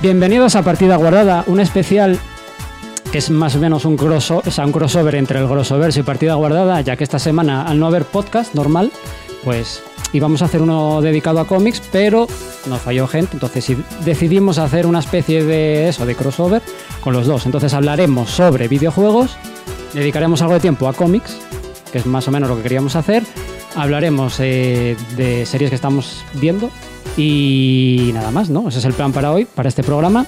Bienvenidos a Partida Guardada, un especial que es más o menos un, crossover, o sea, un crossover entre el Grossoverse y Partida Guardada, ya que esta semana, al no haber podcast normal, pues íbamos a hacer uno dedicado a cómics, pero nos falló gente, entonces decidimos hacer una especie de eso, de crossover con los dos. Entonces hablaremos sobre videojuegos, dedicaremos algo de tiempo a cómics, que es más o menos lo que queríamos hacer. Hablaremos eh, de series que estamos viendo y nada más, ¿no? Ese es el plan para hoy, para este programa.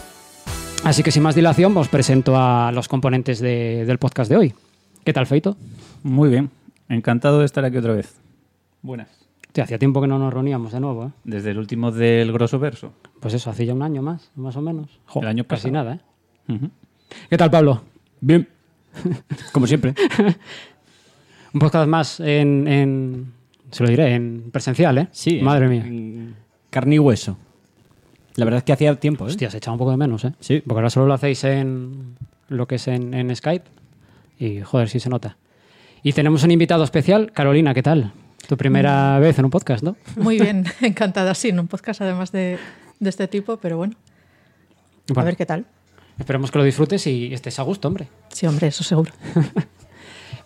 Así que sin más dilación, os presento a los componentes de- del podcast de hoy. ¿Qué tal, Feito? Muy bien, encantado de estar aquí otra vez. Buenas. Hostia, hacía tiempo que no nos reuníamos de nuevo, ¿eh? Desde el último del grosso verso. Pues eso, hace ya un año más, más o menos. Jo, El año Casi pasado. nada, ¿eh? ¿Qué tal, Pablo? Bien. Como siempre. Un podcast más en, en- se lo diré, en presencial, ¿eh? Sí. Madre en- mía. en carne y hueso. La verdad es que hacía tiempo, ¿eh? Hostia, se echaba un poco de menos, ¿eh? Sí. Porque ahora solo lo hacéis en lo que es en, en Skype y, joder, sí se nota. Y tenemos un invitado especial. Carolina, ¿qué tal? Tu primera vez en un podcast, ¿no? Muy bien, encantada, sí, en un podcast además de, de este tipo, pero bueno, a Bueno, ver qué tal. Esperemos que lo disfrutes y estés a gusto, hombre. Sí, hombre, eso seguro.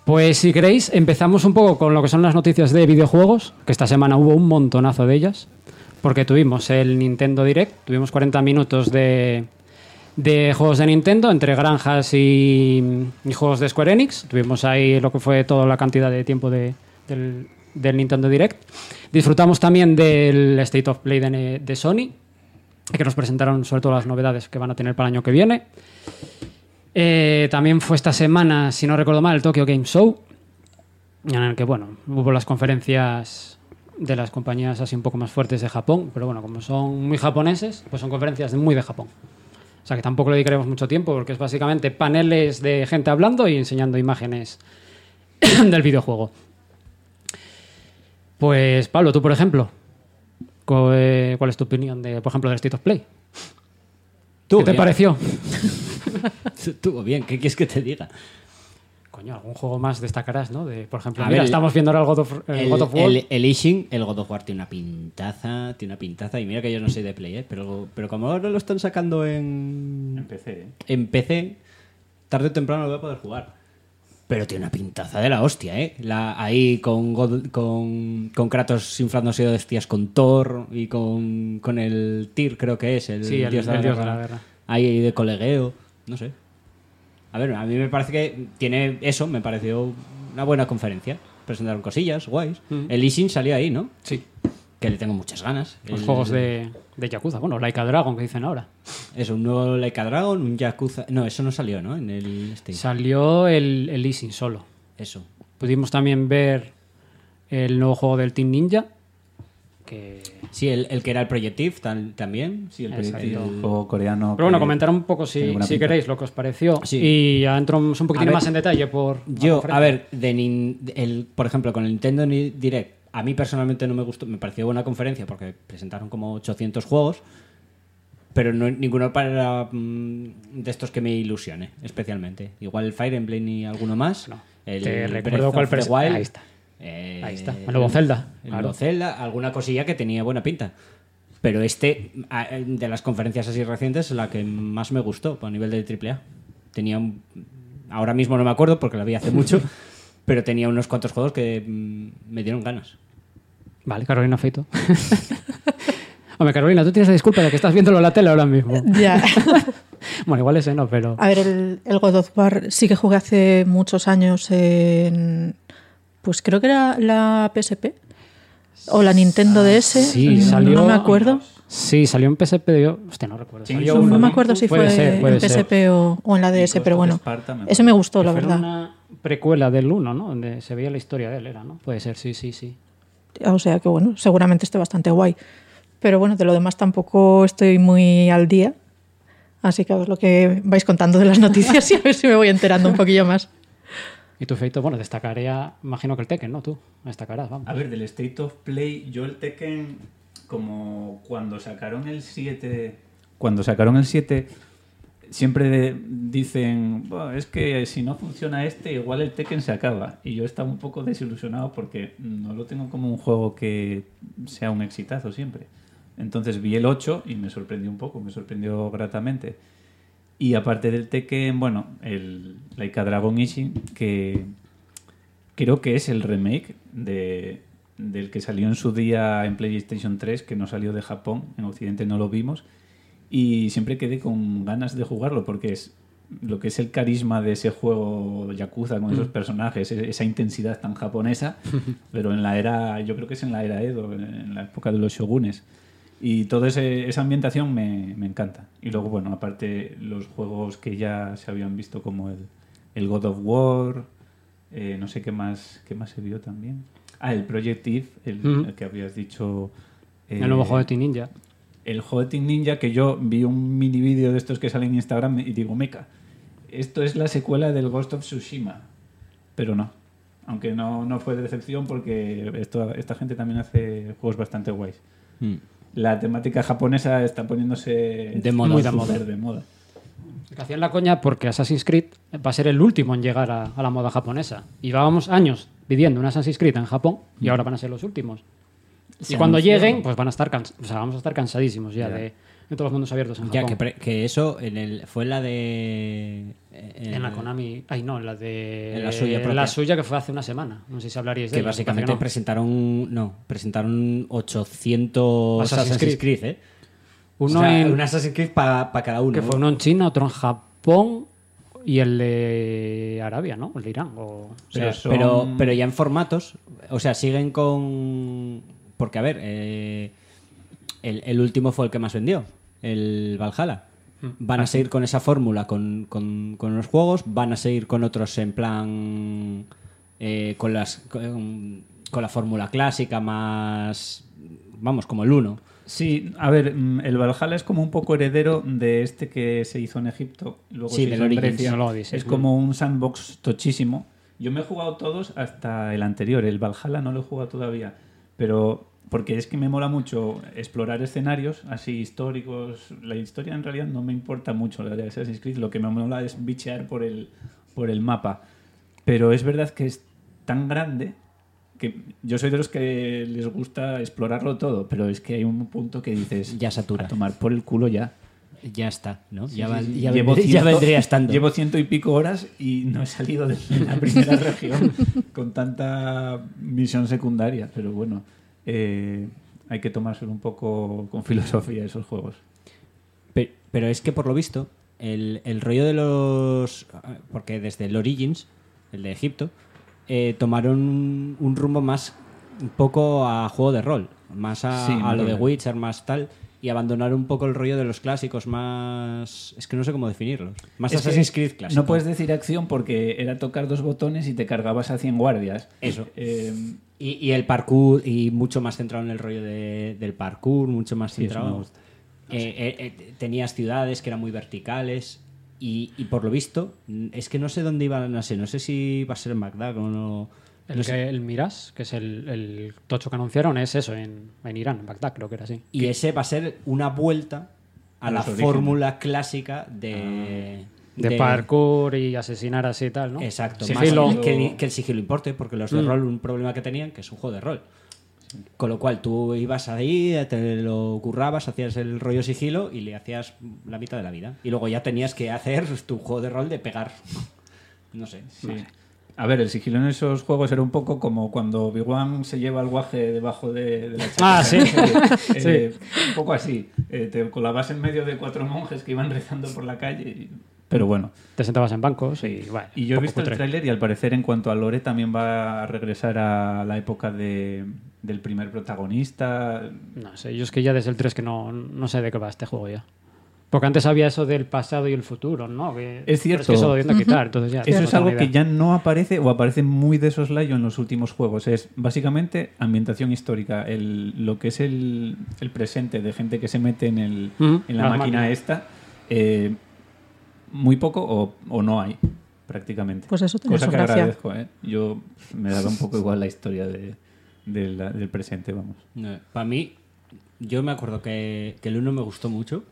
Pues si queréis, empezamos un poco con lo que son las noticias de videojuegos, que esta semana hubo un montonazo de ellas, porque tuvimos el Nintendo Direct, tuvimos 40 minutos de, de juegos de Nintendo, entre granjas y, y juegos de Square Enix, tuvimos ahí lo que fue toda la cantidad de tiempo de- del, Nintendo Direct. Disfrutamos también del State of Play de, de Sony, que nos presentaron sobre todo las novedades que van a tener para el año que viene. Eh, también fue esta semana, si no recuerdo mal, el Tokyo Game Show, en el que, bueno, hubo las conferencias de las compañías así un poco más fuertes de Japón, pero bueno, como son muy japoneses, pues son conferencias muy de Japón. O sea que tampoco le dedicaremos mucho tiempo porque es básicamente paneles de gente hablando y enseñando imágenes del videojuego. Pues Pablo, tú por ejemplo, eh, ¿cuál es tu opinión de, por ejemplo, del State of Play? Estuvo ¿Qué te pareció? Estuvo bien. ¿Qué quieres que te diga? Coño, algún juego más destacarás, ¿no? De, por ejemplo, A mira, ver, estamos viendo ahora el God of, el El, God of War. el, el Ishin, el God of War tiene una pintaza, tiene una pintaza. Y mira que yo no soy de Play, ¿eh? Pero, pero como ahora lo están sacando en, Empecé, ¿eh? en PC, tarde o temprano lo voy a poder jugar. Pero tiene una pintaza de la hostia, ¿eh? La, ahí con, God- con, con Kratos inflándose de hostias con Thor y con, con el Tyr, creo que es, el, Sí, el- el dios de la guerra. Ahí de colegueo, no sé. A ver, a mí me parece que tiene eso, me pareció una buena conferencia. Presentaron cosillas, guays. El Ishin salió ahí, ¿no? Sí, Que le tengo muchas ganas. los El- juegos de, de Yakuza. Bueno, Like a Dragon que dicen ahora. Es un nuevo Like a Dragon, un Yakuza... No, eso no salió, ¿no? En el Steam. Salió el, el Leasing solo. Eso. Pudimos también ver el nuevo juego del Team Ninja. Que... Sí, el, el que era el Projective tal- también. Sí, el. Projective. El juego coreano. Pero bueno, comentar un poco si, queréis lo que os pareció. Sí. Y ya entramos un poquitín ver, más en detalle por... Yo, a ver, de nin- el, por ejemplo, con el Nintendo Ni- Direct, a mí personalmente no me gustó, me pareció buena conferencia porque presentaron como 800 juegos, pero no, ninguno para mm, de estos que me ilusione, especialmente. Igual el Fire Emblem y alguno más. No. El Te recuerdo cuál Wild, Ahí está. Eh, Ahí está. El nuevo Zelda, El claro. nuevo Zelda, alguna cosilla que tenía buena pinta. Pero este, a- de las conferencias así recientes, la que más me gustó a nivel de AAA. Tenía un- Ahora mismo no me acuerdo porque la vi hace mucho, pero tenía unos cuantos juegos que mm, me dieron ganas. Vale, Carolina Feito. Hombre, Carolina, tú tienes la disculpa de que estás viéndolo en la tele ahora mismo. Ya. Bueno, igual ese no, pero... A ver, el, el God of War sí que jugué hace muchos años en. Pues creo que era la PSP. O la Nintendo DS. sí, mm, salió- No me acuerdo. Sí, salió en PSP. Yo, hostia, no recuerdo. Sí, Salió no No me ¿no? acuerdo si Puede fue ser, puede en. PSP o, o en la DS, pero bueno. Me Ese me gustó, Que la verdad. una precuela del 1, ¿no? Donde se veía la historia de él, era, ¿no? Puede ser, sí, sí, sí. O sea que bueno, seguramente esté bastante guay. Pero bueno, de lo demás tampoco estoy muy al día. Así que a ver lo que vais contando de las noticias y a ver si me voy enterando un poquillo más. Y tu feito, bueno, destacaría, imagino que el Tekken, ¿no? Tú, destacarás, vamos. A ver, del State of Play, yo el Tekken, como cuando sacaron el 7. Cuando sacaron el 7, siempre dicen, "Buah, es que si no funciona este, igual el Tekken se acaba. Y yo estaba un poco desilusionado porque no lo tengo como un juego que sea un exitazo siempre. Entonces vi el 8 y me sorprendió un poco, me sorprendió gratamente. Y aparte del Tekken, bueno, el Laika Dragon Ishin, que creo que es el remake de, del que salió en su día en PlayStation 3, que no salió de Japón, en Occidente no lo vimos, y siempre quedé con ganas de jugarlo, porque es lo que es el carisma de ese juego Yakuza con esos personajes, e- esa intensidad tan japonesa, pero en la era, yo creo que es en la era Edo, en la época de los shogunes. Y toda ese- esa ambientación me, me encanta. Y luego, bueno, aparte los juegos que ya se habían visto como el, el God of War, eh, no sé qué más, qué más se vio también. Ah, el Project Eve, el, que habías dicho. eh, El nuevo juego de Team Ninja. el juego de Team Ninja que yo vi un mini vídeo de estos que salen en Instagram y digo, meca, esto es la secuela del Ghost of Tsushima. Pero no. Aunque no, no fue de decepción porque esto, esta gente también hace juegos bastante guays. Mm. La temática japonesa está poniéndose De moda. Muy de moda. de moda. Que hacían la coña porque Assassin's Creed va a ser el último en llegar a, a la moda japonesa. Y llevábamos años pidiendo un Assassin's Creed en Japón y ahora van a ser los últimos. Se y cuando lleguen, pues van a estar cans- o sea, vamos a estar cansadísimos ya Ya. de, todos los mundos abiertos en Ya, Japón. que, que eso en el, fue la de... En la Konami. Ay, no, en la de. En la suya propia. la suya que fue hace una semana. No sé si hablaríais de Que ella, básicamente parece que no. presentaron... No, presentaron 800 Assassin's Assassin's, Creed. Creed, ¿eh? Uno O sea, en- un Assassin's Creed para cada uno. Que fue uno en China, otro en Japón y el de Arabia, ¿no? El de Irán. O, o sea, Pero son- pero, pero ya en formatos, o sea, siguen con... Porque, a ver, eh, el, el último fue el que más vendió, el Valhalla. Van a seguir con esa fórmula con, con, con los juegos, van a seguir con otros en plan... eh, con, las, con, con la fórmula clásica más... Vamos, como el 1. Sí, a ver, mm, el Valhalla es como un poco heredero de este que se hizo en Egipto. Luego Sí, se del hizo en. Grecia. Es como un sandbox tochísimo. Yo me he jugado todos hasta el anterior. El Valhalla no lo he jugado todavía. Pero porque es que me mola mucho explorar escenarios así históricos. La historia en realidad no me importa mucho, la de Assassin's Creed. Lo que me mola es bichear por el, por el mapa. Pero es verdad que es tan grande que yo soy de los que les gusta explorarlo todo, pero es que hay un punto que dices Ya satura. a tomar por el culo ya. Ya está, ¿no? ya, Sí, val- sí, sí. ya Llevo vendría, ya ciento- vendría estando. Llevo ciento y pico horas y no he salido de la primera región con tanta misión secundaria, pero bueno, eh, hay que tomárselo un poco con filosofía esos juegos. Pe- Pero es que por lo visto, el, el rollo de los. Porque desde el Origins, el de Egipto, eh, tomaron un, rumbo más un poco a juego de rol, más a, Sí, a más lo de. Witcher, más tal, y abandonaron un poco el rollo de los clásicos, más. Es que no sé cómo definirlos. Más Es Assassin's Creed clásico. No puedes decir acción porque era tocar dos botones y te cargabas a 100 guardias. Eso. Eh, Y, y el parkour, y mucho más centrado en el rollo de- del parkour, mucho más Sí, centrado. Eh, eh, eh, tenías ciudades que eran muy verticales. Y, y por lo visto, es que no sé dónde iban a ser. No sé si va a ser en Bagdad o no. El, no que, sé. el Miras, que es el, el tocho que anunciaron, es eso, en, en Irán, en Bagdad, creo que era así. Y ese va a ser una vuelta a A la fórmula clásica de. De, parkour y asesinar así y tal, ¿no? Exacto, Sigilo. más que, que el sigilo importe, porque los de Mm. rol, un problema que tenían, que es un juego de rol. Con lo cual tú ibas ahí, te lo currabas, hacías el rollo sigilo y le hacías la mitad de la vida. Y luego ya tenías que hacer tu juego de rol de pegar. No sé. Sí. A ver, el sigilo en esos juegos era un poco como cuando Obi-Wan se lleva el guaje debajo de, de la chaqueta. Ah, sí. Eh, Un poco así. Eh, te colabas en medio de cuatro monjes que iban rezando por la calle. y- Pero bueno. Te sentabas en bancos y, bueno, Y yo he visto el tráiler y al parecer en cuanto a Lore también va a regresar a la época de, del primer protagonista. No sé, yo es que ya desde el 3 que no, no sé de qué va este juego ya. Porque antes había eso del pasado y el futuro, ¿no? Que- Es cierto. que eso lo viendo quitar, entonces ya. Eso es algo que ya no aparece o aparece muy de soslayo en los últimos juegos. Es básicamente ambientación histórica. El, lo que es el, el presente de gente que se mete en, el, Ujú, en la máquina esta, eh, muy poco o, o no hay, prácticamente. Pues eso Cosa que gracia. agradezco. ¿eh? Yo me daba un poco igual la historia de, de la- del presente, vamos. Para mí, yo me acuerdo que, que el 1 me gustó mucho.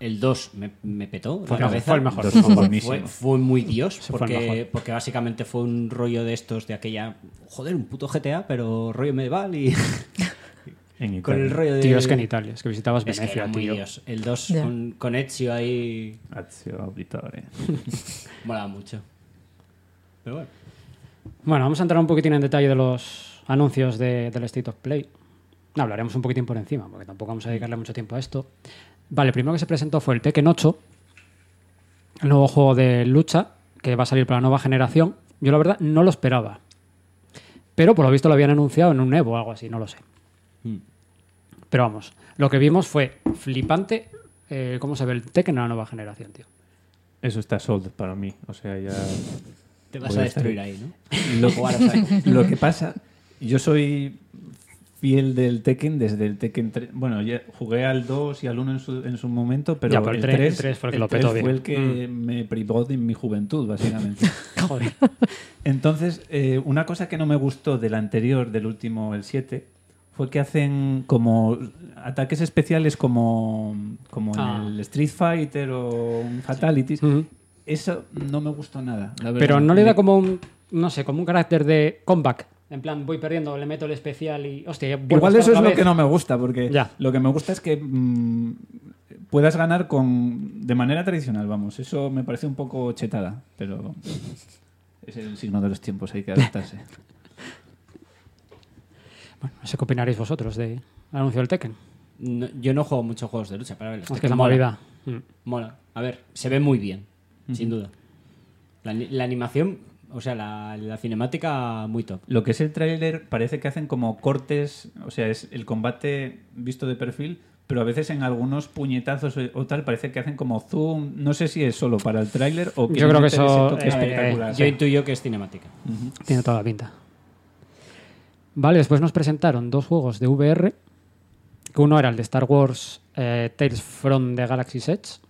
El 2 me, me petó Fue la el- cabeza. fue el mejor. Dos fue Fue, buenísimo. fue muy Dios, porque, porque básicamente fue un rollo de estos de aquella. Joder, un puto GTA, pero rollo medieval y. En con el Italia. rollo de... Tío, es que en Italia, es que visitabas Es que Venecia, era muy tío. Dios. El 2 Ya. con, con Ezio ahí Azio Auditore. mola mucho. Pero bueno. Bueno, vamos a entrar un poquitín en detalle de los anuncios de- del State of Play. No, hablaremos un poquitín por encima, porque tampoco vamos a dedicarle mucho tiempo a esto. Vale, el primero que se presentó fue el Tekken 8, el nuevo juego de lucha que va a salir para la nueva generación. Yo la verdad no lo esperaba. Pero por lo visto lo habían anunciado en un Evo o algo así, no lo sé. Mm. Pero vamos, lo que vimos fue flipante eh, cómo se ve el Tekken en la nueva generación, tío. Eso está sold para mí. O sea, ya. Te vas a estar- destruir ahí, ¿no? Lo que pasa, yo soy fiel del Tekken desde el Tekken 3. Bueno, ya jugué al 2 y al 1 en su, en su momento, pero, Ya, pero el el, tres- 3, el fue el que lo 3 petó fue bien. el que me privó de mi juventud, básicamente. Joder. Entonces, eh, una cosa que no me gustó del anterior, del último, el 7, fue que hacen como ataques especiales como, como Ah. en el Street Fighter o un Fatalities. Ujú. Eso no me gustó nada. la. Pero no le da como un, no sé, como un carácter de comeback. En plan, voy perdiendo, le meto el especial y. Hostia, ya Igual eso es lo que no me gusta, porque Ya. lo que me gusta es que mm, puedas ganar con de manera tradicional, vamos. Eso me parece un poco chetada, pero es el signo de los tiempos, hay que adaptarse. Bueno, no sé qué opinaréis vosotros del anuncio del Tekken. No- yo no juego muchos juegos de lucha, pero a ver, Es que es la mola. movida. Mm. Mola. A ver, se ve muy bien, sin duda. La animación, o sea, la, la cinemática muy top. Lo que es el tráiler parece que hacen como cortes, o sea, es el combate visto de perfil, pero a veces en algunos puñetazos o- o tal parece que hacen como zoom. No sé si es solo para el tráiler o Yo quieren creo que eso, toque eh, espectacular. Yo intuyo que es cinemática. Tiene toda la pinta. Vale, después nos presentaron dos juegos de VR. Que uno era el de Star Wars eh, Tales from the Galaxy's Edge.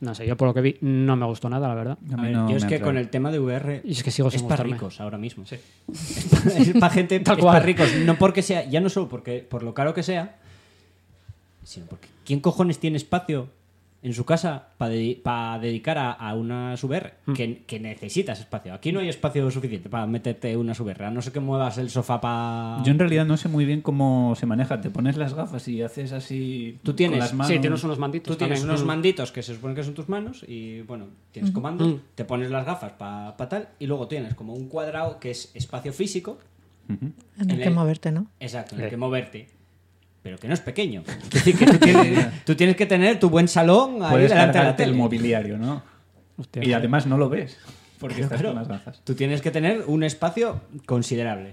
No sé, yo por lo que vi no me gustó nada, la verdad. A ver, no yo es que con el tema de VR Y es que sigo sin es para ricos ahora mismo. es para gente, Tal es cual. para ricos. No porque sea, ya no solo porque por lo caro que sea, sino porque ¿quién cojones tiene espacio en su casa para dedicar a, a una VR? Mm. Que, que necesitas espacio. Aquí no hay espacio suficiente para meterte una VR. A no ser que muevas el sofá para... Yo en realidad no sé muy bien cómo se maneja. Te pones las gafas y haces así. Tú tienes- con las manos. Sí, tienes unos manditos. Tú tienes también. unos Mm. manditos que se supone que son tus manos y bueno, tienes comandos, Mm. te pones las gafas para tal y luego tienes como un cuadrado que es espacio físico. En el En que moverte, ¿no? exacto, en el que moverte. Pero que no es pequeño. Es decir, que tú tienes, tú tienes que tener tu buen salón ahí Puedes delante de la el mobiliario, ¿no? Hostia. Y además no lo ves. Porque estás con las gafas. Tú tienes que tener un espacio considerable.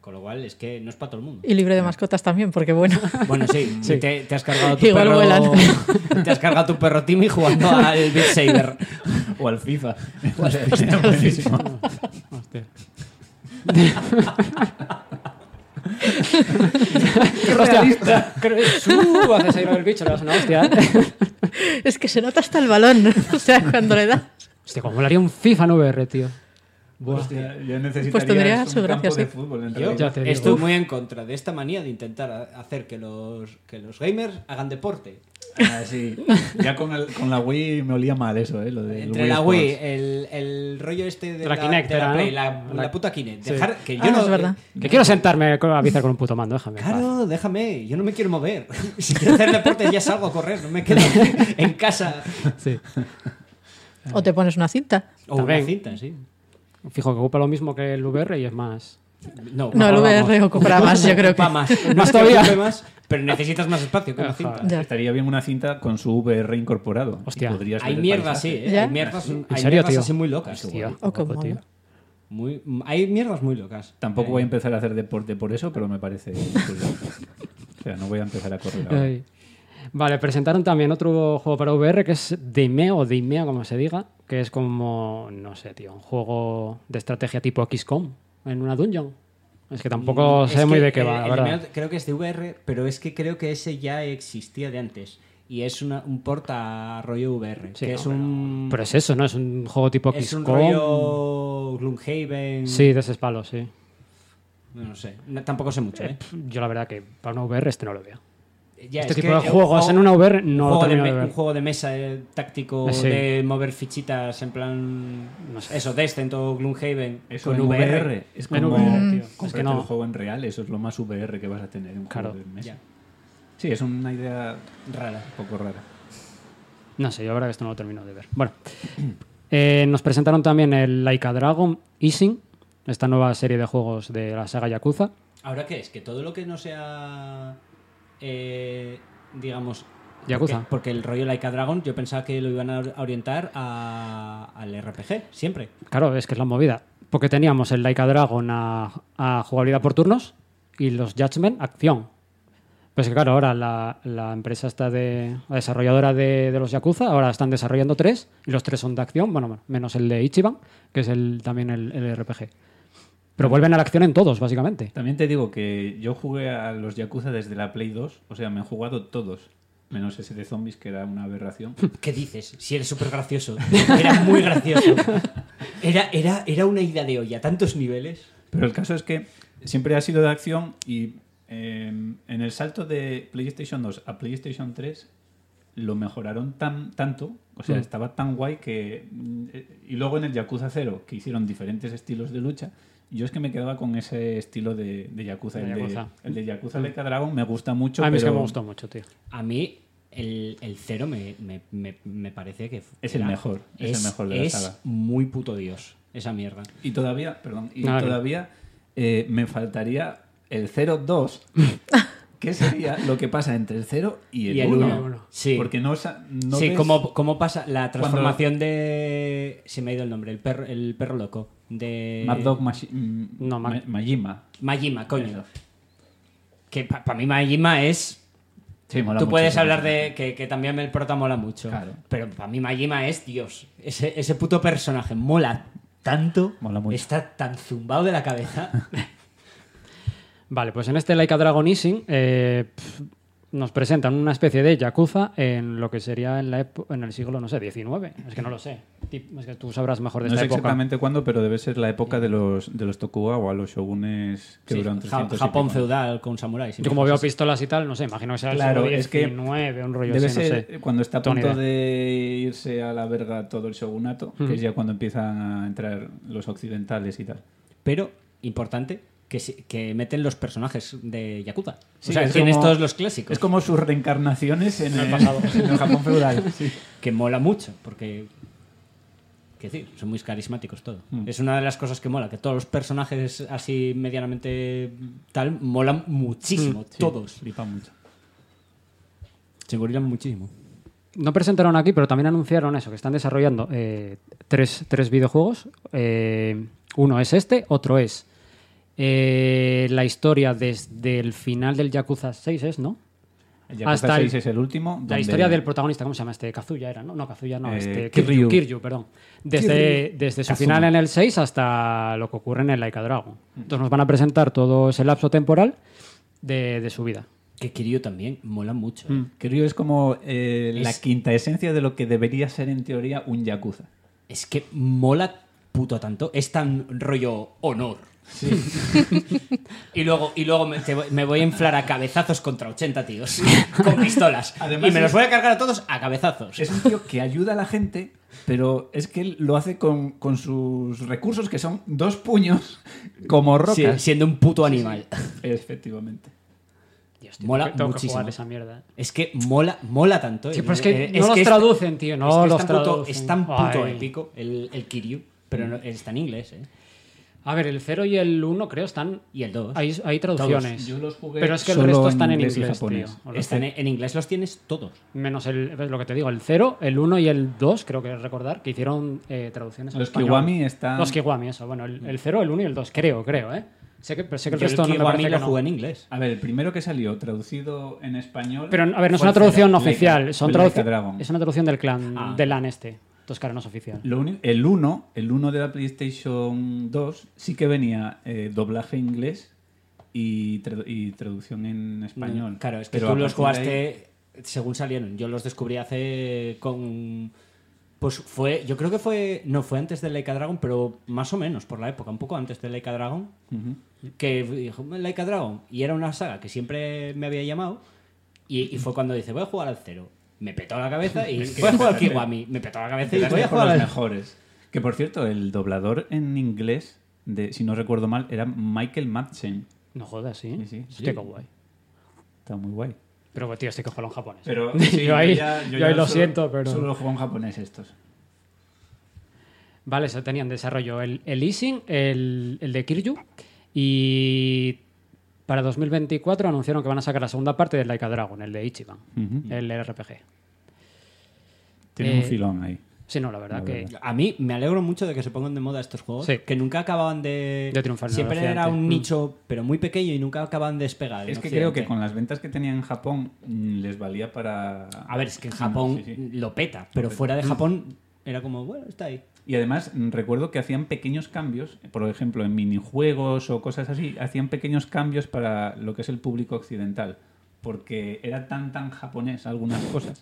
Con lo cual es que no es para todo el mundo. Y libre de mascotas también, porque bueno. Bueno, sí, Sí. Te, te has cargado tu Igual perro. vuelan. Te has cargado tu perro Timmy jugando al Beat Saber. O al FIFA. Hostia, Buenísimo. Hostia. Realista. ¡Su! Haces ahí lo del bicho, le das una hostia. ¿eh? es que se nota hasta el balón. o sea, cuando le das. Hostia, como molaría un FIFA en VR, tío. Hostia, yo necesitaría Pues tendría un su gracia, campo de sí. fútbol. en Yo realidad. Ya te digo. estoy Uf. muy en contra de esta manía de intentar hacer que los, que los gamers hagan deporte. Ah, sí. Ya con, el- con la Wii me olía mal eso, ¿eh? Lo Entre la Wii, el, el rollo este de La Kinect de la Play, ¿no? la, La- la puta Kinect. Sí. Dejar que yo Ah, no, es verdad. Que quiero sentarme con- a viciar con un puto mando, déjame. paz. Claro, déjame, yo no me quiero mover. Si quiero hacer deporte ya salgo a correr, no me quedo en casa. Sí. O te pones una cinta. O También. una cinta, sí. Fijo que ocupa lo mismo que el VR y es más. No, No, el vamos. VR ocupará más, yo creo que. Ocupa más. No Más todavía. más, pero necesitas más espacio que una cinta. Ya. Estaría bien una cinta con su VR incorporado. Hostia. Hay el mierdas, sí, paisaje. ¿eh? Hay mierdas, hay serio, mierdas tío? así muy locas. Hostia, Oh, tío. Muy, hay mierdas muy locas. Tampoco Eh, voy a empezar a hacer deporte por eso, pero me parece. O sea, no voy a empezar a correr ahora. Vale, presentaron también otro juego para VR que es Deimea o como se diga, que es como, no sé, tío, un juego de estrategia tipo XCOM en una dungeon. Es que tampoco sé muy de qué eh, va, la el verdad. Creo que es de VR, pero es que creo que ese ya existía de antes. Y es una- un porta rollo VR. Sí, que no, es pero- un. Pero es eso, ¿no? Es un juego tipo es un XCOM. rollo Gloomhaven. Sí, de ese palo, sí. No, no sé. No, tampoco sé mucho, ¿eh? Yo la verdad que para una VR este no lo veo. Ya, este es tipo que de un juegos juego- en una VR un no lo juego de termino me- de ver. Un juego de mesa eh, táctico Sí. de mover fichitas en plan. No sé. Eso, Descent o Gloomhaven. Eso con en VR. VR. Es como VR, tío. comprarte Es que no. el juego en real. Eso es lo más VR que vas a tener en un Claro. juego de mesa. Ya. Sí, es una idea Rara. un poco rara. No sé, yo ahora que esto no lo termino de ver. Bueno, eh, nos presentaron también el Laika Dragon Easing, esta nueva serie de juegos de la saga Yakuza. ¿Ahora qué es? Que todo lo que no sea. Eh, digamos. Yakuza. Porque, porque el rollo Like a Dragon, yo pensaba que lo iban a orientar a- al RPG, siempre. Claro, es que es la movida. Porque teníamos el Laika Dragon a, a jugabilidad por turnos y los Judgment acción. Pues que claro, ahora la, la empresa está de. La desarrolladora de, de los Yakuza, ahora están desarrollando tres y los tres son de acción, bueno, menos el de Ichiban, que es el, también el, el RPG. Pero vuelven a la acción en todos, básicamente. También te digo que yo jugué a los Yakuza desde la Play 2. O sea, me he jugado todos. Menos ese de zombies, que era una aberración. ¿Qué dices? Si eres súper gracioso. Era muy gracioso. Era, era, era una ida de olla, tantos niveles. Pero el caso es que siempre ha sido de acción y eh, en el salto de PlayStation 2 a PlayStation 3 lo mejoraron tan tanto, o sea, Mm. estaba tan guay que... mm, eh, Y luego en el Yakuza 0, que hicieron diferentes estilos de lucha, yo es que me quedaba con ese estilo de, de Yakuza. De el, Yakuza. De, el de Yakuza Like a Dragon me gusta mucho, a mí es que pero me gustó mucho, tío. A mí, el, el cero me, me, me, me parece que. Es el era- mejor, es el mejor de la es saga. muy puto Dios, esa mierda. Y todavía, perdón, y Nada, todavía eh, me faltaría el 0-2, que sería lo que pasa entre el 0 y el Y el 1. uno. Sí. Porque no, no sí, ves- ¿cómo, cómo pasa la transformación de. Se me ha ido el nombre, el perro, el perro loco. De. Mad Dog mm, No, Ma- Ma- Majima. Majima, coño. Eso. Que para mí Majima es. Sí, mola Tú puedes hablar de que, que también el prota mola mucho. Claro. Pero para mí Majima es Dios. Ese, ese puto personaje mola tanto. Mola mucho. Está tan zumbado de la cabeza. Vale, pues en este Laika Dragon Easing eh, nos presentan una especie de Yakuza en lo que sería en, la epo- en el siglo, no sé, 19. Es que no lo sé. Es que tú sabrás mejor de No esta sé época. exactamente cuándo, pero debe ser la época de los, de los Tokugawa, los shogunes que Sí, duran Ja- 300 y Japón feudal con samuráis. y Yo como veo pistolas y tal, no sé, imagino que sea el Claro, siglo es que XIX, un rollo Debe así, no ser sé. cuando está a punto de irse a la verga todo el shogunato, que es ya cuando empiezan a entrar los occidentales y tal. Pero, importante, que, que meten los personajes de Yakuza. Sí, o sea, es tienes como- todos los clásicos. Es como sus reencarnaciones en, En el pasado. en el Japón feudal. sí. que mola mucho, porque. ¿Qué decir? Son muy carismáticos todo. Mm. Es una de las cosas que mola, que todos los personajes así medianamente tal molan muchísimo. Sí, todos. Flipa mucho. Se gorilan muchísimo. No presentaron aquí, pero también anunciaron eso, que están desarrollando eh, tres, tres videojuegos. Eh, uno es este, otro es eh, la historia desde el final del Yakuza 6, ¿es, no? El Yakuza Hasta el- 6 es el último. La historia del protagonista, ¿cómo se llama este? Kazuya era, ¿no? No, Kazuya no, Eh, este Kiryu. Kiryu, Kiryu, perdón. Desde, desde su Kazuma. final en el 6 hasta lo que ocurre en el Laika Dragon. Entonces nos van a presentar todo ese lapso temporal de, de su vida. Que Kiryu también mola mucho. ¿eh? Mm. Kiryu es como eh, la quinta esencia de lo que debería ser en teoría un Yakuza. Es que mola puto tanto. Es tan rollo honor. y luego, y luego me, te voy- me voy a inflar a cabezazos contra 80 tíos con pistolas. Además y me los voy a cargar a todos a cabezazos. Es un tío que ayuda a la gente, pero es que él lo hace con, con sus recursos, que son dos puños como rocas. Sí, siendo un puto animal. Efectivamente. Dios, Mola que- tengo que muchísimo. jugar esa mierda. Es que mola, mola tanto. Sí, eh. pero es que Eh, no los traducen, tío, no es que los es tan puto, traducen. es tan puto Ay. épico el, el Kiryu, pero no- está en inglés, ¿eh? A ver, el 0 y el 1 creo están... Y el 2. Hay, hay traducciones. Yo los jugué Pero es que el solo resto están en inglés inglés, japonés. tío. Están en, en inglés los tienes todos. Menos el, lo que te digo, el 0, el 1 y el 2, creo que recordar, que hicieron eh, traducciones Los español. Kiwami están... Los Kiwami, eso. Bueno, el, el 0, el 1 y el 2, creo, creo, ¿eh? Sé que, pero sé que el Yo resto el no me Kiwami parece lo que no. jugué en inglés. A ver, el primero que salió traducido en español... Pero, a ver, no es una traducción oficial, son Leica traducción, Dragon. es una traducción del clan, Ah. del LAN este. Entonces, claro, no es oficial. Lo el 1, el 1 de la PlayStation 2, sí que venía eh, doblaje inglés y, y traducción en español. Mm, Claro, es que Pero tú los ahí- jugaste según salieron. Yo los descubrí hace con. Pues fue. Yo creo que fue. No fue antes de Leica Dragon, pero más o menos por la época, un poco antes de Leica Dragon. Que dijo Leica Dragon. Y era una saga que siempre me había llamado. Y, y fue cuando dice, voy a jugar al cero. Me petó la cabeza y voy a jugar Kiwami. Me petó la cabeza y voy a jugar los mejores. Que por cierto, el doblador en inglés, de, si no recuerdo mal, era Michael Madsen. No jodas, sí. Sí, sí. Hostia, qué guay. Está muy guay. Pero, tío, estoy en japonés. Pero Yo ahí- ya- yo ya ahí lo solo- siento, pero- Solo juego en japonés estos. Vale, se tenían desarrollo el, el Ising, el, el de Kiryu y para 2024 anunciaron que van a sacar la segunda parte del Laika Dragon, el de Ichiban, el RPG. Tiene Eh, un filón ahí. Sí, no, la verdad La que... verdad. A mí me alegro mucho de que se pongan de moda estos juegos, Sí. que nunca acababan de... De triunfar Siempre Occidente. era un Mm. nicho, pero muy pequeño y nunca acaban de despegar. Es que creo que con las ventas que tenían en Japón mm, les valía para... A ver, es que en Japón Sí, sí. lo peta, pero peta. fuera de Japón era como, bueno, está ahí. Y además mm, recuerdo que hacían pequeños cambios, por ejemplo, en minijuegos o cosas así, hacían pequeños cambios para lo que es el público occidental, porque era tan tan japonés algunas cosas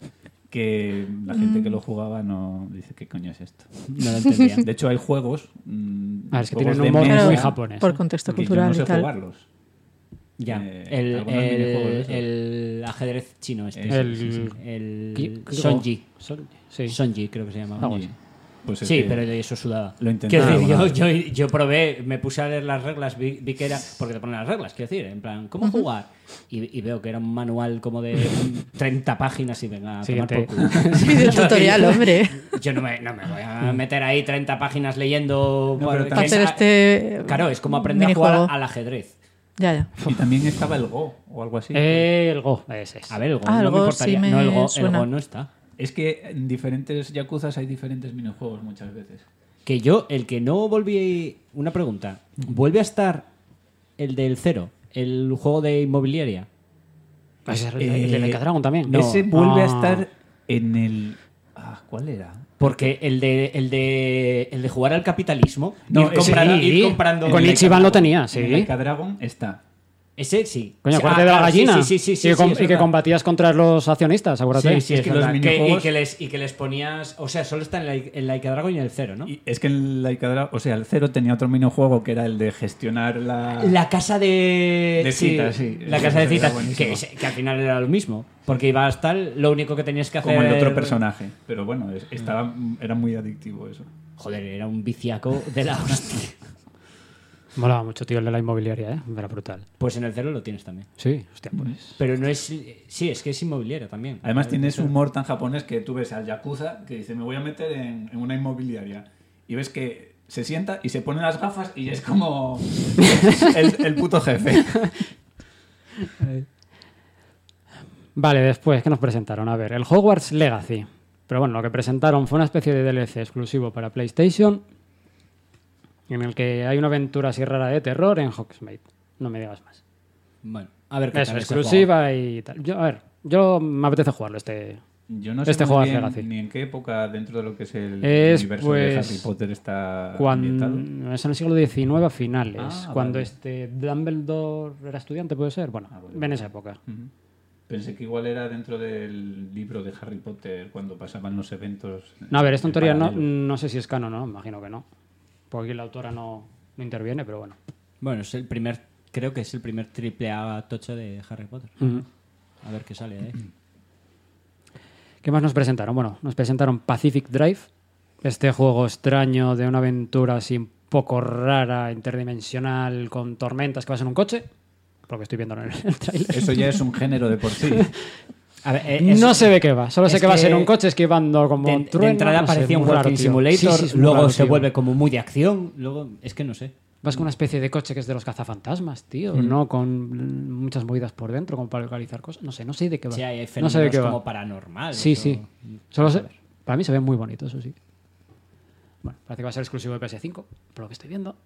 que la gente que lo jugaba no dice qué coño es esto. No lo entendía. De hecho hay juegos, mm, Ah, es que juegos tienen de un muy japonés. Por contexto cultural no sé y tal. jugarlos. Ya, Eh, el, ajedrez chino este. El- sí, sí. El Sonji. Sonji, Sí. Sonji creo que se llama. Pues es Sí, que- pero eso sudaba. Lo intenté decir, yo, vez. yo, yo probé, me puse a leer las reglas, vi, vi que era. Porque te ponen las reglas, quiero decir, en plan, ¿cómo jugar? Y, y veo que era un manual como de 30 páginas y venga, a tomar por culo. Sí, de tutorial, hombre. Yo no me, no me voy a meter ahí 30 páginas leyendo. No, Para es- hacer este. Claro, es como aprender a jugar al ajedrez. Ya, ya. Y también estaba el Go o algo así. El Go, ese es. A ver, el Go, Ah, el no me importaría. sí me no, el Go, el. Go no está. Es que en diferentes Yakuzas hay diferentes minijuegos muchas veces. Que yo, el que no volví. Una pregunta. ¿Vuelve a estar el del cero? El juego de inmobiliaria. Ese es el, el de también. No. Ese vuelve a Ah. estar en el... Ah, ¿Cuál era? Porque el de, el de, el de jugar al capitalismo. No, ir, comprando, sí, ir comprando. con En Ichiban lo tenía, En el sí. Dragon está. Ese sí. Coño, acuérdate ah, de la claro, gallina. Sí, sí, sí. y que, sí, com- es y que verdad. combatías contra los accionistas, acuérdate. Sí, sí, Es que los. Que- y, minijuegos- que les, y que les ponías. O sea, solo está en la, en la Ica Dragon y en el cero, ¿no? Y es que el Laika Dragon... O sea, el Cero tenía otro minijuego que era el de gestionar la... La casa de. De citas, sí. La casa de citas. Que, al final era lo mismo. Porque iba a estar. Lo único que tenías que hacer. Como el otro personaje. Pero bueno, es- estaba, era muy adictivo eso. Joder, era un viciaco de la hostia. Molaba mucho, tío, el de la inmobiliaria, ¿eh? Era brutal. Pues en el cero lo tienes también. Sí, hostia, pues. Pero no es. Sí, es que es inmobiliaria también. Además tiene ese humor tan japonés que tú ves al Yakuza que dice me voy a meter en, en una inmobiliaria y ves que se sienta y se pone las gafas y es como el, el puto jefe. Vale, después, ¿qué nos presentaron? A ver, el Hogwarts Legacy. Pero bueno, lo que presentaron fue una especie de DLC exclusivo para PlayStation, en el que hay una aventura así rara de terror en Hogsmeade. No me digas más. Bueno, a ver qué Eso, tal ese exclusiva y tal. Yo, a ver, yo me apetece jugarlo este. Yo no sé Este muy juego bien Legacy. ni en qué época dentro de lo que es el Es, universo de pues, Harry Potter está ambientado. Cuando, es en el siglo XIX a finales, Ah, cuando vale. este Dumbledore era estudiante, puede ser. Bueno, Ah, vale, en esa época. Pensé que igual era dentro del libro de Harry Potter cuando pasaban los eventos. No, a ver, esto en teoría no, no sé si es canon, ¿no? Imagino que no. Porque aquí la autora no, no interviene, pero bueno. Bueno, es el primer. Creo que es el primer triple A tocho de Harry Potter. A ver qué sale de ahí. ¿Qué más nos presentaron? Bueno, nos presentaron Pacific Drive, este juego extraño de una aventura así un poco rara, interdimensional, con tormentas que vas en un coche. Porque estoy viendo en el, el tráiler. Eso ya es un género de por sí. A ver, eh, es- No se ve qué va, solo sé es que vas que en un coche esquivando como de, de trueno, entrada no parecía un Walking. Simulator, Sí, sí, es muy luego se tío. vuelve como muy de acción, luego es que no sé. Vas con una especie de coche que es de los cazafantasmas, tío, Mm. ¿no? Con muchas movidas por dentro, como para localizar cosas. No sé, no sé de qué va. Sí, hay no sé de qué va. como paranormales. Sí, sí. Solo sé- para mí se ve muy bonito, eso sí. Bueno, parece que va a ser exclusivo de PS5, por lo que estoy viendo.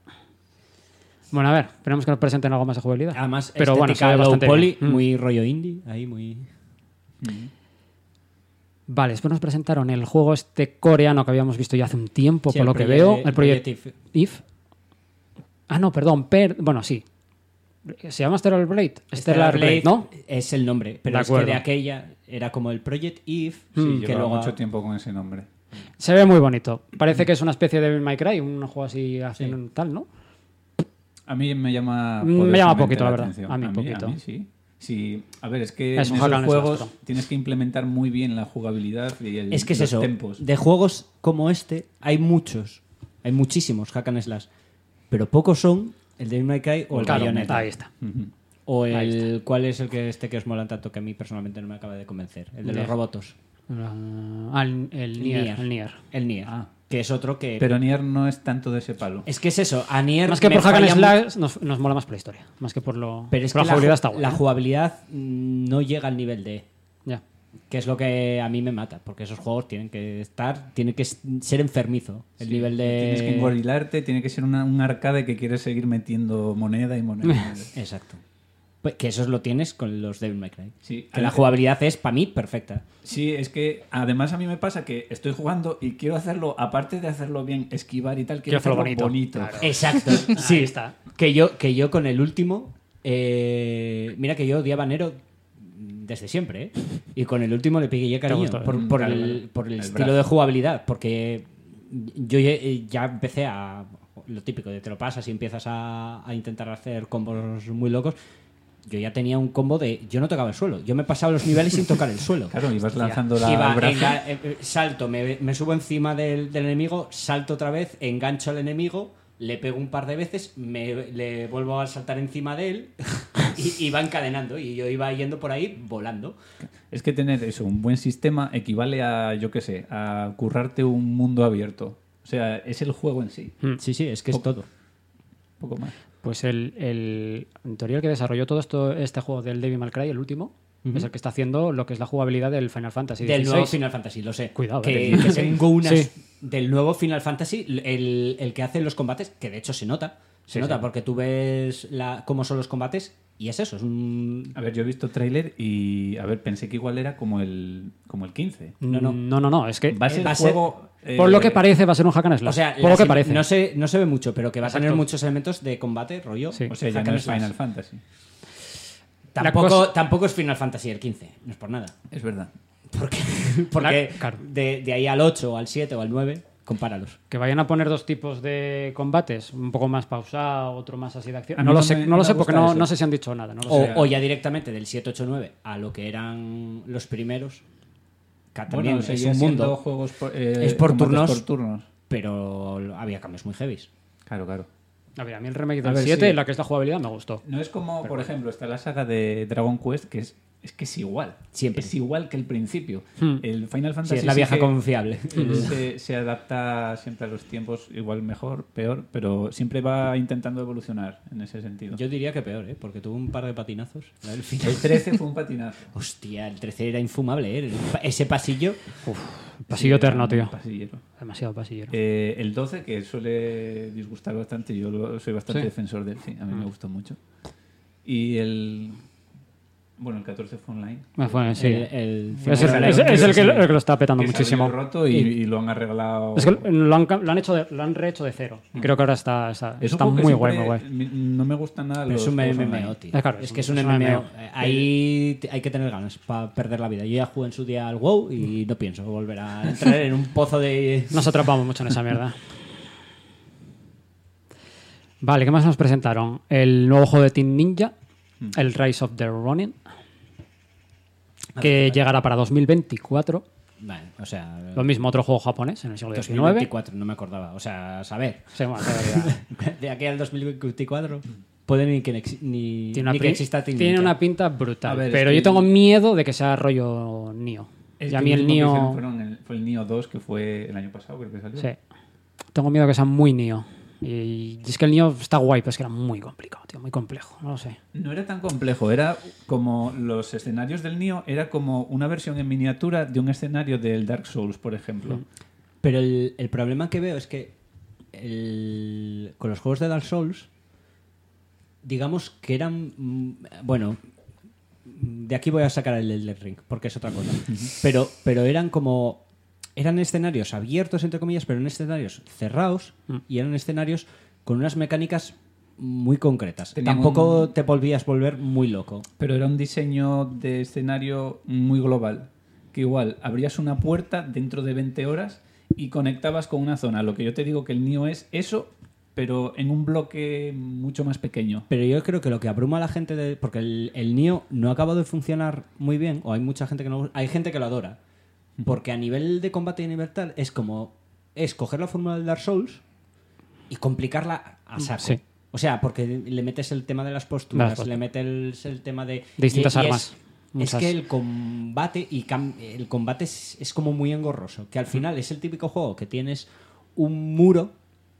Bueno, a ver, esperemos que nos presenten algo más de jugabilidad. Además, pero bueno, se ve bastante poly, bien. Mm. muy rollo indie, ahí muy... Vale, después nos presentaron el juego este coreano que habíamos visto ya hace un tiempo, Sí, por lo que veo. el proyecto Project If. Ah, no, perdón, Per... Bueno, sí. Se llama Stellar Blade. Stellar Blade, ¿no? Es el nombre, pero De es que de aquella era como el Project Eve, Sí, que llevaba luego... mucho tiempo con ese nombre. Se ve muy bonito. Parece que es una especie de Devil May Cry, un juego así tal, ¿no? A mí me llama. Me llama poquito, la verdad. atención. A mí poquito. A mí sí. Sí, a ver, es que Es en esos juegos tienes que implementar muy bien la jugabilidad y el, Es que es los eso. tempos. De juegos como este, hay muchos. Hay muchísimos hack and slash. Pero pocos son el de May Cry o el Claro, Bayonetta. ahí está. O Ahí el. ¿Cuál es el que este que os mola tanto que a mí personalmente no me acaba de convencer? El de los robotos. Ah, el, el Nier. El Nier. El Nier. Ah. Que es otro que. Pero Nier no es tanto de ese palo. es que es eso. A Nier. Más que por hack and slash nos, nos mola más por la historia. Más que por lo. Pero es por que la jugabilidad ju- está buena. la jugabilidad mm, no llega al nivel de. Ya. Que es lo que a mí me mata, porque esos juegos tienen que estar, tiene que ser enfermizo. El Sí, nivel de. Tienes que engorilarte, tiene que ser una- un arcade que quieres seguir metiendo moneda y moneda. y moneda. Exacto. Pues que eso lo tienes con los Devil May Cry. Sí, Que la jugabilidad es, para mí, perfecta. Sí, es que además a mí me pasa que estoy jugando y quiero hacerlo, aparte de hacerlo bien, esquivar y tal, quiero Quiero hacerlo bonito. bonito. Claro. Exacto. sí, Ahí está. Que yo, que yo con el último. eh, mira que yo odiaba a Nero desde siempre, ¿eh? Y con el último le pegué cariño gustó, por, ¿eh? por Claro, el, claro. por el, El estilo brazo. de jugabilidad. Porque yo ya, ya empecé a. Lo típico de te lo pasas y empiezas a, a intentar hacer combos muy locos. Yo ya tenía un combo de. Yo no tocaba el suelo. Yo me pasaba los niveles sin tocar el suelo. Claro, y vas lanzando la Iba, enga- eh, eh, salto, me, me subo encima del, del enemigo, salto otra vez, engancho al enemigo, le pego un par de veces, me, le vuelvo a saltar encima de él y, y va encadenando. Y yo iba yendo por ahí volando. Es que tener eso, un buen sistema, equivale a, yo qué sé, a currarte un mundo abierto. O sea, es el juego en sí, Mm. Sí, sí, es que es todo. poco más. Pues el, el, en teoría el que desarrolló todo esto, este juego del Devil May Cry, el último, es el que está haciendo lo que es la jugabilidad del Final Fantasy Del nuevo Final Fantasy, lo sé. Cuidado, que, eh. que tengo unas Sí. del nuevo Final Fantasy, el, el que hace los combates, que de hecho se nota. Se Sí, nota sí. porque tú ves la, cómo son los combates y es eso, es un, A ver, yo he visto tráiler y, a ver, pensé que igual era como el, como el 15. No, no. no, no, no, es que Va a ser va a ser- juego... eh, por lo que parece va a ser un hack and slash. O sea, por lo que parece. No se, no se ve mucho, pero que va a tener muchos elementos de combate, rollo. Sí. O sea, ya no es. Final Fantasy. Tampoco, cosa- tampoco es Final Fantasy el 15, no es por nada. Es verdad. Porque, porque claro. de, de ahí al 8, al 7 o al 9, compáralos. Que vayan a poner dos tipos de combates, un poco más pausado, otro más así de acción. No lo no sé, me- no lo sé porque no, no sé si han dicho nada. No lo O, sé. o ya directamente del 7, 8, 9 a lo que eran los primeros. También bueno, es un mundo, juegos por, eh, Es por turnos. por turnos. pero había cambios muy heavies. Claro, claro. A ver, a mí el remake del ver, 7, sí. la que es la jugabilidad, me gustó. No es como, por ejemplo, está la saga de Dragon Quest, que es, es que es igual. Siempre. Es igual que el principio. Hmm. El Final Fantasy Sí, es la vieja confiable. se, se adapta siempre a los tiempos, igual mejor, peor, pero siempre va intentando evolucionar en ese sentido. Yo diría que peor, ¿eh? porque tuvo un par de patinazos. del final. El 13 fue un patinazo. Hostia, el 13 era infumable, ¿eh? El Ese pasillo. Pasillo Sí, eterno, tío. pasillero. Demasiado pasillero. Eh, el 12, que suele disgustar bastante, yo soy bastante Sí. defensor de él, sí, a mí me Mm. gustó mucho. Y el. Bueno, el 14 fue online. Sí. El, el es, el, es- es el que, el que lo está petando Que muchísimo. roto y, y lo han arreglado. Es que lo han, lo han hecho de- lo han rehecho de cero. Y creo que ahora está, está, está muy guay, muy siempre guay. mi- No me gustan nada Pero los es un MMO, tío. Claro, es es que es un- un es un MMO. MMO. Eh, Ahí hay que tener ganas para perder la vida. Yo ya jugué en su día al WoW y no pienso volver a entrar en un pozo de... Nos atrapamos mucho en esa mierda. Vale, ¿qué más nos presentaron? El nuevo juego de Team Ninja, el Rise of the Ronin, que llegará para 2024. Vale, o sea... Lo mismo, otro juego japonés en el siglo XIX. 2024, no me acordaba. O sea, a saber. Sí, bueno, todavía. De aquí al 2024 puede ni que, ni, Tiene, una, ni que exista tiene una pinta brutal. Ver, pero yo tengo miedo de que sea rollo Nio. El y a mí el Nio. fue el Nio 2, que fue el año pasado, creo que salió. Sí. Tengo miedo que sea muy Nio. Y es que el Nio está guay, pero es que era muy complicado, tío, muy complejo. No lo sé. No era tan complejo, era como los escenarios del Nio, era como una versión en miniatura de un escenario del Dark Souls, por ejemplo. Pero el, el problema que veo es que el- con los juegos de Dark Souls, digamos que eran. mm, Bueno, de aquí voy a sacar el Elden Ring, porque es otra cosa. pero, pero eran como. Eran escenarios abiertos, entre comillas, pero en escenarios cerrados y eran escenarios con unas mecánicas muy concretas. Tampoco un- te volvías volver muy loco. Pero era un diseño de escenario muy global. Que igual abrías una puerta dentro de 20 horas y conectabas con una zona. Lo que yo te digo que el Nio es eso, pero en un bloque mucho más pequeño. Pero yo creo que lo que abruma a la gente de. Porque el, el Nio no ha acabado de funcionar muy bien, o hay mucha gente que no. Hay gente que lo adora. Porque a nivel de combate y nivel tal, es como. Es coger la fórmula del Dark Souls y complicarla a saco. Sí. O sea, porque le metes el tema de las posturas, Las le metes el, el tema de. Distintas y- y armas. Es, que el combate y cam- el combate es, es como muy engorroso. Que al final es el típico juego que tienes un muro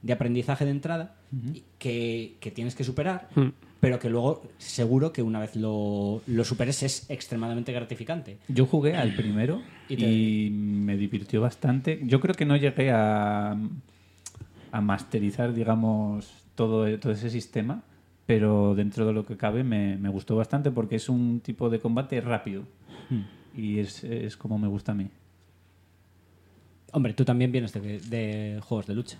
de aprendizaje de entrada que, que tienes que superar, Mm. pero que luego seguro que una vez lo, lo superes es extremadamente gratificante. Yo jugué al primero Y me divirtió bastante. Yo creo que no llegué a, a masterizar, digamos, todo, todo ese sistema, pero dentro de lo que cabe me, me gustó bastante porque es un tipo de combate rápido y es, es como me gusta a mí. Hombre, tú también vienes de, de juegos de lucha.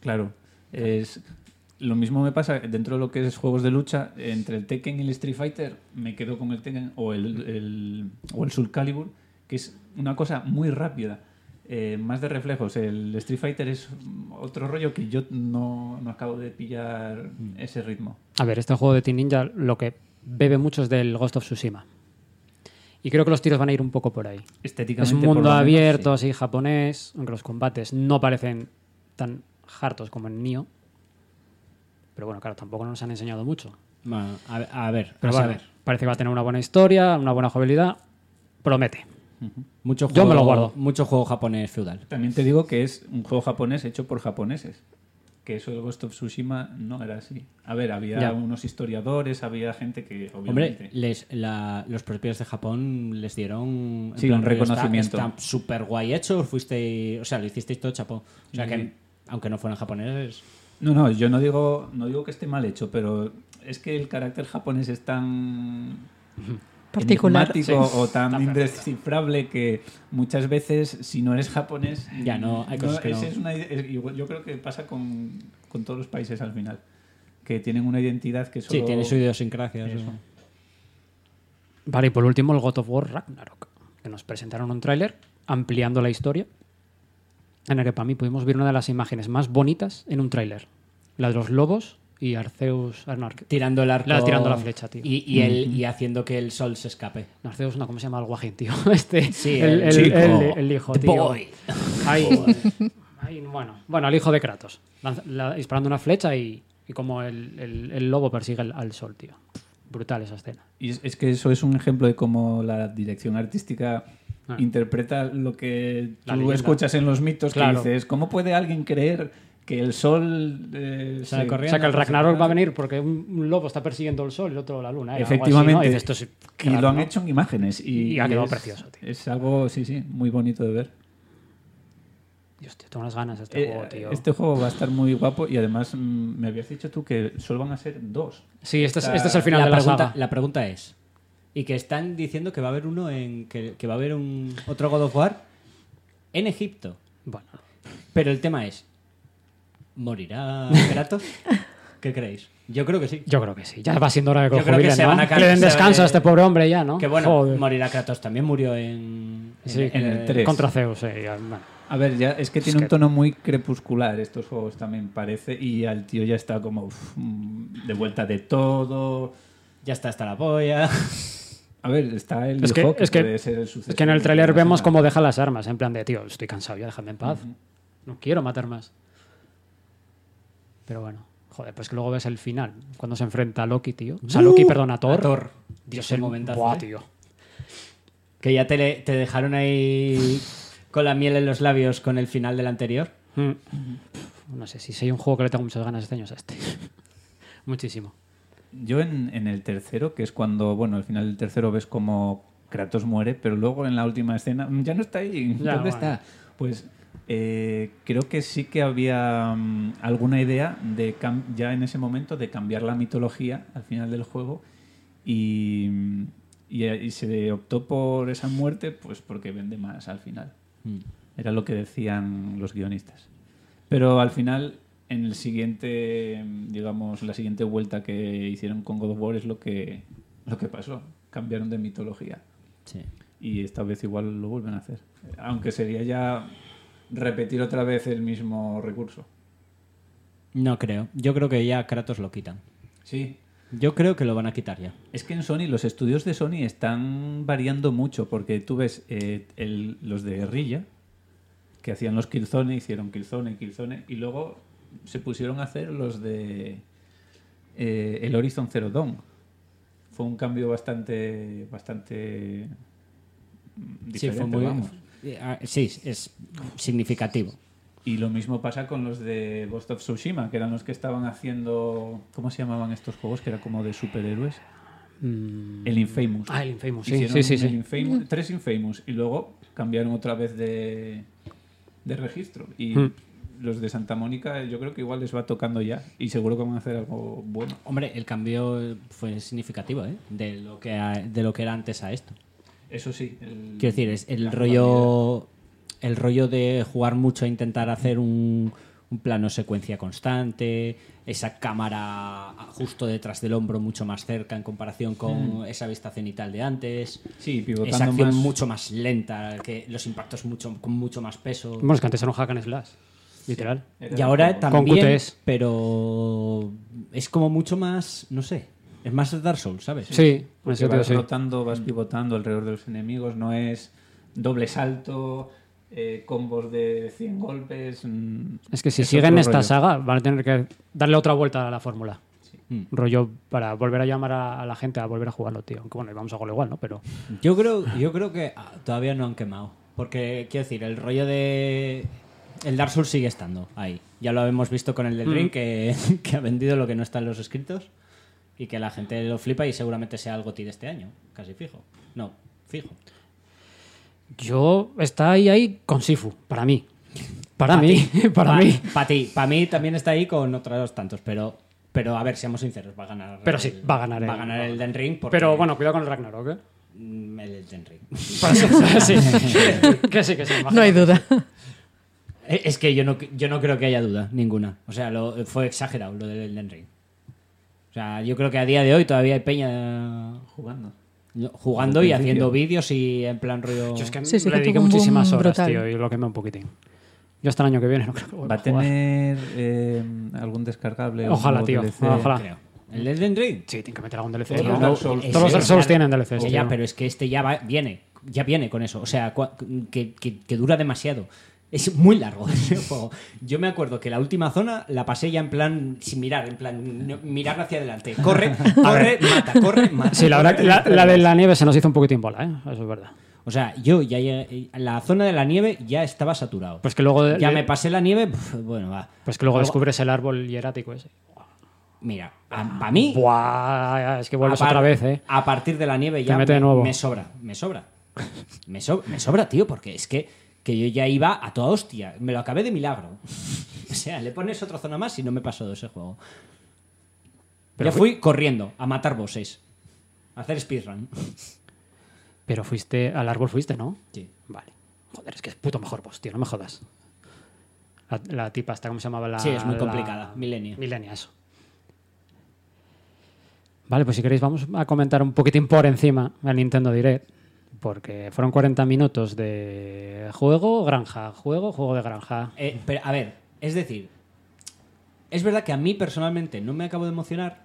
Claro, es lo mismo me pasa dentro de lo que es juegos de lucha entre el Tekken y el Street Fighter me quedo con el Tekken o el, el- o el Soul Calibur que es una cosa muy rápida eh, más de reflejos el Street Fighter es otro rollo que yo no, no acabo de pillar ese ritmo A ver, este juego de Team Ninja lo que bebe mucho es del Ghost of Tsushima. Y creo que los tiros van a ir un poco por ahí. estéticamente Es un mundo menos, abierto, sí. así japonés, aunque los combates no parecen tan hartos como en Nioh. Pero bueno, claro, tampoco nos han enseñado mucho. Bueno, a, a ver, Pero a ver. parece que va a tener una buena historia, una buena jugabilidad. Promete. Mucho Yo juego, me lo guardo. Mucho juego japonés feudal. también te digo que es un juego japonés hecho por japoneses que eso del Ghost of Tsushima no era así a ver había Ya. unos historiadores había gente que Hombre, obviamente les, la- los propios de Japón les dieron un reconocimiento. Está súper guay hecho, fuiste, o sea, lo hicisteis todo chapo. O sea Sí. que, aunque no fueran japoneses, No, no, yo no digo, no digo que esté mal hecho, pero es que el carácter japonés es tan Particular. Sí. o tan indescifrable que muchas veces, si no eres japonés, Ya, no, hay cosas que no. es una ide- es- igual- yo creo que pasa con, con todos los países al final, que tienen una identidad que solo... sí, tiene su idiosincrasia. Eso. eso. Vale, y por último el God of War Ragnarok, que nos presentaron un tráiler ampliando la historia, en el que para mí pudimos ver una de las imágenes más bonitas en un tráiler. La de los lobos y Arceus... ah, no, Arce- Tirando el arco. La- tirando la flecha, tío. Y, y, el, y haciendo que el sol se escape. no, Arceus no, ¿cómo se llama el guajín, tío? Este, Sí, el, el el- chico. el- el hijo, tío. boy. Ahí, ahí, bueno, bueno, el hijo de Kratos, lanza- la- disparando una flecha y, y como el, el- el lobo persigue al, al sol, tío. Brutal esa escena. Y es, es que eso es un ejemplo de cómo la dirección artística Ah. interpreta lo que La tú leyenda. escuchas en los mitos Claro. que dices, ¿cómo puede alguien creer que el sol eh, Sale se- corriendo? O sea que el Ragnarok va a venir porque un, un lobo está persiguiendo el sol y el otro la luna. ¿eh? Algo así, ¿no? Efectivamente. Y esto es lo han ¿no? hecho en imágenes. Y, Y ha quedado es- precioso, tío. Es algo, sí, sí, muy bonito de ver. Dios, tío, tengo unas ganas de este Eh, juego, tío. este juego va a estar muy guapo y además mm, me habías dicho tú que solo van a ser dos. Sí, este es, este es el final la, de la pregunta, saga. la pregunta es. Y que están diciendo que va a haber uno en. que, que va a haber un otro God of War en Egipto. Bueno, Pero el tema es. ¿Morirá Kratos? ¿Qué creéis? Yo creo que sí. yo creo que sí. Ya va siendo hora de que Yo creo que se ¿no? van a Que le den descanso de- a este pobre hombre ya, ¿no? Que bueno, Joder. morirá Kratos. También murió en. Sí, en el tres. contra Zeus, eh, ya, bueno. A ver, ya es que tiene un tono muy crepuscular estos juegos también parece y al tío ya está como uf, de vuelta de todo. Ya está hasta la polla. A ver, está el Es que- hijo que, es que- puede ser el sucesor Es que en el tráiler vemos cómo deja las armas, en plan de, tío, estoy cansado ya, déjame en paz. No quiero matar más. Pero bueno, joder, pues que luego ves el final, cuando se enfrenta a Loki, tío. O sea, Loki, perdón, a Thor. A Thor. Dios, Ese el momentazo, Buah, ¿eh? tío. Que ya te, le- te dejaron ahí con la miel en los labios con el final del anterior. Mm. No sé, si hay un juego que le tengo muchas ganas este año es este. Muchísimo. Yo en, en el tercero, que es cuando, bueno, al final del tercero ves como Kratos muere, pero luego en la última escena mm, ya no está ahí. Ya, ¿Dónde bueno. está? Pues eh, creo que sí que había mm, alguna idea de ya en ese momento de cambiar la mitología al final del juego y, mm, y, y se optó por esa muerte pues porque vende más al final. Era lo que decían los guionistas. Pero al final, en el siguiente, digamos, la siguiente vuelta que hicieron con God of War es lo que, lo que pasó. Cambiaron de mitología. Sí. Y esta vez igual lo vuelven a hacer. Aunque sería ya repetir otra vez el mismo recurso. No creo. Yo creo que ya Kratos lo quitan. Sí. Yo creo que lo van a quitar ya. Es que en Sony, los estudios de Sony están variando mucho, porque tú ves eh, el- los de Guerrilla, que hacían los Killzone, hicieron Killzone, Killzone, y luego se pusieron a hacer los de eh, el Horizon Zero Dawn. Fue un cambio bastante, bastante mm, Sí, diferente, fue muy. vamos. Ah, Sí, es significativo. Y lo mismo pasa con los de Ghost of Tsushima, que eran los que estaban haciendo... ¿Cómo se llamaban estos juegos? Que era como de superhéroes. Mm. El Infamous. Ah, el Infamous, sí, Hicieron sí, sí. Infamous- tres Infamous y luego cambiaron otra vez de, de registro. Y Mm. los de Santa Mónica yo creo que igual les va tocando ya y seguro que van a hacer algo bueno. Hombre, el cambio fue significativo, ¿eh? De lo que, a- de lo que era antes a esto. Eso sí. el- Quiero decir, es el rollo. El rollo de jugar mucho a intentar hacer un, un plano secuencia constante, esa cámara justo detrás del hombro mucho más cerca en comparación con esa vista cenital de antes. Sí, pivotando Esa acción más. mucho más lenta, que los impactos mucho, con mucho más peso. Bueno, es que antes era un hack and slash, literal. Era Y ahora como- también, pero es como mucho más, no sé, es más Dark Souls, ¿sabes? Sí, porque vas sí. rotando, vas pivotando alrededor de los enemigos, no es doble salto, eh, combos de 100 golpes. mm, Es que si siguen esta rollo. saga, van a tener que darle otra vuelta a la fórmula. Mm. Rollo para volver a llamar a, a la gente a volver a jugarlo, tío. Aunque bueno, vamos a jugarlo igual, ¿no? Pero Yo creo, yo creo que ah, todavía no han quemado. Porque, quiero decir, el rollo de. El Dark Souls sigue estando ahí. Ya lo hemos visto con el del Ring, que, que ha vendido lo que no está en los escritos. Y que la gente lo flipa y seguramente sea algo de este año. Casi fijo. No, fijo. yo está ahí ahí con Sifu, para mí. Para Pa' mí, ti. para Pa- mí. pa' ti. Para mí también está ahí con otros tantos, pero. Pero a ver, seamos sinceros, va a ganar. Pero sí, va a ganar Va a el- ganar el Den Ring. Porque, Pero bueno, cuidado con el Ragnarok, ¿eh? mm, El Den Ring. Para sí. que sí, que sí. No hay duda. Eh, Es que yo no, yo no creo que haya duda ninguna. O sea, lo, fue exagerado lo del Elden Ring. O sea, yo creo que a día de hoy todavía hay peña Jugando. jugando y haciendo vídeos y en plan rollo... Yo es que Sí, sí, le dediqué muchísimas horas, brutal. tío, y lo quemé un poquitín. Yo hasta el año que viene no creo que ¿Va a tener eh, algún descargable? Ojalá, tío, DLC? ojalá. creo. ¿El Elden Ring? Sí, tiene que meter algún DLC. Todos tío. los Dark Souls. Todos los Dark Souls tienen DLCs, Ya, ya, tío. pero es que este ya va- viene. Ya viene con eso. O sea, que, que- que dura demasiado. Es muy largo ese juego. Yo me acuerdo que la última zona la pasé ya en plan sin mirar, en plan no- mirar hacia adelante. Corre, corre, mata, corre, mata. Sí, la verdad que la, de la nieve se nos hizo un poquitín bola, ¿eh? Eso es verdad. O sea, yo ya, ya- la zona de la nieve ya estaba saturado. Pues que luego, ya le- me pasé la nieve, pf, bueno, va. pues que luego descubres el árbol hierático ese. Mira, para mí, Buah, es que vuelves otra vez, ¿eh? A partir de la nieve ya mete de me, nuevo. me sobra, me sobra. Me, so- me sobra, tío, porque es que, que yo ya iba a toda hostia. Me lo acabé de milagro. O sea, le pones otra zona más y no me pasó de ese juego. Pero ya fui corriendo a matar bosses. A hacer speedrun. Pero fuiste, al árbol fuiste, ¿no? Sí. Vale. Joder, es que es puto mejor boss, tío, no me jodas. La, la tipa esta, ¿cómo se llamaba? La, Sí, es muy la- complicada. Milenia. Milenia, eso. Vale, pues si queréis vamos a comentar un poquitín por encima el Nintendo Direct. Porque fueron 40 minutos de juego, granja, juego, juego de granja. Eh, pero, a ver, es decir, es verdad que a mí personalmente no me acabo de emocionar,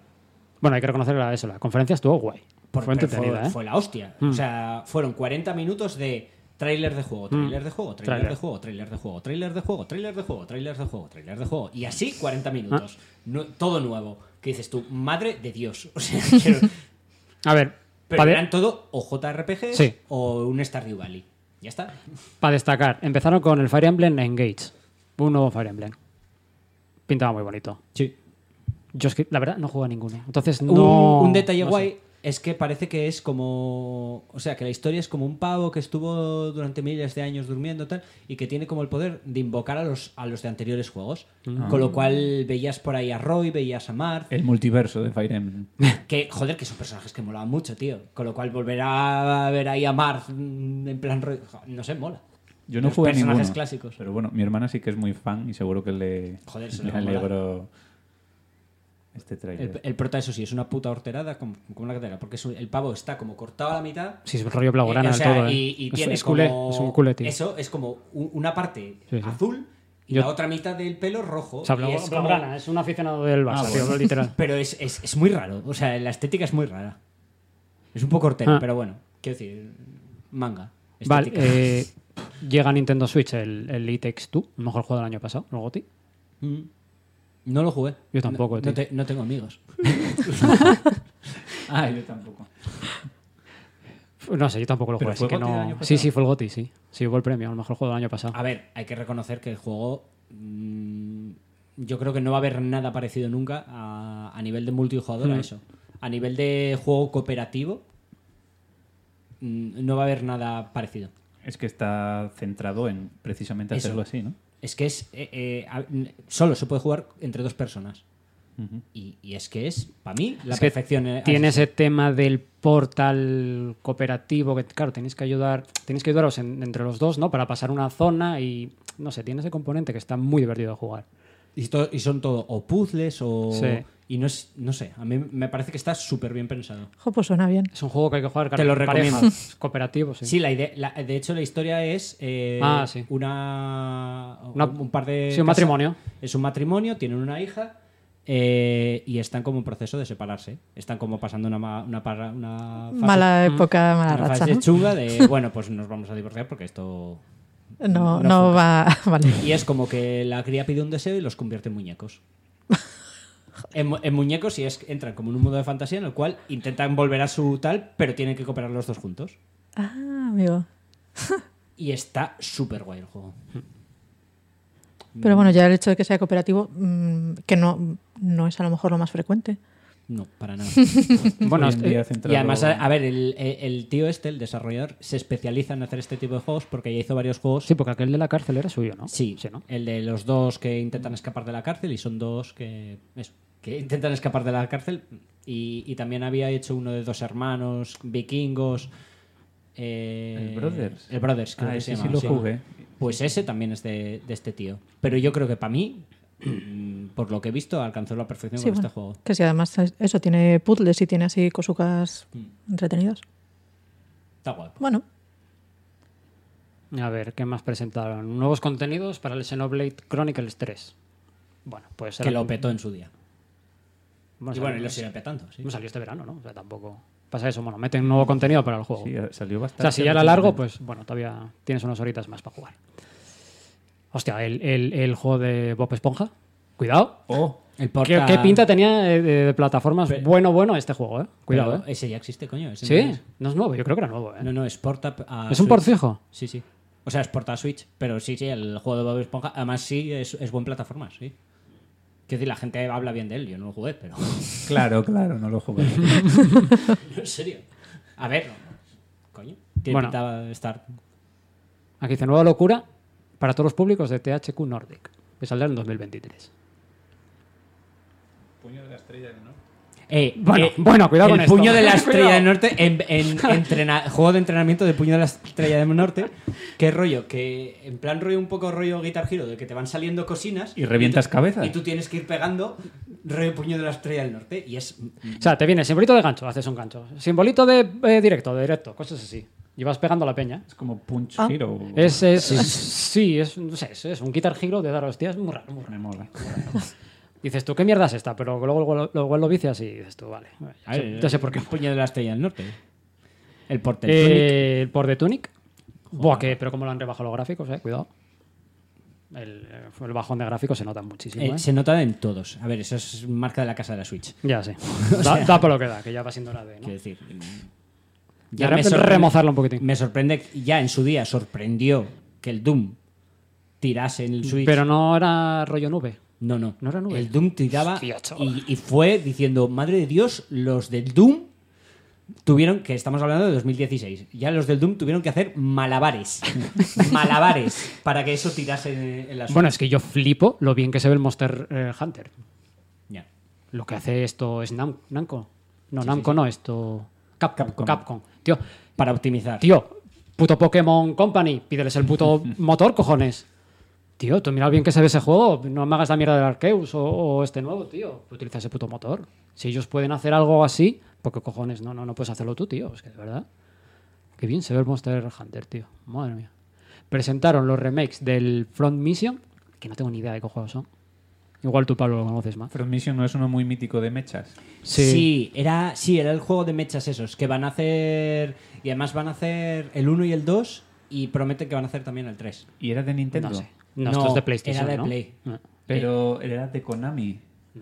Bueno, hay que reconocer eso, la conferencia estuvo guay. Por- fue ¿eh? fue la hostia. O sea, fueron 40 minutos de tráiler de juego, tráiler de juego, tráiler de juego, tráiler de juego, tráiler de juego, tráiler de juego, tráiler de juego, tráiler de juego. Y así 40 minutos. No- todo nuevo. Que dices tú, madre de Dios. O sea, quiero- A ver, pero para eran todo o JRPGs Sí. o un Stardew Valley. Ya está. destacar, empezaron con el Fire Emblem Engage. Un nuevo Fire Emblem. Pintaba muy bonito. Sí. Yo es que, la verdad, no juego a ninguno. Entonces, Un- no. un, detalle no sé. Es que parece que es como. O sea, que la historia es como un pavo que estuvo durante miles de años durmiendo tal, y que tiene como el poder de invocar a los, a los de anteriores juegos. Mm. Con lo cual veías por ahí a Roy, veías a Marth. El multiverso de Fire Emblem. Que, joder, que son personajes que molaban mucho, tío. Con lo cual volver a ver ahí a Marth mm, en plan No sé, mola. Yo no Los jugué a personajes ninguno. clásicos. Pero bueno, mi hermana sí que es muy fan y seguro que le, Joder, se le le va a molar. alegró este El, trailer. el prota, eso sí, es una puta horterada como, como una catedral. Porque es un- el pavo está como cortado a la mitad. Sí, es rollo blaugrana Eh, o sea, todo. ¿eh? y, y es, tiene es culé, como- es un culé, tío. Eso es como una parte Sí, sí. azul Y Yo- la otra mitad del pelo rojo. O sea, y es como- Blaugrana, es un aficionado del Barça, Ah, bueno. literal. Pero es, es- es muy raro. O sea, la estética es muy rara. Es un poco hortera, Ah. pero bueno. Quiero decir, manga. Vale, eh, llega a Nintendo Switch el, el Two, el mejor juego del año pasado, el GOTY. Mm. No lo jugué. Yo tampoco, No, tío. no te- no tengo amigos. Ah, yo tampoco. No sé, yo tampoco lo ¿Pero jugué, así fue que no... Sí, sí, fue el GOTY, sí. Sí, hubo el premio, el mejor juego del año pasado. A ver, hay que reconocer que el juego. mm, yo creo que no va a haber nada parecido nunca a, a nivel de multijugador a Mm. eso. A nivel de juego cooperativo, mm, no va a haber nada parecido. Es que está centrado en precisamente Eso. hacerlo así, ¿no? Es que es. eh, eh, a- solo se puede jugar entre dos personas. Y, y es que es, para mí, la Es que perfección. eh, Tiene ese tema del portal cooperativo que, claro, tenéis que ayudar, tenéis que ayudaros en- entre los dos, ¿no? Para pasar una zona y, no sé, tiene ese componente que está muy divertido de jugar. Y, to- y son todo o puzzles o. Sí. Y no es. No sé, a mí me parece que está súper bien pensado. Jo, pues suena bien. Es un juego que hay que jugar Te lo recomiendo. cooperativo, sí. Sí, la idea, la- de hecho la historia es eh, Ah, sí. una, Una- un par de sí, un casa- matrimonio. Es un matrimonio, tienen una hija eh, y están como en proceso de separarse. Están como pasando una, una, fase, Mala época, mala una racha. fase ¿no? chunga de bueno, pues nos vamos a divorciar porque esto No, no no va. Vale. y es como que la cría pide un deseo y los convierte en muñecos. En, mu- en muñecos y es entran como en un mundo de fantasía en el cual intentan volver a su tal, pero tienen que cooperar los dos juntos. Ah, amigo. Y está súper guay el juego. Pero bueno, ya el hecho de que sea cooperativo, mm, que no, no es a lo mejor lo más frecuente. No, para nada. Bueno, eh, y centrado- además, a, a ver, el, el- el tío este, el desarrollador, se especializa en hacer este tipo de juegos porque ya hizo varios juegos. sí, porque aquel de la cárcel era suyo, ¿no? Sí, Sí, ¿no? el de los dos que intentan escapar de la cárcel y son dos que. Eso, que intentan escapar de la cárcel. Y, y también había hecho uno de dos hermanos vikingos. eh, ¿El Brothers? El Brothers, creo Ah, que ese se sí llama. lo sí. jugué. Pues ese también es de, de este tío. Pero yo creo que para mí, mm, por lo que he visto, alcanzó la perfección Sí, con bueno, este juego. que si además es- eso tiene puzzles y tiene así cosucas Mm. entretenidas. Está guapo. Bueno, A ver, ¿qué más presentaron? Nuevos contenidos para el Xenoblade Chronicles 3. Bueno, pues... Que lo petó en su día. Bueno, y bueno, salió- y lo sigue petando. Sí. no salió este verano, ¿no? O sea, tampoco... Pasa eso, bueno, meten nuevo contenido para el juego. Sí, salió O bastante. sea, si ya era largo, pues bueno, todavía tienes unas horitas más para jugar. Hostia, el, el- el juego de Bob Esponja. Cuidado. Oh, El ¿Qué, porta- qué pinta tenía de, de plataformas? Pero- bueno, bueno este juego, ¿eh? Cuidado, Pero ¿eh? Ese ya existe, coño. ese no Sí, es- no es nuevo, yo creo que era nuevo, ¿eh? No, no, es port a- ¿Es un port Switch. fijo? Sí, sí. O sea, es port a Switch, pero sí, sí, el juego de Bob Esponja, además sí, es, es buen plataforma, sí. Quiero decir, la gente habla bien de él, yo no lo jugué, pero... claro, claro, no lo jugué. en serio. A ver, coño, tiene Bueno. pinta de estar... Aquí dice nueva locura para todos los públicos de THQ Nordic. Que saldrá en 2023. Puño de la estrella, ¿no? Eh, Bueno, eh, bueno, cuidado el con esto. puño de la estrella del norte en, en entrena- juego de entrenamiento de puño de la estrella del norte qué rollo que en plan rollo un poco rollo Guitar Hero de que te van saliendo cosinas Y revientas cabezas. y tú tienes que ir pegando rollo puño de la estrella del norte y es O sea, te viene simbolito de gancho, haces un gancho. Simbolito de eh, directo, de directo, cosas así. Y vas pegando a la peña. Es como Punch Ah. Hero. Es, es, sí, es, no sé, es, es un Guitar Hero de dar hostias, muy raro, muy raro. Me mola. Dices tú, ¿qué mierda es esta? Pero luego, luego, luego lo vicias y dices tú, vale, ya sé, ya sé por qué. puño de la estrella del norte el porte Eh, el por The Tunic. Buah, que, pero como lo han rebajado los gráficos, eh, cuidado. El, el bajón de gráficos se nota muchísimo. Eh, eh. se nota en todos a ver eso es marca de la casa de la Switch Ya sé. Da, da por lo que da, que ya va siendo hora de. ¿no? quiero decir Ya me re- sorprende- remozarlo un poquitín. me sorprende ya en su día sorprendió que el Doom tirase en el Switch Pero no era rollo nube. No, no. ¿No era nube? El Doom tiraba Hostia, y, y fue diciendo, madre de Dios, los del Doom tuvieron, que estamos hablando de 2016, ya los del Doom tuvieron que hacer malabares. malabares para que eso tirase en, en la Bueno, es que yo flipo lo bien que se ve el Monster eh, Hunter. Ya. Lo que hace esto es Nam- Namco. No, Sí, Namco sí, sí. no, esto. Capcom. Capcom. Capcom. Tío, Para optimizar. tío, puto Pokémon Company, pídeles el puto motor, cojones. Tío, tú mira bien que se ve ese juego. No me hagas la mierda del Arceus o, o este nuevo, tío. Utiliza ese puto motor. Si ellos pueden hacer algo así, ¿por qué cojones no, no, no puedes hacerlo tú, tío? Es que de verdad. Qué bien se ve el Monster Hunter, tío. Madre mía. Presentaron los remakes del Front Mission, que no tengo ni idea de qué juegos son. Igual tú, Pablo, lo conoces más. Front Mission no es uno muy mítico de mechas. Sí. era, sí, era el juego de mechas esos, que van a hacer... Y además van a hacer el 1 y el 2 y prometen que van a hacer también el 3. ¿Y era de Nintendo? No sé. No, No, esto es de PlayStation, era de ¿no? Play. Ah. Pero era de Konami.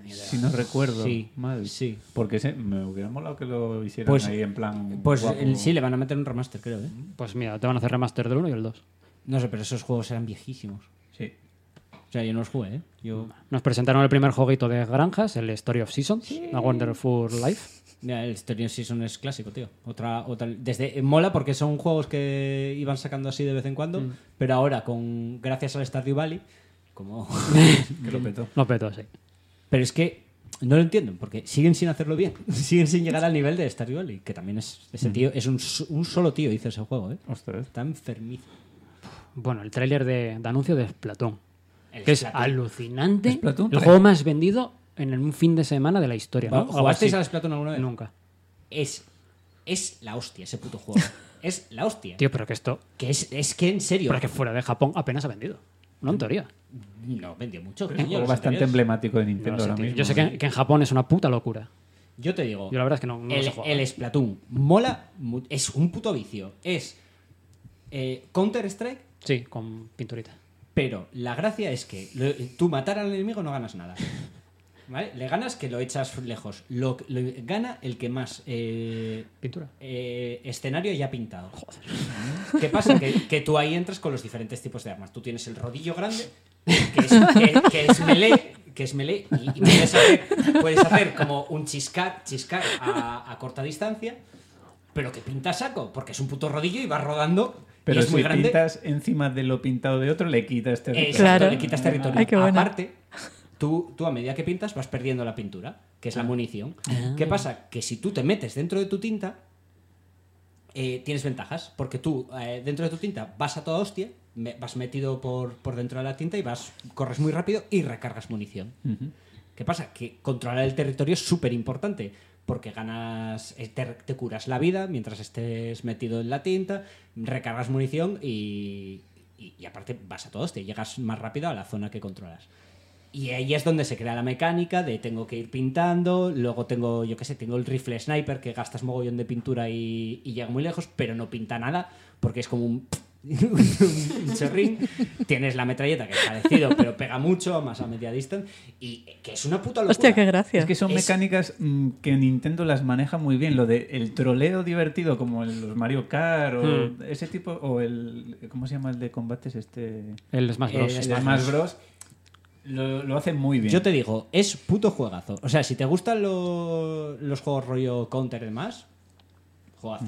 Si no recuerdo Sí, mal. sí. Porque se- me hubiera molado que lo hicieran Pues- ahí en plan. Pues guapo. sí, le van a meter un remaster, creo, ¿eh? Pues mira, te van a hacer remaster del 1 y el 2. No sé, pero esos juegos eran viejísimos. Sí. O sea, yo no los jugué, ¿eh? Yo... Nos presentaron el primer jueguito de granjas, el Story of Seasons, A Wonderful Life. El Story of Season es clásico, tío. Otra, otra, desde, eh, mola porque son juegos que iban sacando así de vez en cuando, pero ahora, con gracias al Stardew Valley, como... Que lo petó. Lo peto, sí. pero es que no lo entiendo, porque siguen sin hacerlo bien. siguen sin llegar al nivel de Stardew Valley, que también es... Ese tío es un, un solo tío hizo ese juego, ¿eh? Ostras. Está enfermizo. Bueno, el tráiler de, de anuncio de Splatoon. El Que es alucinante. El juego más vendido en un fin de semana de la historia. ¿no? ¿Jugasteis al Splatoon alguna vez? Nunca. Es, es la hostia ese puto juego. es la hostia. Tío, pero que esto. Que es, es que en serio... Pero que fuera de Japón apenas ha vendido. No en teoría. No, vendió mucho. Es un juego bastante anteriores. emblemático de Nintendo sé, ahora mismo. Yo sé que, que en Japón es una puta locura. Yo te digo, Yo la verdad es que no, el, el Splatoon mola, es un puto vicio. Es eh, Counter-Strike, Sí, con pinturita. pero la gracia es que lo- tú matar al enemigo no ganas nada. ¿Vale? Le ganas que lo echas lejos. Lo, lo- gana el que más eh, Pintura. eh, escenario haya pintado. ¿Qué pasa? Que, que tú ahí entras con los diferentes tipos de armas. Tú tienes el rodillo grande, que es, que- que es melee, que es melee y, y puedes, hacer, puedes hacer como un chiscar, chiscar a, a corta distancia, pero que pinta saco, porque es un puto rodillo y va rodando. Pero y es si muy grande. pintas encima de lo pintado de otro, le quitas este Exacto, Claro. le quitas territorio. Ay, qué buena. Aparte, tú, tú a medida que pintas vas perdiendo la pintura, que es la munición. ¿Qué pasa? Que si tú te metes dentro de tu tinta, eh, tienes ventajas, porque tú eh, dentro de tu tinta vas a toda hostia, me- vas metido por, por dentro de la tinta y vas corres muy rápido y recargas munición. ¿Qué pasa? Que controlar el territorio es súper importante. Porque ganas, eh, te, te curas la vida mientras estés metido en la tinta, recargas munición y, y, y aparte vas a todos, te llegas más rápido a la zona que controlas. Y ahí es donde se crea la mecánica de tengo que ir pintando, luego tengo, yo qué sé, tengo el rifle sniper que gastas mogollón de pintura y, y llega muy lejos, pero no pinta nada porque es como un, un chorrín. Tienes la metralleta que es parecido, pero pega mucho, más a media distancia, y que es una puta locura. Hostia, qué gracia. Es que son Es- mecánicas mm, que Nintendo las maneja muy bien. Lo de el troleo divertido, como en los Mario Kart, o Hmm. ese tipo, o el. ¿Cómo se llama el de combates? Este. El Smash Bros. El Smash Smash Bros. Lo, lo hacen muy bien. Yo te digo, es puto juegazo. O sea, si te gustan lo- los juegos rollo counter y demás, juegazo.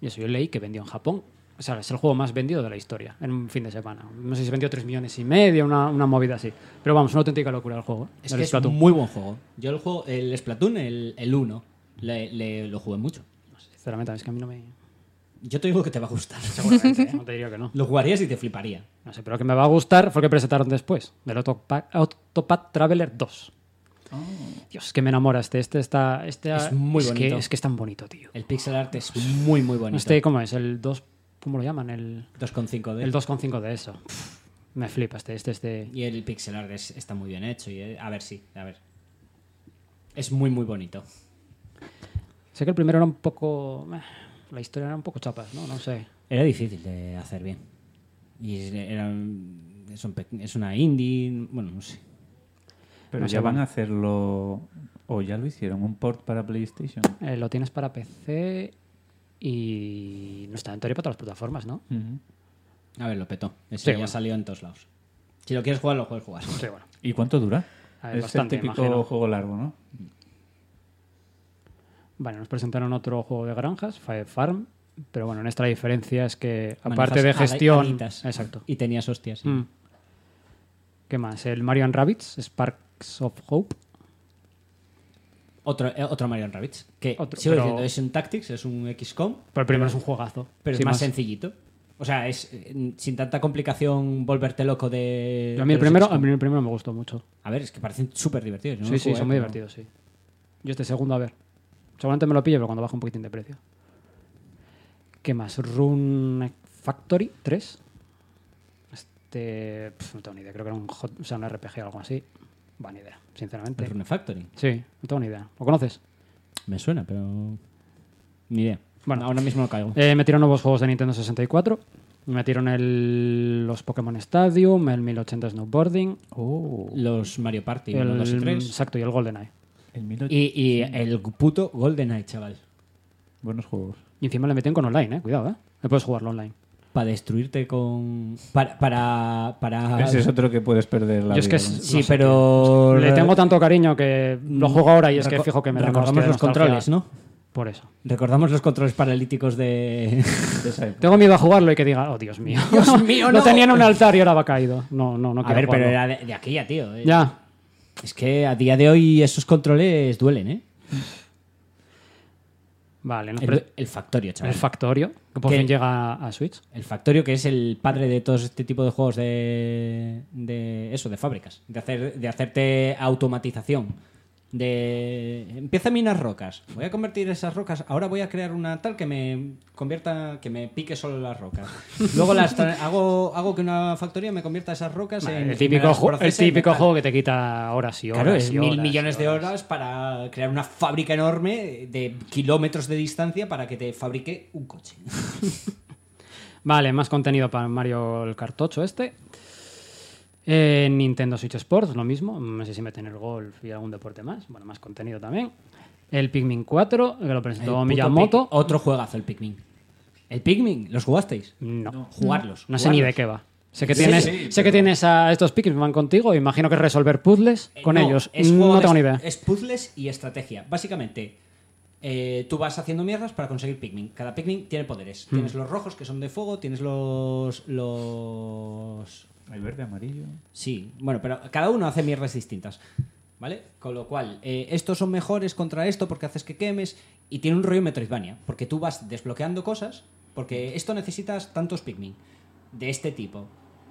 Y eso yo leí que vendió en Japón. O sea, es el juego más vendido de la historia en un fin de semana. No sé si vendió 3 millones y medio, una, una movida así. Pero vamos, una auténtica locura el juego. Es el que es Splatoon. muy buen juego. Yo el juego, el Splatoon, el, el 1, le, le- lo jugué mucho. Sinceramente, es que a mí no me. Yo te digo que te va a gustar. Seguramente, ¿eh? no te diría que no. Lo jugarías y te fliparía. No sé, pero que me va a gustar fue el que presentaron después, del Autopath Traveler 2. Dios, que me enamora este. Este está. Este, Es muy bonito. es que es tan bonito, tío. El pixel art es muy, muy bonito. Este, ¿cómo es? El 2. ¿Cómo lo llaman? El, 2,5D. el 2,5 de eso. Pff, me flipa este. Este, este. Y el pixel art es- está muy bien hecho. Y, eh, a ver, sí, a ver. Es muy, muy bonito. Sé que el primero era un poco. La historia era un poco chapas, ¿no? No sé. Era difícil de hacer bien. Y es- era, es, un pe- es una indie. Bueno, no sé. Pero no sé, ya van a hacerlo. O ya lo hicieron, un port para PlayStation. Eh, lo tienes para PC y. No está en teoría para todas las plataformas, ¿no? A ver, lo petó. Ese Sí, ya bueno. salió en todos lados. Si lo quieres jugar, lo puedes jugar. Sí, bueno. ¿Y cuánto dura? Ver, es bastante, el típico imagino. juego largo, ¿no? Vale, nos presentaron otro juego de granjas, Fire Farm. Pero bueno, en esta la diferencia es que, Manejas aparte de gestión. Exacto. Y tenías hostias. sí. Mm. ¿Qué más? El Marion Rabbits, Sparks of Hope. Otro, eh, otro Mario Rabbids. Que Otro, sigo pero- diciendo, es un Tactics, es un XCOM, Pero el primero es un juegazo. pero es más, sencillito. O sea, es eh, sin tanta complicación volverte loco de. A mí, el primero, a mí el primero me gustó mucho. A ver, es que parecen súper divertidos. yo no sí, sí, jugué, son muy pero- divertidos, sí. Yo este segundo, a ver. Seguramente me lo pillo, pero cuando baja un poquitín de precio. ¿Qué más? Rune Factory 3. Este pf, no tengo ni idea, creo que era un, J- o sea, un RPG o algo así. Va, ni idea, sinceramente. Rune Factory. Sí, no tengo ni idea. ¿Lo conoces? Me suena, pero. Ni idea. Bueno. ahora mismo no caigo. Eh, metieron nuevos juegos de Nintendo 64. Metieron el, los Pokémon Stadium, el 1080 Snowboarding, Oh, Los Mario Party el, 1, 2 y 3. exacto, y el GoldenEye. El Y, y el puto GoldenEye, chaval. Buenos juegos. Y encima le metieron con online, eh. Cuidado, eh. No puedes jugarlo online. Para destruirte con. Para. Para. para... Ese es otro que puedes perder la Yo es que es- ¿no? Sí, no sé, pero. Le tengo tanto cariño que lo juego ahora y es que fijo que me da Recordamos los controles, ¿no? Por eso. Recordamos los controles paralíticos de. De esa época. Tengo miedo a jugarlo y que diga, oh Dios mío. Dios mío, Lo no. tenía en un altar y ahora va caído. No, no, no a ver, pero era de, de aquella, tío. eh. Ya. Es que a día de hoy esos controles duelen, ¿eh? Vale, nos El, el Factorio, chaval. el Factorio, que por fin llega a Switch. El Factorio, que es el padre de todo este tipo de juegos de, de eso, de fábricas, de hacer, de hacerte automatización. De empieza a minar rocas. Voy a convertir esas rocas. Ahora voy a crear una tal que me convierta, que me pique solo las rocas. Luego las hago, hago que una factoría me convierta esas rocas en el típico, me las ju- el típico juego que te quita horas y horas. Claro, es y mil horas millones de horas. horas para crear una fábrica enorme de kilómetros de distancia para que te fabrique un coche. Vale, más contenido para Mario el cartocho este. Eh, Nintendo Switch Sports, lo mismo. No sé si meten el golf y algún deporte más. Bueno, más contenido también. El Pikmin 4, que lo presentó Miyamoto. Pikmin. Otro juegazo el Pikmin. ¿El Pikmin? ¿Los jugasteis? No, Jugarlos. no sé ni de qué va. Sé que tienes, sí, sé pero- que tienes a estos Pikmin van contigo. Imagino que es resolver puzzles Eh, con no, ellos. es juego No tengo ni idea. Es puzzles y estrategia. Básicamente, eh, tú vas haciendo mierdas para conseguir Pikmin. Cada Pikmin tiene poderes. Hmm. Tienes los rojos que son de fuego, tienes los. los. El verde, amarillo. Sí, bueno, pero cada uno hace mierdas distintas. ¿Vale? Con lo cual, eh, estos son mejores contra esto porque haces que quemes. Y tiene un rollo Metroidvania. Porque tú vas desbloqueando cosas. Porque esto necesitas tantos Pikmin. De este tipo.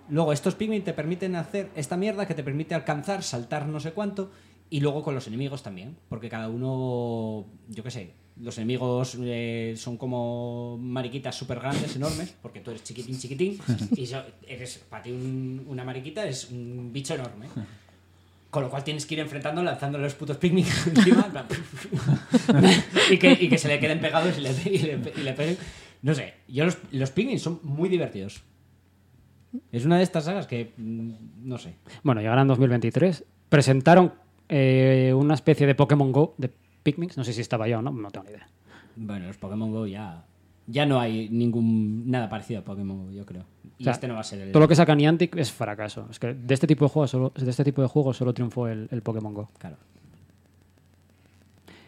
Luego, estos Pikmin te permiten hacer esta mierda que te permite alcanzar, saltar no sé cuánto. Y luego con los enemigos también. Porque cada uno. Yo qué sé. Los enemigos eh, son como mariquitas súper grandes, enormes, porque tú eres chiquitín, chiquitín, y eres, para ti un- una mariquita es un bicho enorme. Con lo cual tienes que ir enfrentando, lanzando los putos Pikmin encima, y, que, se le queden pegados y le, peguen. No sé, yo los, los son muy divertidos. Es una de estas sagas que, mm, no sé. Bueno, llegará en 2023. Presentaron eh, una especie de Pokémon Go de Pikmin. No sé si estaba ya o no, no tengo ni idea. Bueno, los Pokémon Go ya... Ya no hay ningún nada parecido a Pokémon Go, yo creo. Y O sea, este no va a ser el... Todo lo que saca Niantic es fracaso. Es que de este tipo de juegos solo, de este tipo de juegos solo triunfó el, el Pokémon Go. Claro.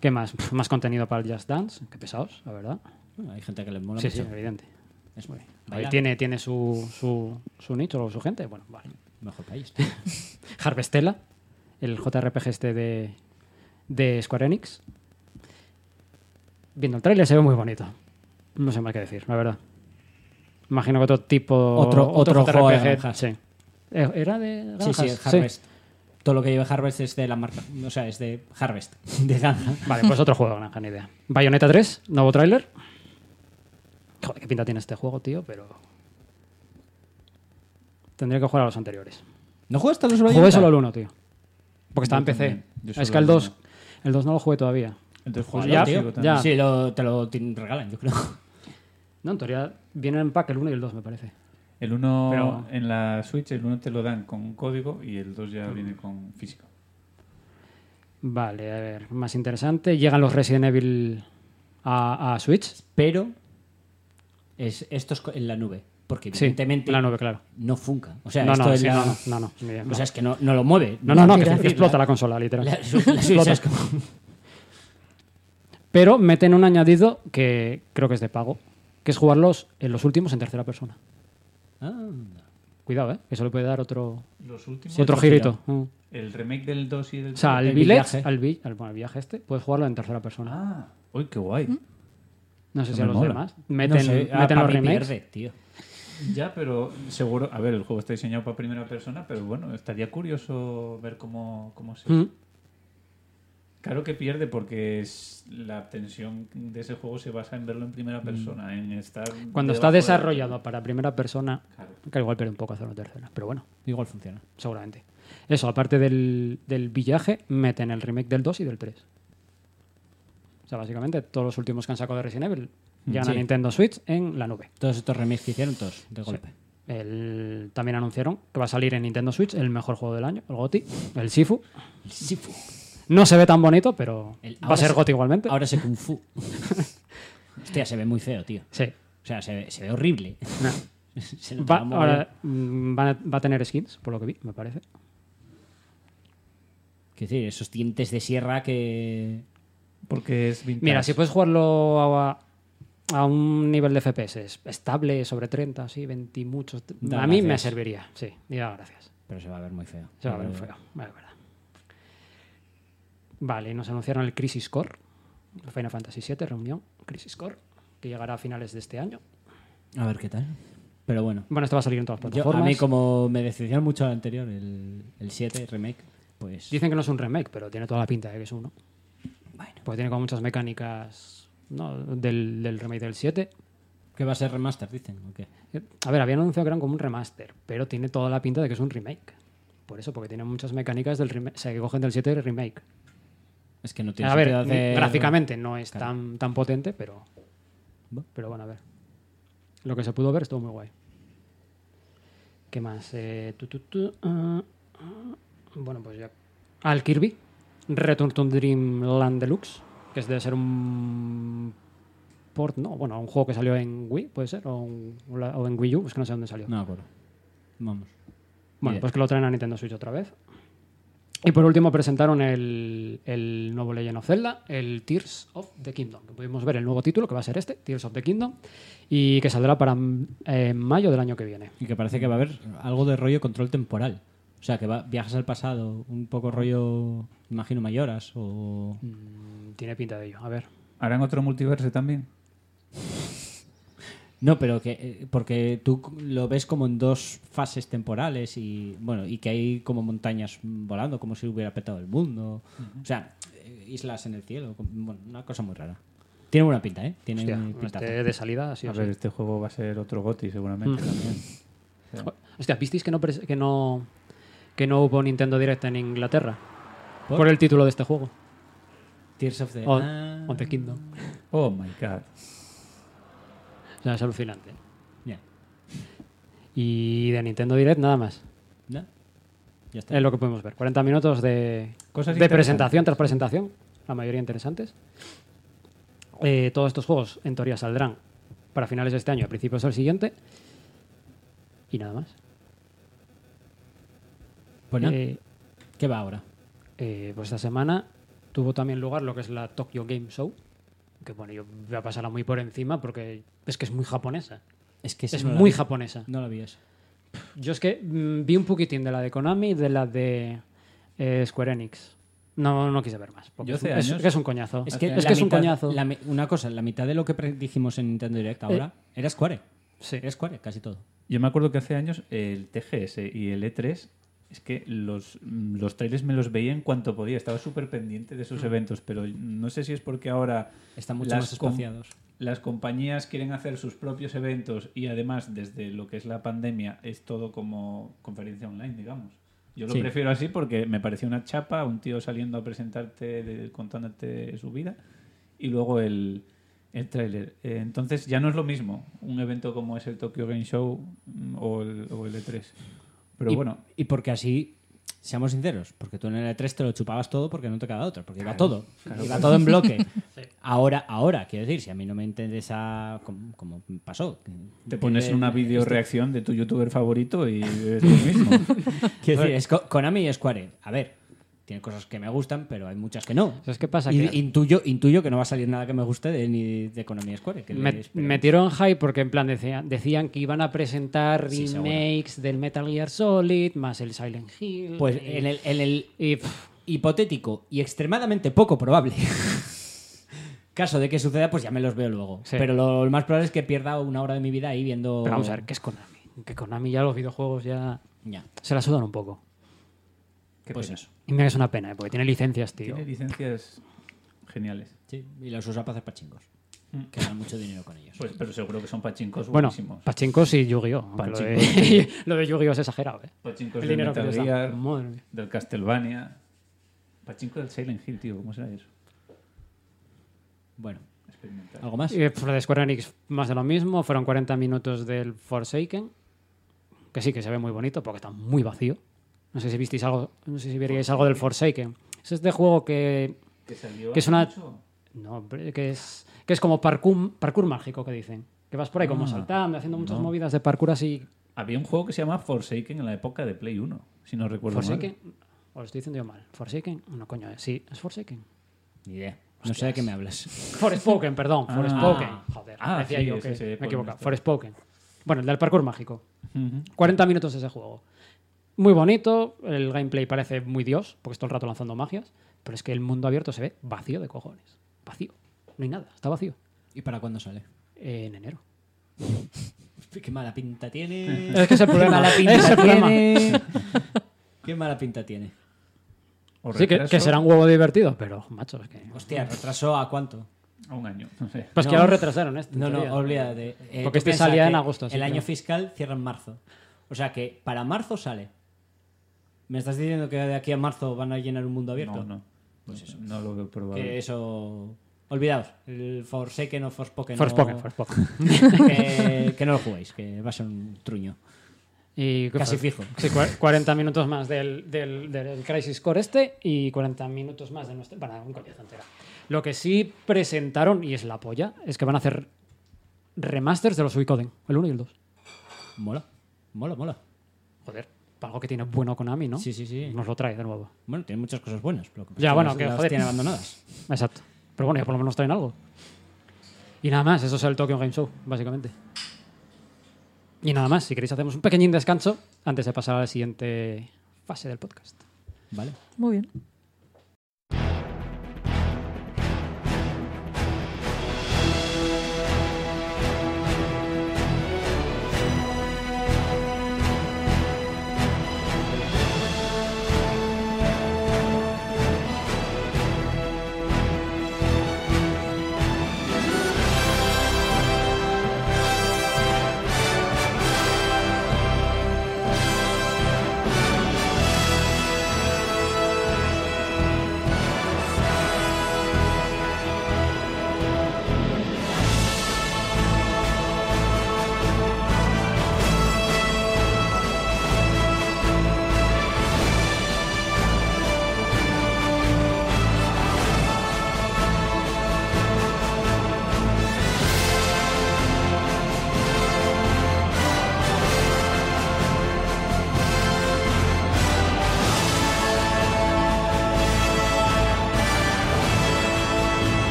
¿Qué más? Pff, más contenido para el Just Dance. Qué pesados, la verdad. Bueno, hay gente que le mola sí, sí, mucho. evidente. Es muy... Bailar. tiene, tiene su, su, su nicho o su gente. Bueno, vale. Mejor país. Harvestella, el JRPG este de, de Square Enix. Viendo el tráiler se ve muy bonito. No sé más qué decir, la verdad. Imagino que otro tipo... Otro- otro juego de granjas. Sí. Eh, ¿Era de Sí, granjas? sí, el Harvest. Todo lo que lleva Harvest es de la marca. O sea, es de Harvest. De granja. Vale, pues otro juego de granja, ni idea. Bayonetta 3, nuevo tráiler. Joder, qué pinta tiene este juego, tío, pero... Tendría que jugar a los anteriores. ¿No juegas hasta los Jugué Bayonetta? solo el 1, tío. Porque estaba Yo en PC. Es que el el 2, uno. El 2 no lo jugué todavía. Entonces, Pues pues ya, tío, ya. Sí, lo- te lo te regalan, yo creo. No, en teoría viene en pack el 1 y el 2, me parece. El 1 Pero- en la Switch, el 1 te lo dan con código y el 2 ya viene con físico. Vale, a ver, más interesante. Llegan los Resident Evil a, a Switch. Pero es, esto es en la nube. Porque Sí, evidentemente nube, claro. no funca. O sea, no, esto no, es sí, la- no, no, O sea, es que no, no lo mueve. No, no, no, que explota la consola, literal. La, su- la Switch Explota. es como... Pero meten un añadido que creo que es de pago, que es jugarlos en los últimos en tercera persona. Ah, Cuidado, ¿eh? Que eso le puede dar otro, Los últimos. otro otro girito. Mm. El remake del 2 y del O sea, El el Village, viaje. al, vi- al- bueno, el viaje este, puedes jugarlo en tercera persona. Ah, uy, qué guay. no sé eso si a los mola. demás. Meten, no sé, meten para los mí remakes. pierde, tío. Ya, pero seguro. A ver, el juego está diseñado para primera persona, pero bueno, estaría curioso ver cómo, cómo se. Mm. Claro que pierde porque es, la tensión de ese juego se basa en verlo en primera persona, en estar... Cuando está de- desarrollado para primera persona, Claro. que igual pierde un poco hacerlo tercera. Pero bueno, Igual funciona. seguramente. Eso, aparte del, del villaje, meten el remake del 2 y del 3. O sea, básicamente todos los últimos que han sacado de Resident Evil llegan Sí. a Nintendo Switch en la nube. Todos estos remakes que hicieron, todos, de golpe. El- también anunciaron que va a salir en Nintendo Switch el mejor juego del año, el GOTY, el Sifu. Sifu. No se ve tan bonito, pero El- va a ser se- GOTY igualmente. Ahora se Kung Fu. Hostia, se ve muy feo, tío. Sí. O sea, se ve, se ve horrible. No. Se nota Va, ahora, mm, van a- va a tener skins, por lo que vi, me parece. Quiero decir, esos dientes de sierra que. Porque es vintage. Mira, si puedes jugarlo a, a un nivel de FPS estable, sobre 30, así, 20 y muchos, Da a mí me serviría. Sí, y da gracias. Pero se va a ver muy feo. Se va a ver Eh, feo, es verdad. Vale, nos anunciaron el Crisis Core, Final Fantasy VII, reunión, Crisis Core, que llegará a finales de este año. A ver qué tal. Pero bueno. Bueno, esto va a salir en todas las Yo, plataformas. a mí, como me decepcionó mucho el anterior, el, el 7 remake, pues. Dicen que no es un remake, pero tiene toda la pinta de que es uno. Bueno. Porque tiene como muchas mecánicas ¿no? del, del remake del 7. ¿Qué va a ser remaster, dicen? ¿O qué? A ver, habían anunciado que eran como un remaster, pero tiene toda la pinta de que es un remake. Por eso, porque tiene muchas mecánicas del remake, o sea, que cogen del 7 del remake. Es que no tiene A ver, hacer- gráficamente no es Claro. tan, tan potente, pero. Pero bueno, a ver. Lo que se pudo ver estuvo muy guay. ¿Qué más? Eh, tu, tu, tu, ah, ah, bueno, pues ya. Al Kirby. Return to Dreamland Deluxe. Que ser un. Port, no, bueno, un juego que salió en Wii, puede ser, o, un- o en Wii U, es que no sé dónde salió. No me acuerdo. Vamos. Bueno, Bien. pues que lo traen a Nintendo Switch otra vez. Y por último presentaron el, el nuevo Legend of Zelda, el Tears of the Kingdom. Que pudimos ver el nuevo título, que va a ser este, Tears of the Kingdom, y que saldrá para eh, mayo del año que viene. Y que parece que va a haber algo de rollo control temporal. O sea, que va, viajas al pasado, un poco rollo, imagino, mayoras o... Mm, tiene pinta de ello. A ver. ¿Harán otro multiverso también? No, pero que eh, porque tú lo ves como en dos fases temporales y bueno y que hay como montañas volando como si hubiera petado el mundo, o sea eh, islas en el cielo, bueno, una cosa muy rara. Tiene buena pinta, ¿eh? Tiene Hostia, pintaza. este de salida, sí a o ver, este juego va a ser otro GOTI seguramente Mm. también. Jo- Hostia, ¿visteis que no, que no, que no hubo Nintendo Direct en Inglaterra? ¿Por? Por el título de este juego. Tears of the... O, Ah. of the Kingdom. Oh my god. O sea, es alucinante. Ya. Y de Nintendo Direct nada más. ¿No? Ya está. Es lo que podemos ver. 40 minutos de, Cosas de presentación tras presentación, la mayoría interesantes. Eh, todos estos juegos, en teoría, saldrán para finales de este año, a principios del siguiente. Y nada más. Pues Eh, ¿qué va ahora? eh, pues esta semana tuvo también lugar lo que es la Tokyo Game Show. Que bueno, yo voy a pasarla muy por encima porque es que es muy japonesa. Es que Es no muy japonesa. No la vi eso. Yo es que mm, vi un poquitín de la de Konami y de la de eh, Square Enix. No, no quise ver más. porque Yo es, hace es- años- que es un coñazo. Es Es que, que, la es, un mitad- coñazo. la mi- una cosa, la mitad de lo que pre- dijimos en Nintendo Direct ahora era Square. Sí. Era Square, casi todo. Yo me acuerdo que hace años el TGS y el E3, es que los, los trailers me los veía en cuanto podía. Estaba súper pendiente de esos eventos, pero no sé si es porque ahora Están mucho más com- espaciados. las compañías quieren hacer sus propios eventos y además desde lo que es la pandemia es todo como conferencia online, digamos. Yo lo Sí. prefiero así porque me pareció una chapa, un tío saliendo a presentarte, de- contándote su vida y luego el, el tráiler. Eh, entonces ya no es lo mismo un evento como es el Tokyo Game Show mm, o el, o el E3. Pero y, bueno, y porque así, seamos sinceros, porque tú en el E3 te lo chupabas todo porque no te quedaba otra, porque iba todo. iba todo en bloque. Ahora, ahora, quiero decir, si a mí no me interesa como, como pasó. te pones Eh, una video reacción de tu youtuber favorito y es lo mismo. Quiero decir, es Konami y Square. A ver, tiene cosas que me gustan, pero hay muchas que no. ¿Sabes qué pasa? Y Que intuyo, intuyo que no va a salir nada que me guste de, ni de y Square. Que me- metieron hype porque en plan decían, decían que iban a presentar Sí, seguro. remakes del Metal Gear Solid más el Silent Hill. Pues y- en el, en el y, pff, hipotético y extremadamente poco probable caso de que suceda, pues ya me los veo luego. Sí. Pero lo más probable es que pierda una hora de mi vida ahí viendo. pero vamos a ver, ¿qué es Konami? Que Konami ya los videojuegos ya Ya. se la sudan un poco. Qué Pues pena. eso. Y me es una pena, ¿eh? porque tiene licencias, tío. Tiene licencias geniales. Sí, y los usa para hacer pachingos. Que ganan mucho dinero con ellos. Pues, pero seguro que son pachincos Bueno, buenísimos. pachincos y Yu-Gi-Oh! Lo de, Pachincos. lo de Yu-Gi-Oh! es exagerado, ¿eh? Pachincos El del dinero que Metal. Gear, del Castlevania. Pachinko del Silent Hill, tío. ¿Cómo será eso? Bueno. ¿algo más? Y por lo de Square Enix, más de lo mismo. Fueron 40 minutos del Forsaken. Que sí, que se ve muy bonito, porque está muy vacío. No sé si visteis algo, no sé si veríais algo del Forsaken. Es este juego que. Que salió que es una- mucho. No, que es. Que es como parkour, parkour mágico, que dicen. Que vas por ahí como Ah, saltando, haciendo muchas no. movidas de parkour así. Había un juego que se llama Forsaken en la época de Play 1, si no recuerdo Forsaken. mal. O lo estoy diciendo yo mal. Forsaken. No, coño, sí, es Forsaken. Ni idea. No sé de qué me hablas. Forspoken, perdón. Ah. Forspoken. Joder, Ah, decía sí, yo que me he equivocado. Forspoken. Bueno, el del parkour mágico. Ujú. 40 minutos ese juego. Muy bonito, el gameplay parece muy dios, porque es todo el rato lanzando magias, pero es que el mundo abierto se ve vacío de cojones. Vacío. No hay nada, está vacío. ¿Y para cuándo sale? En enero. Qué mala pinta tiene. Es que es el Qué problema. mala Es pinta el problema. tiene. Qué mala pinta tiene. Sí, que, será un huevo divertido, pero, macho, es que... Hostia, ¿retrasó a cuánto? a un año, no sé. Pues que No. ya lo retrasaron, en No, no, teoría. olvídate. Eh, Porque este salía en agosto, El año no. fiscal cierra en marzo. O sea que para marzo sale. ¿Me estás diciendo que de aquí a marzo van a llenar un mundo abierto? No, no. Pues eso. No lo veo probable. Que eso. Olvidaos. El Forsaken o Forspoken. Forspoken, no- Forspoken. que, que no lo juguéis, que va a ser un truño. Y ¿qué Casi fue? fijo. Sí, cua- 40 minutos más del, del, del Crisis Core este y 40 minutos más de nuestro. Bueno, un coñazo entera. Lo que sí presentaron, y es la polla, es que van a hacer remasters de los Suicoden, el 1 y el 2. Mola. Mola, mola. Joder, para algo que tiene bueno Konami, ¿no? Sí, sí, sí. Nos lo trae de nuevo. Bueno, tiene muchas cosas buenas. Pasa Ya, bueno, que las joder. tiene abandonadas. Exacto. Pero bueno, ya por lo menos traen algo. Y nada más, eso es el Tokyo Game Show, básicamente. Y nada más, si queréis hacemos un pequeñín descanso antes de pasar a la siguiente fase del podcast. Vale. Muy bien.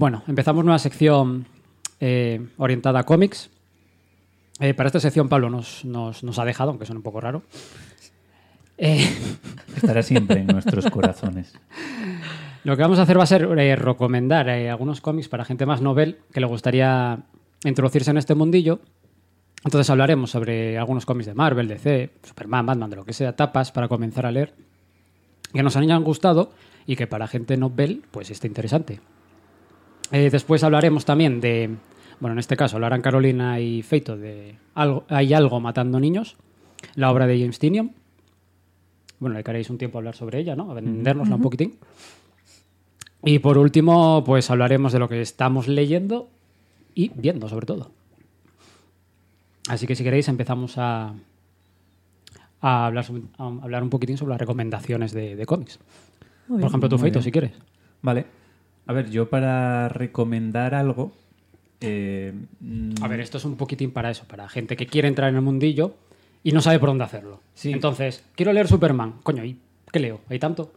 Bueno, empezamos nueva sección eh, orientada a cómics. Eh, para esta sección Pablo nos, nos, nos ha dejado, aunque suene un poco raro. Eh, Estará siempre en nuestros corazones. lo que vamos a hacer va a ser recomendar algunos cómics para gente más novel que le gustaría introducirse en este mundillo. Entonces hablaremos sobre algunos cómics de Marvel, DC, Superman, Batman, de lo que sea, tapas para comenzar a leer, que nos hayan gustado y que para gente novel pues esté interesante. Eh, después hablaremos también de, bueno, en este caso hablarán Carolina y Feito de algo, Hay algo matando niños, la obra de James Tinian. Bueno, le queréis un tiempo hablar sobre ella, ¿no? A vendernosla un poquitín. Y por último, pues hablaremos de lo que estamos leyendo y viendo, sobre todo. Así que si queréis empezamos a, a, hablar, a hablar un poquitín sobre las recomendaciones de, de cómics. Muy Por bien. ejemplo, tú, Muy Feito, bien. si quieres. Vale. A ver, yo para recomendar algo. eh, mm, A ver, esto es un poquitín para eso, para gente que quiere entrar en el mundillo y no sabe por dónde hacerlo. Sí. Entonces, quiero leer Superman. Coño, ¿y qué leo? ¿Hay tanto?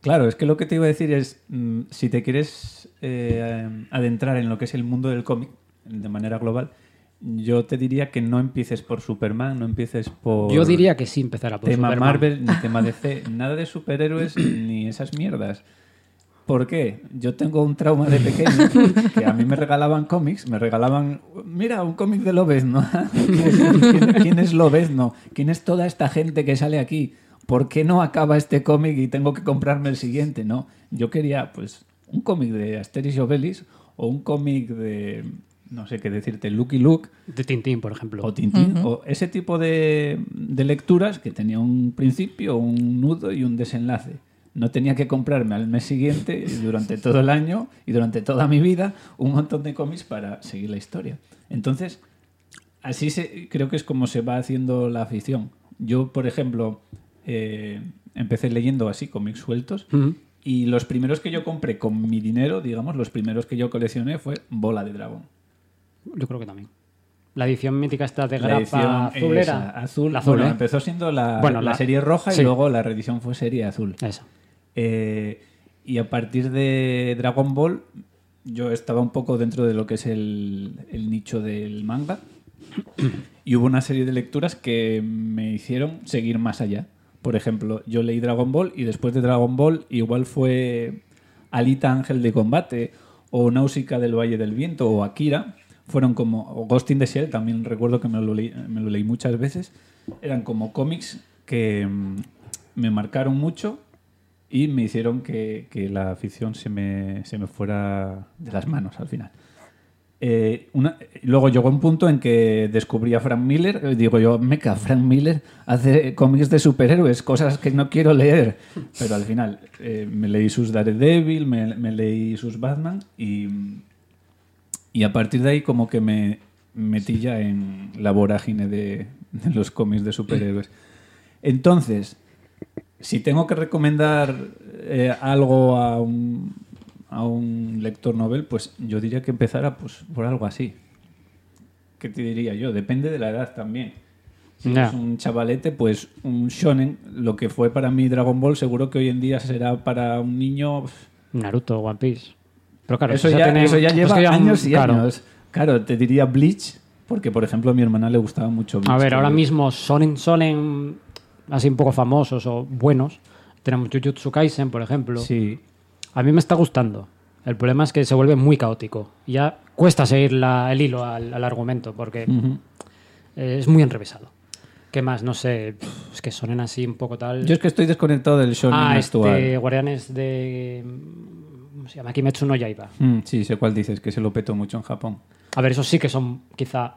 Claro, es que lo que te iba a decir es, mm, si te quieres eh, adentrar en lo que es el mundo del cómic de manera global, yo te diría que no empieces por Superman, no empieces por Yo diría que sí empezará por tema Superman. Marvel ni tema DC, nada de superhéroes ni esas mierdas. ¿Por qué? Yo tengo un trauma de pequeño que a mí me regalaban cómics, me regalaban, mira, un cómic de Lobezno. ¿Quién, quién es Lobezno? ¿Quién es toda esta gente que sale aquí? ¿Por qué no acaba este cómic y tengo que comprarme el siguiente? No, yo quería pues un cómic de Asterix y Obelix o un cómic de, no sé qué decirte, Lucky Luke De Tintín, por ejemplo. o Tintín, o ese tipo de, de lecturas que tenía un principio, un nudo y un desenlace. No tenía que comprarme al mes siguiente, y durante todo el año y durante toda mi vida, un montón de cómics para seguir la historia. Entonces, así se, creo que es como se va haciendo la afición. Yo, por ejemplo, eh, empecé leyendo así cómics sueltos y los primeros que yo compré con mi dinero, digamos, los primeros que yo coleccioné fue Bola de Dragón. Yo creo que también. La edición mítica esta de grapa edición azul esa, era. azul. La azul, bueno, ¿eh? empezó siendo la, Bueno, la la- serie roja sí. y luego la reedición fue serie azul. Esa. Eh, y a partir de Dragon Ball, yo estaba un poco dentro de lo que es el, nicho del manga. Y hubo una serie de lecturas que me hicieron seguir más allá. Por ejemplo, yo leí Dragon Ball y después de Dragon Ball igual fue Alita Ángel de Combate o Náusica del Valle del Viento o Akira. Fueron como o Ghost in the Shell, también recuerdo que me lo leí, me lo leí muchas veces. Eran como cómics que mm, me marcaron mucho y me hicieron que, que la afición se me, se me fuera de las manos al final. Eh, una- luego llegó un punto en que descubrí a Frank Miller. eh, Digo yo, meca, Frank Miller hace cómics de superhéroes, cosas que no quiero leer. Pero al final eh, me leí sus Daredevil, me, me leí sus Batman y, y a partir de ahí como que me metí ya en la vorágine de, de los cómics de superhéroes. Entonces, si tengo que recomendar eh, algo a un, a un lector novel, pues yo diría que empezara pues, por algo así. ¿Qué te diría yo? Depende de la edad también. Si Ya. es un chavalete, pues un shonen, lo que fue para mí Dragon Ball, seguro que hoy en día será para un niño... pues, Naruto, One Piece. Pero claro, eso, ya, tiene- eso ya pues lleva que ya- años y claro. años. Claro, te diría Bleach, porque por ejemplo a mi hermana le gustaba mucho Bleach. A ver, ahora mismo Sonen Sonen así un poco famosos o buenos. Tenemos Jujutsu Kaisen, por ejemplo. Sí, A mí me está gustando. El problema es que se vuelve muy caótico. Ya cuesta seguir la- el hilo al, al argumento porque eh, es muy enrevesado. ¿Qué más? No sé. Es que sonen así un poco tal. Yo es que estoy desconectado del shonen ah, actual. este Guardianes de. ¿Cómo se llama? Kimetsu no Yaiba. Mm, sí, sé cuál dices, que se lo petó mucho en Japón. A ver, esos sí que son quizá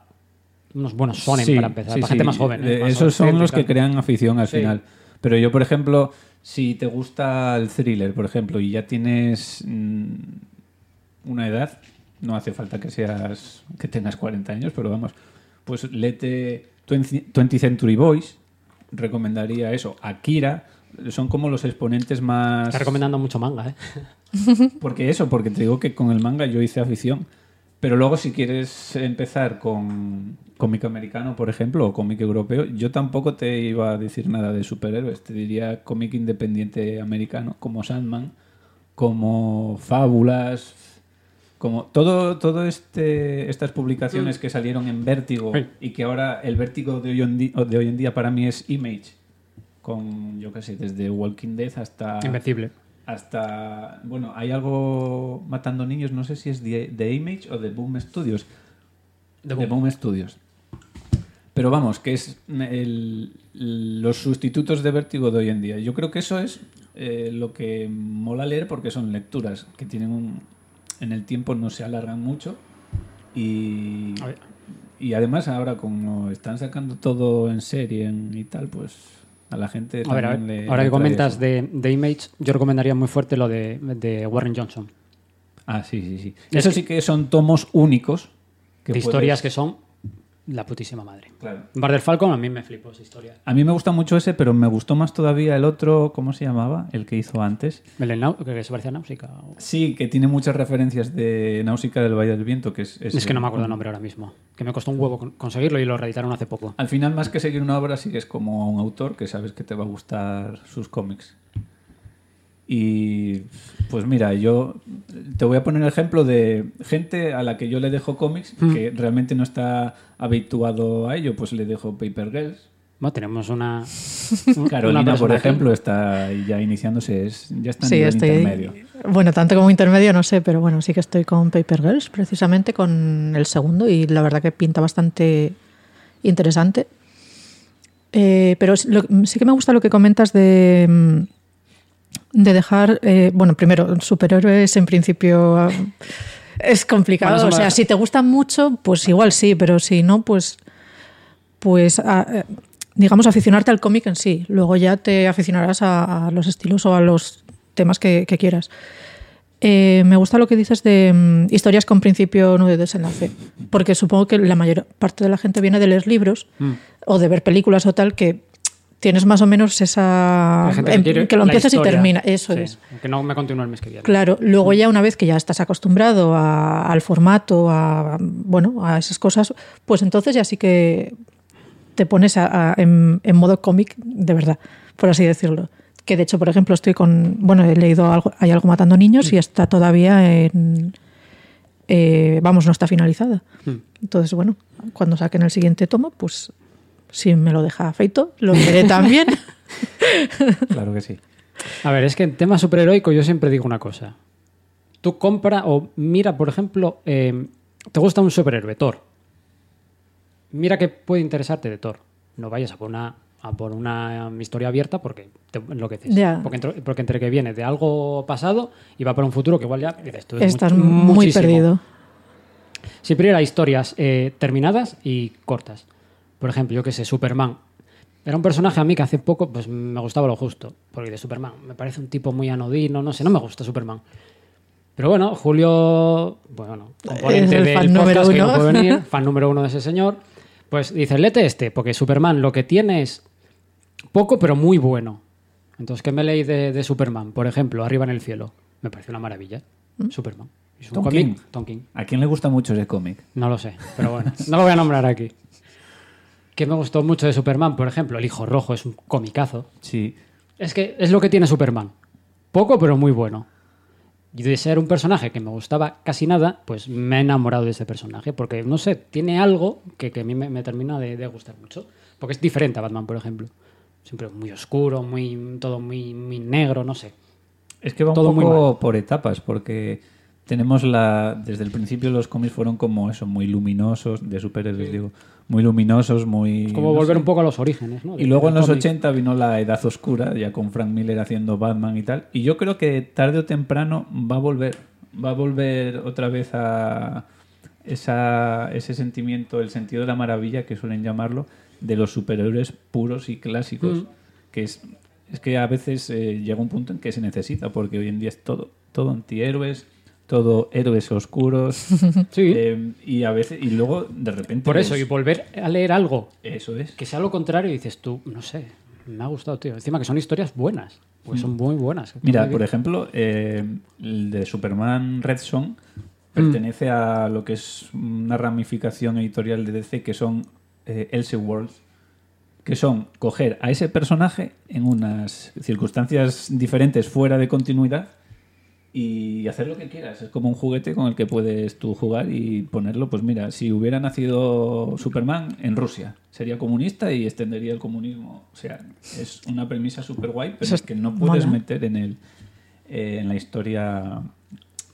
unos buenos sonen Sí, para empezar. sí, para gente más joven. ¿eh? Más Esos son los que crean afición al final. Pero yo, por ejemplo, si te gusta el thriller, por ejemplo, y ya tienes mm, una edad, no hace falta que seas que tengas 40 años, pero vamos, pues lete 20 20 Century Boys, recomendaría eso, Akira, son como los exponentes más Está recomendando mucho manga, ¿eh? porque eso, porque te digo que con el manga yo hice afición. Pero luego si quieres empezar con cómic americano, por ejemplo, o cómic europeo, yo tampoco te iba a decir nada de superhéroes. Te diría cómic independiente americano, como Sandman, como Fábulas, como todo, todo este, estas publicaciones que salieron en Vértigo Sí. y que ahora el Vértigo de hoy, en de hoy en día para mí es Image, con, yo qué sé, desde Walking Dead hasta Invencible. Hasta bueno hay algo matando niños no sé si es de, de Image o de Boom Studios. De de Boom. Studios. Pero vamos que es el- los sustitutos de Vértigo de hoy en día. Yo creo que eso es eh, lo que mola leer porque son lecturas que tienen un en el tiempo no se alargan mucho y y además ahora como están sacando todo en serie en- y tal pues a la gente A ver, a también ver, le- ahora le que comentas de, de Image, yo recomendaría muy fuerte lo de, de Warren Johnson. Ah, sí, sí, sí. Es Eso que- sí que son tomos únicos. Que de historias que son la putísima madre. Claro. Barder Falcon a mí me flipó esa historia. A mí me gusta mucho ese, pero me gustó más todavía el otro, ¿cómo se llamaba? El que hizo antes. El de Nau- que se parecía a Náusica. o- Sí, que tiene muchas referencias de Náusica del Valle del Viento, que es... Es que no me acuerdo el nombre ahora mismo. Que me costó un huevo con- conseguirlo y lo reeditaron hace poco. Al final, más que seguir una obra, sigues como a un autor que sabes que te va a gustar sus cómics. Y pues mira, yo te voy a poner el ejemplo de gente a la que yo le dejo cómics Mm. que realmente no está habituado a ello, pues le dejo Paper Girls. Bueno, tenemos una. Carolina, una por ejemplo, está ya iniciándose, es, ya está en Sí, nivel estoy. intermedio. Bueno, tanto como intermedio no sé, pero bueno, sí que estoy con Paper Girls, precisamente con el segundo, y la verdad que pinta bastante interesante. Eh, pero sí lo- sí que me gusta lo que comentas de, mm, de dejar. eh, bueno, primero, superhéroes en principio. ah, Es complicado. Bueno, o sea, si te gustan mucho, pues igual sí, pero si no, pues. Pues. ah, eh, digamos, aficionarte al cómic en sí. Luego ya te aficionarás a, a los estilos o a los temas que, que quieras. Eh, me gusta lo que dices de mm, historias con principio, no de desenlace. Porque supongo que la mayor parte de la gente viene de leer libros Mm. o de ver películas o tal que tienes más o menos esa. Gente em- que lo empiezas y termina. Eso Sí, es. Que no me continúe el mes que viene. Claro, luego ya una vez que ya estás acostumbrado a- al formato, a bueno, a esas cosas, pues entonces ya sí que te pones a- a- en, en modo cómic de verdad, por así decirlo. Que de hecho, por ejemplo, estoy con, bueno, he leído algo, hay algo matando niños y está todavía en, eh, vamos, no está finalizada. Mm. Entonces, bueno, cuando saquen el siguiente tomo, pues si me lo deja feito, lo veré también. Claro que sí. A ver, es que en tema superheroico yo siempre digo una cosa. Tú compra o mira, por ejemplo, eh, te gusta un superhéroe, Thor. Mira que puede interesarte de Thor. No vayas a por una, a por una um, historia abierta porque te enloqueces. Ya. Porque, entre, porque entre que viene de algo pasado y va para un futuro que igual ya dices tú. es Estás muy muchísimo. perdido. Siempre era historias eh, terminadas y cortas. Por ejemplo, yo que sé, Superman. Era un personaje a mí que hace poco pues me gustaba lo justo. Porque de Superman me parece un tipo muy anodino, no sé, no me gusta Superman. Pero bueno, Julio, bueno, componente el del fan número podcast que no puede venir, fan número uno de ese señor, pues dice, lete este, porque Superman lo que tiene es poco pero muy bueno. Entonces, ¿qué me leí de, de Superman? Por ejemplo, Arriba en el cielo. Me parece una maravilla. ¿Mm? Superman. Es un Tom cómic. King. Tom King. ¿A quién le gusta mucho ese cómic? No lo sé, pero bueno, no lo voy a nombrar aquí. Que me gustó mucho de Superman, por ejemplo, El Hijo Rojo es un comicazo. Sí. Es que es lo que tiene Superman. Poco, pero muy bueno. Y de ser un personaje que me gustaba casi nada, pues me he enamorado de ese personaje. Porque, no sé, tiene algo que, que a mí me, me termina de, de gustar mucho. Porque es diferente a Batman, por ejemplo. Siempre muy oscuro, muy, todo muy, muy negro, no sé. Es que va un Todo muy poco por etapas, porque tenemos la. Desde el principio los cómics fueron como eso, muy luminosos, de superhéroes, digo. Muy luminosos, muy. Es como no volver sé. un poco a los orígenes, ¿no? Y luego en los cómic. 80 vino la Edad Oscura, ya con Frank Miller haciendo Batman y tal. Y yo creo que tarde o temprano va a volver. Va a volver otra vez a esa, ese sentimiento, el sentido de la maravilla que suelen llamarlo, de los superhéroes puros y clásicos. Mm. Que es, es que a veces eh, llega un punto en que se necesita, porque hoy en día es todo, todo antihéroes, todo héroes oscuros. Sí. eh, y a veces, y luego de repente. Por eso, ves- y volver a leer algo Eso es. que sea lo contrario y dices tú, no sé, me ha gustado, tío. Encima que son historias buenas, pues son muy buenas. Mira, Muy por ejemplo, eh, el de Superman Red Son Mm. pertenece a lo que es una ramificación editorial de DC que son eh, Elseworlds, que son coger a ese personaje en unas circunstancias diferentes fuera de continuidad y hacer lo que quieras. Es como un juguete con el que puedes tú jugar y ponerlo, pues mira, si hubiera nacido Superman en Rusia, sería comunista y extendería el comunismo. O sea, es una premisa súper guay, pero Eso es que no puedes mola. meter en el eh, en la historia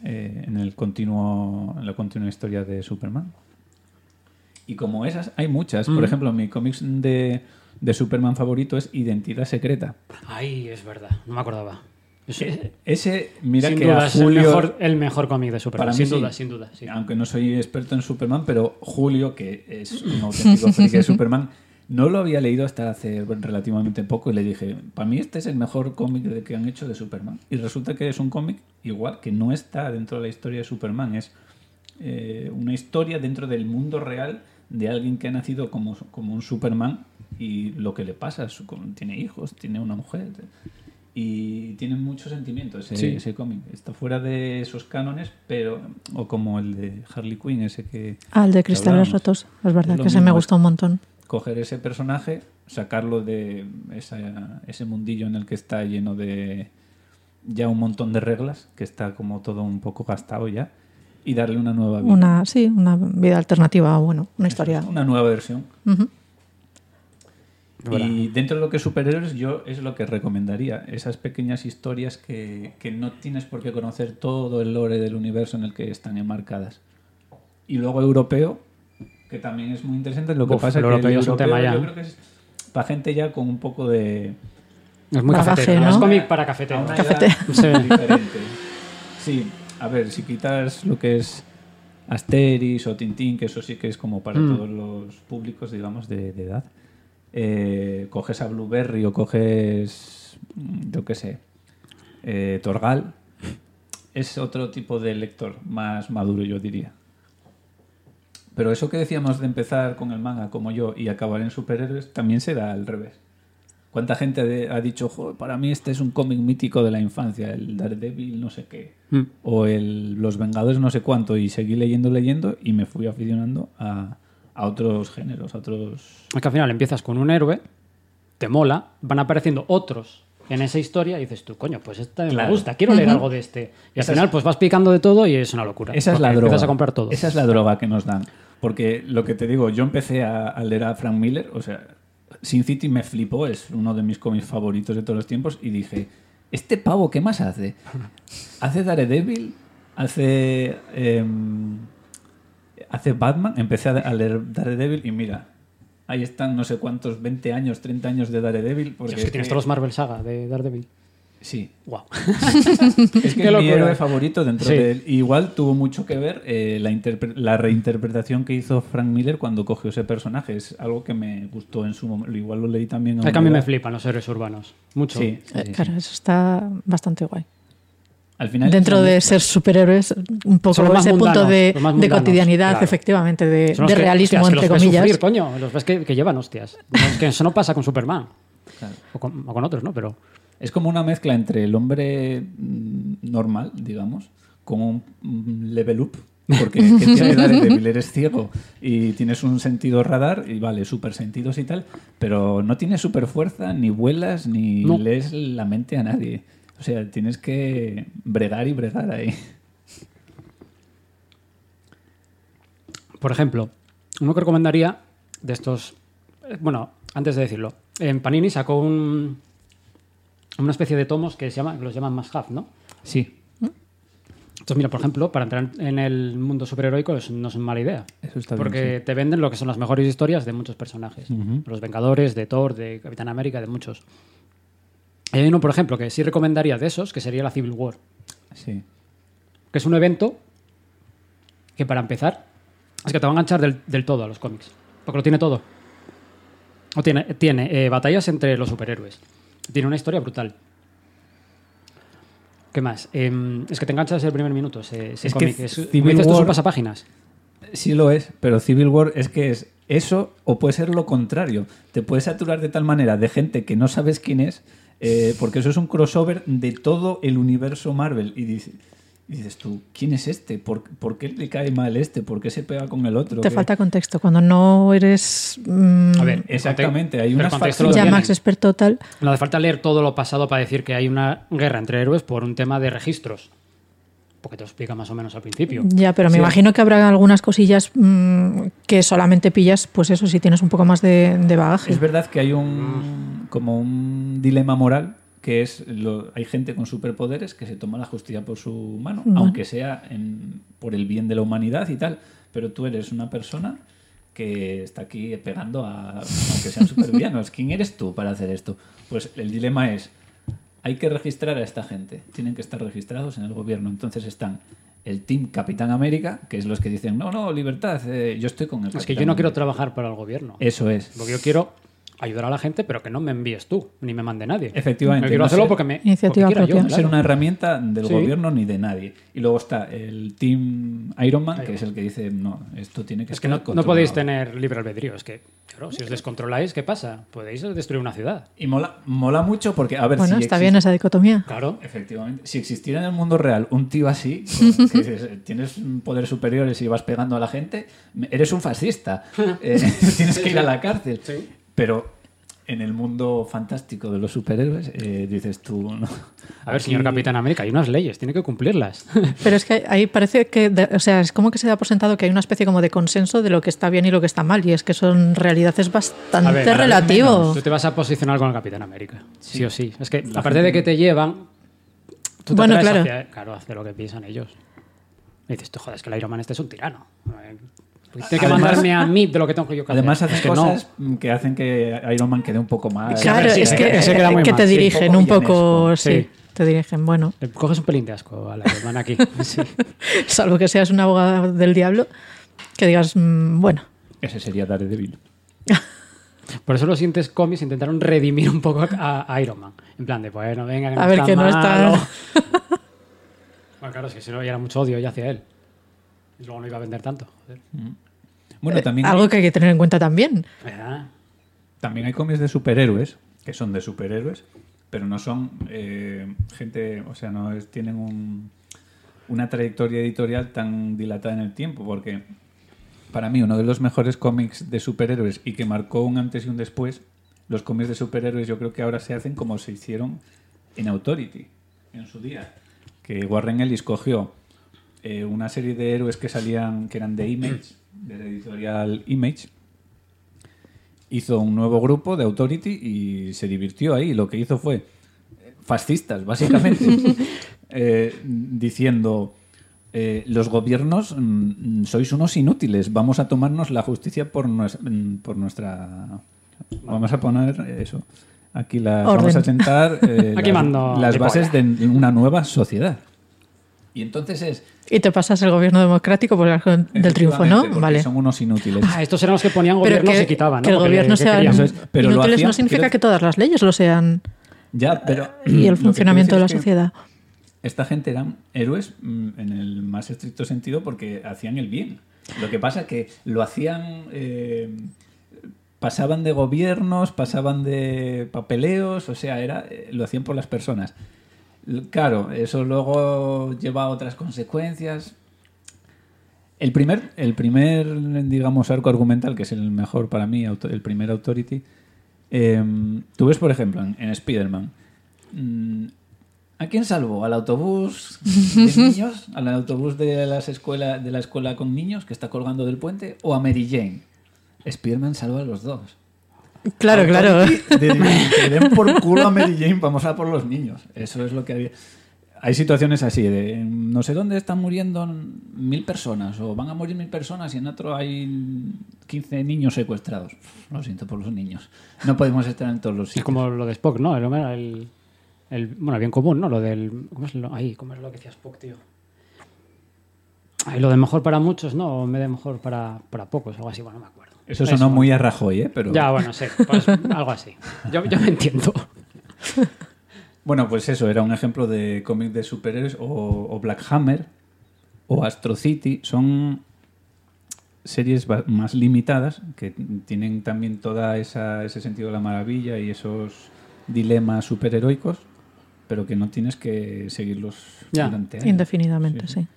eh, en el continuo en la continua historia de Superman. Y como esas hay muchas. Por Mm. ejemplo, mi cómics de, de Superman favorito es Identidad Secreta. Ay, es verdad, no me acordaba. Es- Ese, mira sin que duda a es el Julio, mejor, el mejor cómic de Superman. Para mí sin sí. duda, sin duda. sí. aunque no soy experto en Superman, pero Julio, que es un auténtico de Superman, no lo había leído hasta hace relativamente poco y le dije, para mí este es el mejor cómic que han hecho de Superman. Y resulta que es un cómic igual, que no está dentro de la historia de Superman, es eh, una historia dentro del mundo real de alguien que ha nacido como, como un Superman y lo que le pasa, su- tiene hijos, tiene una mujer y tiene mucho sentimiento ese, Sí. ese cómic. Está fuera de esos cánones, pero o como el de Harley Quinn, ese que Ah, el de cristales rotos. Es verdad Es que se me gustó un montón. coger ese personaje, sacarlo de esa- ese mundillo en el que está lleno de, ya un montón de reglas, que está como todo un poco gastado ya, y darle una nueva vida. Una, sí, una vida alternativa, bueno, una Eso historia. es, Una nueva versión. Y dentro de lo que es superhéroes, yo es lo que recomendaría. Esas pequeñas historias que, que no tienes por qué conocer todo el lore del universo en el que están enmarcadas. Y luego europeo, que también es muy interesante. Lo que Uf, pasa el que el europeo es un tema ya. yo creo que es para gente ya con un poco de... Es muy cafetero. ¿no? Es cómic para a cafetero. una Cafete. edad Sí. diferente. Sí, a ver, si quitas lo que es Asteris o Tintín, que eso sí que es como para Mm. todos los públicos, digamos, de, de edad, eh, coges a Blueberry o coges, mm, yo qué sé, eh, Torgal, es otro tipo de lector, más maduro, yo diría. Pero eso que decíamos de empezar con el manga como yo y acabar en superhéroes, también se da al revés. ¿Cuánta gente ha dicho, "Jo, para mí este es un cómic mítico de la infancia, el Daredevil no sé qué, Mm. o el Los Vengadores no sé cuánto, y seguí leyendo, leyendo, y me fui aficionando a, a otros géneros, a otros... Es que al final empiezas con un héroe, te mola, van apareciendo otros en esa historia y dices tú, coño, pues esta me Claro. gusta, quiero leer algo de este. Y al final es- pues vas picando de todo y es una locura. Esa es la droga. Empiezas a comprar todo. Esa es la droga que nos dan. Porque lo que te digo, yo empecé a, a leer a Frank Miller, o sea, Sin City me flipó, es uno de mis cómics favoritos de todos los tiempos, y dije, ¿este pavo qué más hace? Hace Daredevil, hace... em, hace Batman, empecé a a leer Daredevil y mira, ahí están no sé cuántos, 20 años, 30 años de Daredevil. Porque Dios, que tienes es todos los Marvel Saga de Daredevil. Sí, Wow. es que es mi héroe favorito dentro Sí. de él. Igual tuvo mucho que ver eh, la, la reinterpretación que hizo Frank Miller cuando cogió ese personaje. Es algo que me gustó en su momento. Igual lo leí también. Es que a mí me flipan los héroes urbanos. Mucho. Sí, sí, Eh, sí, Claro, sí. eso está bastante guay. Al final Dentro de ser superhéroes, un poco los ese punto de, los cotidianidad, claro. efectivamente, de, los que- realismo, hostias, que entre los ves comillas. sufrir, coño. Los ves que, que llevan hostias. No, es que eso no pasa con Superman. Claro. O con, o con otros, ¿no? Pero Es como una mezcla entre el hombre mm, normal, digamos, con un level up. Porque ¿qué tiene Daredevil? Eres ciego y tienes un sentido radar y vale, super sentidos y tal, pero no tienes super fuerza, ni vuelas, ni No. lees la mente a nadie. O sea, tienes que bregar y bregar ahí. Por ejemplo, uno que recomendaría de estos. eh, Bueno, antes de decirlo, en Panini sacó un, una especie de tomos que se llama, los llaman Must Have, ¿no? Sí, Entonces, mira, por ejemplo, para entrar en el mundo superheroico no es mala idea. eso está Porque bien. te venden lo que son las mejores historias de muchos personajes. Los Vengadores, de Thor, de Capitán América, de muchos. Y hay uno, por ejemplo, que sí recomendaría de esos, que sería la Civil War. Sí. Que es un evento que para empezar es que te va a enganchar del, del todo a los cómics, porque lo tiene todo. O tiene, tiene eh, batallas entre los superhéroes, tiene una historia brutal. ¿Qué más? Em, es que te enganchas desde el primer minuto ese, ese Es que cómic. Es, Civil tú, es un War- pasapáginas. Sí lo es, pero Civil War es que es eso o puede ser lo contrario. Te puedes saturar de tal manera de gente que no sabes quién es, eh, porque eso es un crossover de todo el universo Marvel. Y dices, y dices tú, ¿quién es este? ¿Por, por qué le cae mal este? ¿Por qué se pega con el otro? Te ¿Qué? falta contexto. Cuando no eres mm, A ver, Exactamente, hay unas facciones. ya. Max experto tal, No hace falta leer todo lo pasado para decir que hay una guerra entre héroes por un tema de registros. Porque te lo explica más o menos al principio. ya, pero me Sí. imagino que habrá algunas cosillas mm, que solamente pillas, pues eso, si tienes un poco más de, de bagaje. Es verdad que hay un como un dilema moral que es lo- hay gente con superpoderes que se toma la justicia por su mano, Bueno. aunque sea en- por el bien de la humanidad y tal, pero tú eres una persona que está aquí pegando a aunque sean supervillanos. ¿Quién eres tú para hacer esto? Pues el dilema es hay que registrar a esta gente, tienen que estar registrados en el gobierno, entonces están el Team Capitán América, que es los que dicen, no, no, libertad, eh, yo estoy con el Es que yo no quiero América". trabajar para el gobierno. Eso es. Porque yo quiero ayudar a la gente, pero que no me envíes tú, ni me mande nadie. Efectivamente, Yo quiero no hacerlo ser- porque me. Iniciativa porque propia. yo, no ser una herramienta del Sí. gobierno ni de nadie. Y luego está el Team Iron Man, que es el que dice, no, esto tiene que Es que estar no, no controlado". podéis tener libre albedrío. Es que, claro, si os descontroláis, ¿qué pasa? Podéis destruir una ciudad. Y mola, mola mucho porque, a ver, bueno, si está existe- bien esa dicotomía. Claro. Efectivamente. Si existiera en el mundo real un tío así, con- que dices, tienes poderes superiores y vas pegando a la gente, eres un fascista. Eh, tienes que ir a la cárcel. Sí. Pero en el mundo fantástico de los superhéroes, eh, dices tú... ¿no? A ver, Aquí- señor Capitán América, hay unas leyes, tiene que cumplirlas. Pero es que ahí parece que, de- o sea, es como que se da por sentado que hay una especie como de consenso de lo que está bien y lo que está mal, y es que son en realidad es bastante A ver, relativo. Tú te vas a posicionar con el Capitán América, sí, o sí. Es que, La aparte gente- de que te llevan, tú te Bueno, claro. hacia, claro, hacia lo que piensan ellos. Y dices, tú joder, es que el Iron Man este es un tirano. Eh, Tiene que Además- mandarme a mí de lo que tengo yo que hacer. Además hacen Es que no. cosas que hacen que Iron Man quede un poco más... A Claro, sí, es que, ese queda muy que mal, te sí, un dirigen poco un poco, sí, sí. te dirigen, bueno, Le coges un pelín de asco al Iron Man aquí. Sí. salvo que seas un abogado del diablo, que digas, mm, bueno, Ese sería Daredevil. Por eso los siguientes cómics intentaron redimir un poco a, a Iron Man. En plan de, bueno, venga, que no A ver, está que no está- bueno, claro, es que si no, ya era mucho odio ya hacia él. Y luego no iba a vender tanto. Joder. Bueno, también, Eh, algo hay, que hay que tener en cuenta también. ¿Verdad? también hay cómics de superhéroes, que son de superhéroes, pero no son eh, gente, o sea, no es- tienen un- una trayectoria editorial tan dilatada en el tiempo, porque para mí uno de los mejores cómics de superhéroes y que marcó un antes y un después, los cómics de superhéroes yo creo que ahora se hacen como se hicieron en Authority, en su día, que Warren Ellis cogió eh, una serie de héroes que salían, que eran de Image, de la editorial Image, hizo un nuevo grupo de Authority y se divirtió ahí. Lo que hizo fue eh, fascistas, básicamente, eh, diciendo eh, los gobiernos mm, sois unos inútiles, vamos a tomarnos la justicia por, nues- mm, por nuestra... Vamos a poner eso. Aquí la, vamos a sentar eh, Aquí las, mando las de bases polla. de una nueva sociedad. Y entonces es... Y te pasas el gobierno democrático por el arco del triunfo, ¿no? Vale. Son unos inútiles. Ah, estos eran los que ponían que, y quitaban, ¿no? que el Porque gobierno sea es, pero lo inútiles hacían- no significa quiero- que todas las leyes lo sean Ya, pero... y lo el funcionamiento de la es que- sociedad. Esta gente eran héroes mm, en el más estricto sentido porque hacían el bien. Lo que pasa que lo hacían... eh, pasaban de gobiernos, pasaban de papeleos, o sea, era eh, lo hacían por las personas. Claro, eso luego lleva a otras consecuencias. El primer, el primer, digamos, arco argumental, que es el mejor para mí, el primer Authority, eh, tú ves, por ejemplo, en, en Spider-Man, mm, ¿a quién salvó? ¿Al autobús de niños? ¿Al autobús de, las escuela, de la escuela con niños que está colgando del puente? ¿O a Mary Jane? Spider-Man salva a los dos. Claro, claro. De- que den por culo a Mary Jane, vamos a por los niños. Eso es lo que había. Hay situaciones así, de no sé dónde están muriendo mil personas, o van a morir mil personas y en otro hay 15 niños secuestrados. Lo siento por los niños. No podemos estar en todos los Es sitios. como lo de Spock, ¿no? El, el, el- bueno, bien común, ¿no? Lo del... ¿Cómo es lo, ahí, ¿cómo es lo que decía Spock, tío? Ay, lo de mejor para muchos, ¿no? O me de mejor para, para pocos, algo así, bueno, no me acuerdo. Eso sonó muy a Rajoy, ¿eh? Pero... Ya, bueno, sí, pues algo así. Yo, yo me entiendo. Bueno, pues eso, era un ejemplo de cómic de superhéroes o, o Black Hammer o Astro City. Son series más limitadas que tienen también toda esa, ese sentido de la maravilla y esos dilemas superheroicos, pero que no tienes que seguirlos Ya. durante años. Indefinidamente, Sí, sí.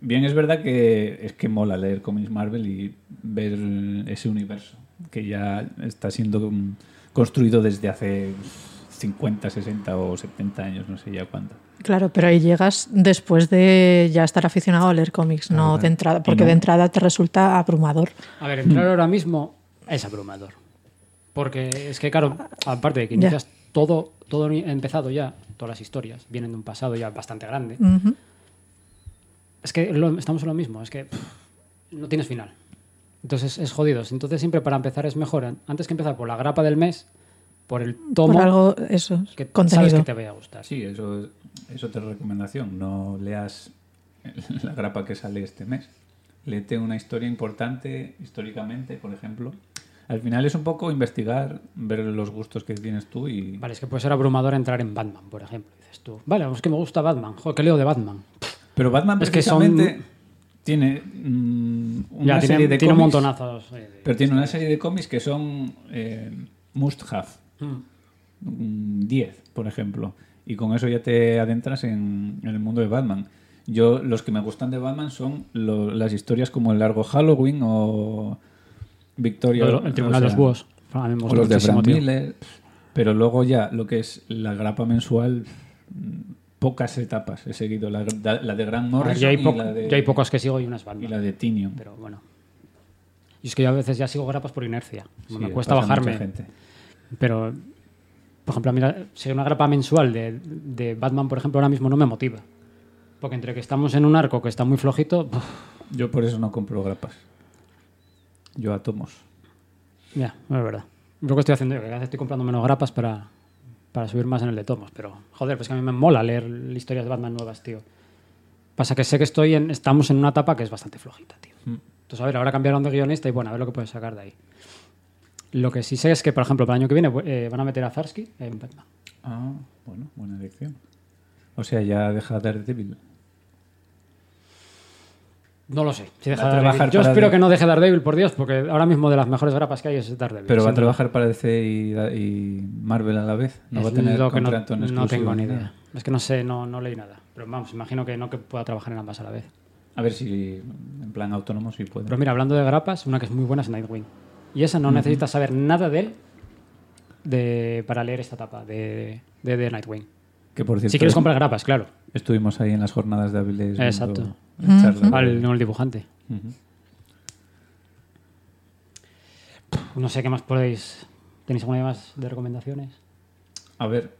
Bien, es verdad que es que mola leer cómics Marvel y ver ese universo que ya está siendo mm, construido desde hace 50, 60 o 70 años, no sé ya cuánto. Claro, pero ahí llegas después de ya estar aficionado a leer cómics, no Claro, de entrada, porque no- de entrada te resulta abrumador. A ver, entrar ahora mismo es abrumador. Porque es que, claro, aparte de que Ya. inicias todo, todo empezado ya, todas las historias vienen de un pasado ya bastante grande. Es que lo- estamos en lo mismo, es que pff, no tienes final. Entonces es jodido. Entonces siempre para empezar es mejor, an- antes que empezar por la grapa del mes, por el tomo Por algo, eso, que sabes contenido. que te vaya a gustar. Sí, eso es, es otra recomendación. No leas la grapa que sale este mes. Léete una historia importante históricamente, por ejemplo. Al final es un poco investigar, ver los gustos que tienes tú y... Vale, es que puede ser abrumador entrar en Batman, por ejemplo. Dices tú, vale, es que me gusta Batman. Joder, ¿qué leo de Batman? Pero Batman Es que son- precisamente tiene mm, una ya, serie tiene, de tiene un cómics, montonazo. Pero tiene una serie de cómics que son eh, must have. Mm. Mm, 10, por ejemplo. Y con eso ya te adentras en, en el mundo de Batman. Yo, los que me gustan de Batman son lo- las historias como el largo Halloween o Victoria. El Tribunal o de los Búhos. O los de Frank. Miller. Pero luego ya lo que es la grapa mensual, mm, pocas etapas he seguido. La, la de Grant A ver, Morrison yo, hay y, po- la de, yo hay pocos que sigo y unas y bandas. la de Tinion. Pero bueno. Y es que yo a veces ya sigo grapas por inercia. Sí, me cuesta bajarme. gente. Pero, por ejemplo, a mí la- si una grapa mensual de, de Batman, por ejemplo, ahora mismo no me motiva. Porque entre que estamos en un arco que está muy flojito, Yo por eso no compro grapas. Yo a tomos. ya, es verdad. Lo que estoy haciendo yo, que estoy comprando menos grapas para, para subir más en el de tomos. Pero, joder, pues que a mí me mola leer historias de Batman nuevas, tío. Pasa que sé que estoy en, estamos en una etapa que es bastante flojita, tío. Entonces, a ver, ahora cambiaron de guionista y bueno, a ver lo que puedes sacar de ahí. Lo que sí sé es que, por ejemplo, para el año que viene eh, van a meter a Zarsky en Batman. Ah, bueno, buena elección. O sea, ya deja Daredevil. No lo sé. Si deja Va a Daredevil. trabajar Yo espero de- que no deje Daredevil, por Dios, porque ahora mismo de las mejores grapas que hay es Daredevil. Pero va a trabajar para DC y, y Marvel a la vez. No Es va a tener lo que no, en tengo ni idea. Es que no sé, no, no leí nada. Pero vamos, imagino que no que pueda trabajar en ambas a la vez. A ver si en plan autónomo sí puede. Pero mira, hablando de grapas, una que es muy buena es Nightwing. Y esa no necesitas saber nada de él de, para leer esta etapa de, de, de Nightwing. que por cierto, Si quieres comprar grapas, claro. estuvimos ahí en las jornadas de Avilés. viendo Charla. Al, no el dibujante. No sé qué más podéis. ¿Tenéis alguna más de recomendaciones? A ver,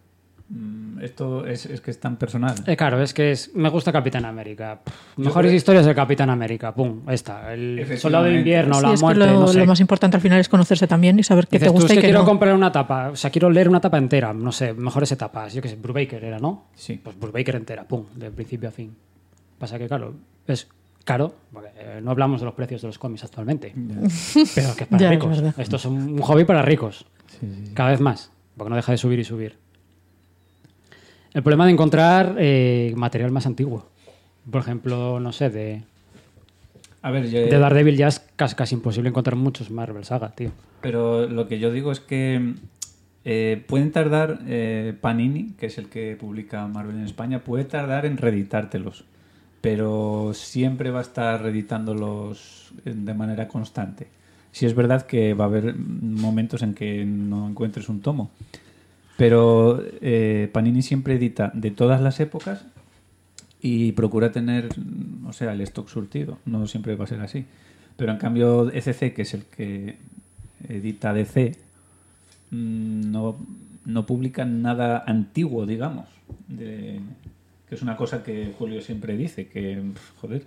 mm, esto es, es que es tan personal. Eh, claro, es que es, me gusta Capitán América. Pff, mejores creo- historias de Capitán América. Pum, está. El soldado de invierno, Sí, la es que muerte, lo, no sé. lo más importante al final es conocerse también y saber qué Dices, te gusta y que quiero no. comprar una tapa, o sea, quiero leer una tapa entera, no sé, mejores etapas. Yo qué sé, Brubaker era, ¿no? Sí. Pues Brubaker entera, pum, de principio a fin. Pasa que, claro, es caro, porque eh, no hablamos de los precios de los cómics actualmente, pero que es para Ya, es ricos. verdad. Esto es un, hobby para ricos, Sí, sí, sí. cada vez más, porque no deja de subir y subir. El problema de encontrar eh, material más antiguo. Por ejemplo, no sé, de, A ver, yo- de Daredevil ya es casi, casi imposible encontrar muchos Marvel Saga, tío. pero lo que yo digo es que eh, pueden tardar, eh, Panini, que es el que publica Marvel en España, puede tardar en reeditártelos. Pero siempre va a estar reeditándolos eh, de manera constante. Si es verdad que va a haber momentos en que no encuentres un tomo. Pero eh, Panini siempre edita de todas las épocas y procura tener, o sea, el stock surtido. No siempre va a ser así. Pero en cambio, ECC, que es el que edita DC, mm, no, no publica nada antiguo, digamos. Que es una cosa que Julio siempre dice, que, joder,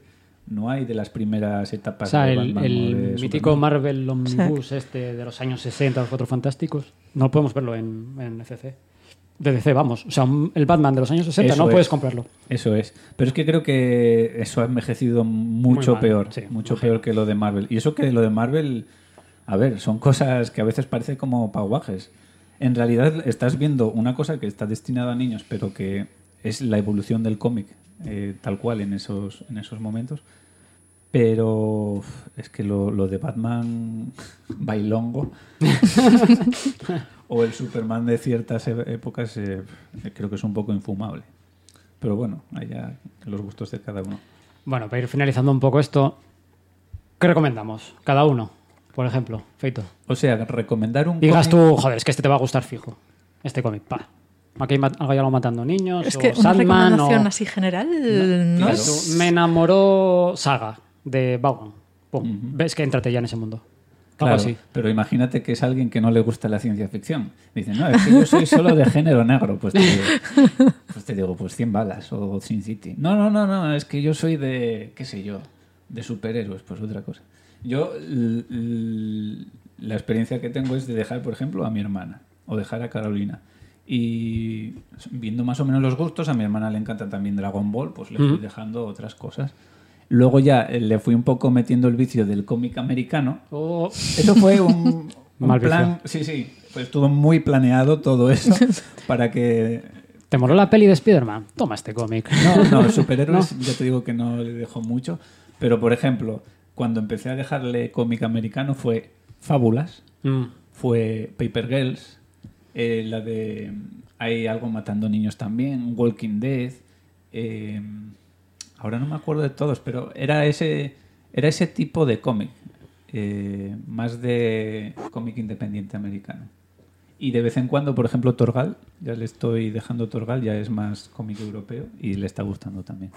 no hay de las primeras O etapas sea, de el, Batman o el de mítico Superman. Marvel Omnibus este de los años 60, los Cuatro Fantásticos, no podemos verlo en, en FC. De DC, vamos. O sea, el Batman de los años 60 Eso no es. puedes comprarlo. Eso es. Pero es que creo que eso ha envejecido mucho mal, peor. sí, mucho peor que lo de Marvel. Y eso que lo de Marvel, a ver, son cosas que a veces parece como pauajes. En realidad estás viendo una cosa que está destinada a niños, pero que es la evolución del cómic, eh, tal cual en esos, en esos momentos. Pero es que lo, lo de Batman bailongo o el Superman de ciertas e- épocas eh, creo que es un poco infumable. Pero bueno, allá los gustos de cada uno. Bueno, para ir finalizando un poco esto, ¿qué recomendamos? Cada uno, por ejemplo, Feito. O sea, recomendar un Digas cómic- tú, joder, es que este te va a gustar fijo. Este cómic, pa. Aquí hay ma- algo ya lo matando niños, Es o que una Sandman, recomendación o... así general no claro. es... Me enamoró Saga, de Vaughan. Pum. Ves que entrate ya en ese mundo. Claro, Algo así. pero imagínate que es alguien que no le gusta la ciencia ficción. Dice, no, es que yo soy solo de género negro. Pues te digo, pues, te digo, pues 100 balas o Sin City. No, no, no, no, es que yo soy de, qué sé yo, de superhéroes, pues otra cosa. Yo, la experiencia que tengo es de dejar, por ejemplo, a mi hermana o dejar a Carolina. Y viendo más o menos los gustos, a mi hermana le encanta también Dragon Ball, pues le fui dejando otras cosas. Luego ya eh, le fui un poco metiendo el vicio del cómic americano. Oh, Eso fue un, un Mal plan. Sí, sí. Pues estuvo muy planeado todo eso para que. ¿Te moló la peli de Spider-Man? Toma este cómic. No, no, superhéroes, ya te digo que no le dejó mucho. Pero, por ejemplo, cuando empecé a dejarle cómic americano fue Fábulas, Mm. fue Paper Girls, eh, la de Hay algo matando niños también, Walking Dead. eh, ahora no me acuerdo de todos, pero era ese, era ese tipo de cómic. eh, más de cómic independiente americano. Y de vez en cuando, por ejemplo, Torgal, ya le estoy dejando Torgal, ya es más cómic europeo y le está gustando también.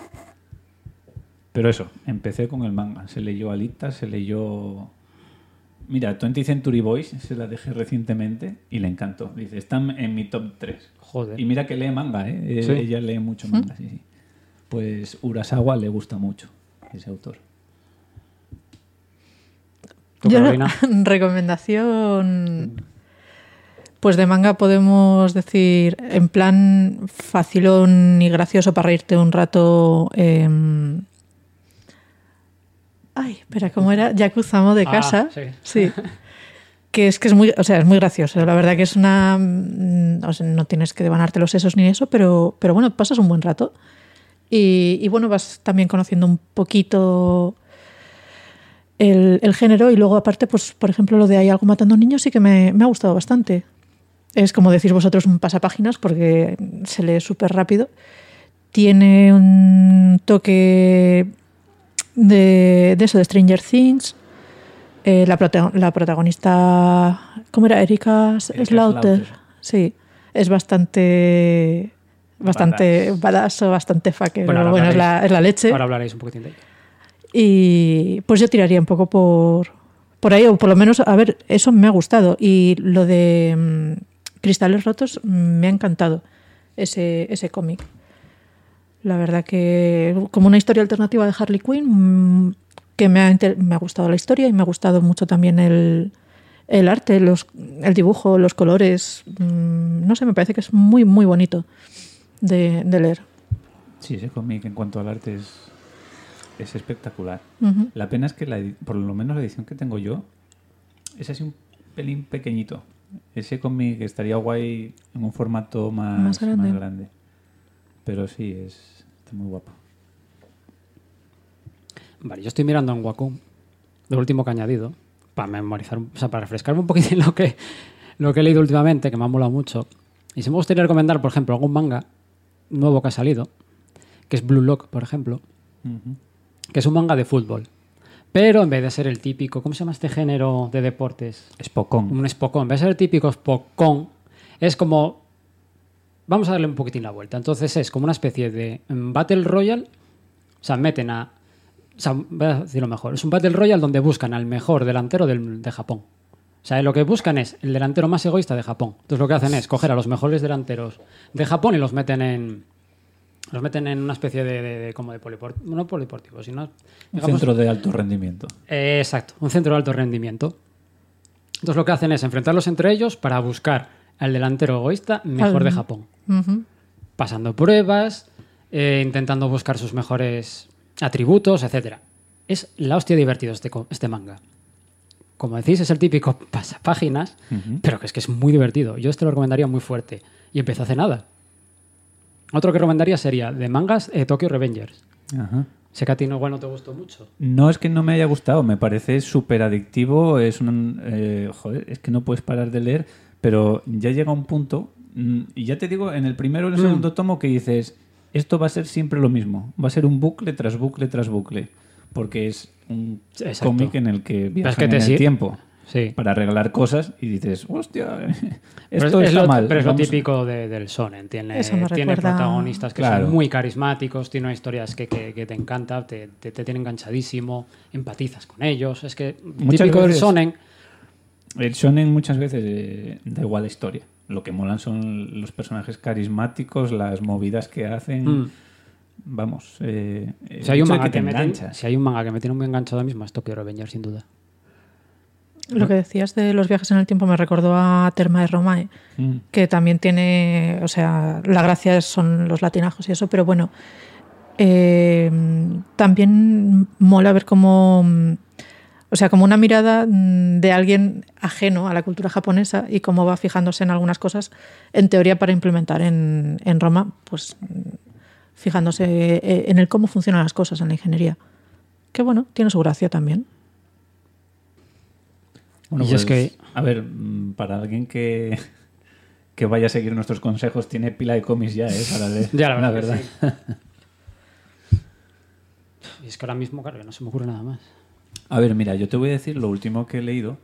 Pero eso, empecé con el manga. Se leyó Alita, se leyó. Mira, 20th Century Boys se la dejé recientemente y le encantó. Dice, están en mi top 3. Joder. Y mira que lee manga, ¿eh? Eh, Sí. Ella lee mucho manga, sí, sí. Pues Urasawa le gusta mucho ese autor. ¿Tú, Yo, Carolina? recomendación. Pues de manga podemos decir, en plan facilón y gracioso para reírte un rato. em, Ay, espera, ¿cómo era? Yakuzamo de Ah, casa. sí. sí. Que es que es muy, o sea, es muy gracioso. La verdad que es una. mm, o sea, no tienes que devanarte los sesos ni eso, pero, pero bueno, pasas un buen rato. Y, y bueno, vas también conociendo un poquito el, el género y luego aparte, pues por ejemplo, lo de Hay algo matando niños sí que me, me ha gustado bastante. Es como decís vosotros un pasapáginas porque se lee súper rápido. Tiene un toque de, de eso, de Stranger Things. Eh, la, prota- la protagonista, ¿cómo era? Erika Erika Slaughter. Slaughter. Sí, es bastante bastante badass o bastante fucker. Bueno, Bueno, es, la, es la leche. Ahora hablaréis un poquitín de ello. Y pues yo tiraría un poco por, por ahí, o por lo menos, a ver, eso me ha gustado. Y lo de mm, Cristales Rotos mm, me ha encantado, ese, ese cómic. La verdad que como una historia alternativa de Harley Quinn, mm, que me ha, me ha gustado la historia y me ha gustado mucho también el, el arte, los, el dibujo, los colores. mm, No sé, me parece que es muy, muy bonito de, de leer. Sí, ese cómic en cuanto al arte es, es espectacular. La pena es que la por lo menos la edición que tengo yo es así un pelín pequeñito. Ese cómic estaría guay en un formato más, Más grande. más grande. Pero sí, es muy guapo. Vale, yo estoy mirando en Wacom, lo último que he añadido, para memorizar, o sea, para refrescarme un poquitín lo que, lo que he leído últimamente, que me ha molado mucho. Y si me gustaría recomendar, por ejemplo, algún manga nuevo que ha salido, que es Blue Lock, por ejemplo, que es un manga de fútbol. Pero en vez de ser el típico, ¿cómo se llama este género de deportes? Spokon. Un Spokon. En vez de ser el típico Spokon, es como. Vamos a darle un poquitín la vuelta. Entonces es como una especie de mm, Battle Royale. O sea, meten a. O sea, voy a decirlo mejor. Es un Battle Royale donde buscan al mejor delantero del- de Japón. O sea, lo que buscan es el delantero más egoísta de Japón. Entonces lo que hacen es coger a los mejores delanteros de Japón y los meten en. Los meten en una especie de, de- de- como de polideportivo. No polideportivo, sino. Un digamos, centro de alto rendimiento. eh, exacto, un centro de alto rendimiento. Entonces lo que hacen es enfrentarlos entre ellos para buscar al delantero egoísta mejor Al- de Japón. Pasando pruebas, eh, intentando buscar sus mejores atributos, etcétera. Es la hostia divertido este, co- este manga. Como decís, es el típico pasapáginas, Ujú. pero que es que es muy divertido. Yo este lo recomendaría muy fuerte. Y empezó hace nada. Otro que recomendaría sería de mangas eh, Tokyo Revengers. Ajá. Sé que a ti no, igual no te gustó mucho. No es que no me haya gustado, me parece súper adictivo. Es un. eh, joder, es que no puedes parar de leer, pero ya llega un punto. mm, Y ya te digo, en el primero o el Mm. segundo tomo que dices: esto va a ser siempre lo mismo. Va a ser un bucle tras bucle tras bucle. Porque es un cómic en el que viajan que te en el tiempo Sí. para regalar cosas y dices: hostia, Pero esto es, está lo, mal. pero es lo típico de- del Sonen. Tiene, tiene protagonistas que Claro. son muy carismáticos, tiene historias que, que- que te encantan, te, te, te tienen enganchadísimo, empatizas con ellos. Es que Muchas típico del Sonen. El shonen muchas veces eh, da igual la historia. Lo que molan son los personajes carismáticos, las movidas que hacen. Mm. Vamos, eh, Si hay, un manga que que te me tiene, enganchas. si hay un manga que me tiene muy enganchado ahora mismo, es Tokyo Revenger, sin duda. Lo que decías de los viajes en el tiempo me recordó a Terma de Romae, Mm. que también tiene, o sea, la gracia son los latinajos y eso, pero bueno, eh, también mola ver cómo, o sea, como una mirada mm, de alguien ajeno a la cultura japonesa y cómo va fijándose en algunas cosas, en teoría para implementar en, en Roma, pues mm, fijándose eh, en el cómo funcionan las cosas en la ingeniería. Que bueno, tiene su gracia también. Bueno, Y es pues, que- A ver, mm, para alguien que, que vaya a seguir nuestros consejos, tiene pila de cómics ya, ¿eh? Para leer. Ya, la verdad. sí. y es que ahora mismo, claro, que no se me ocurre nada más. A ver, mira, yo te voy a decir lo último que he leído.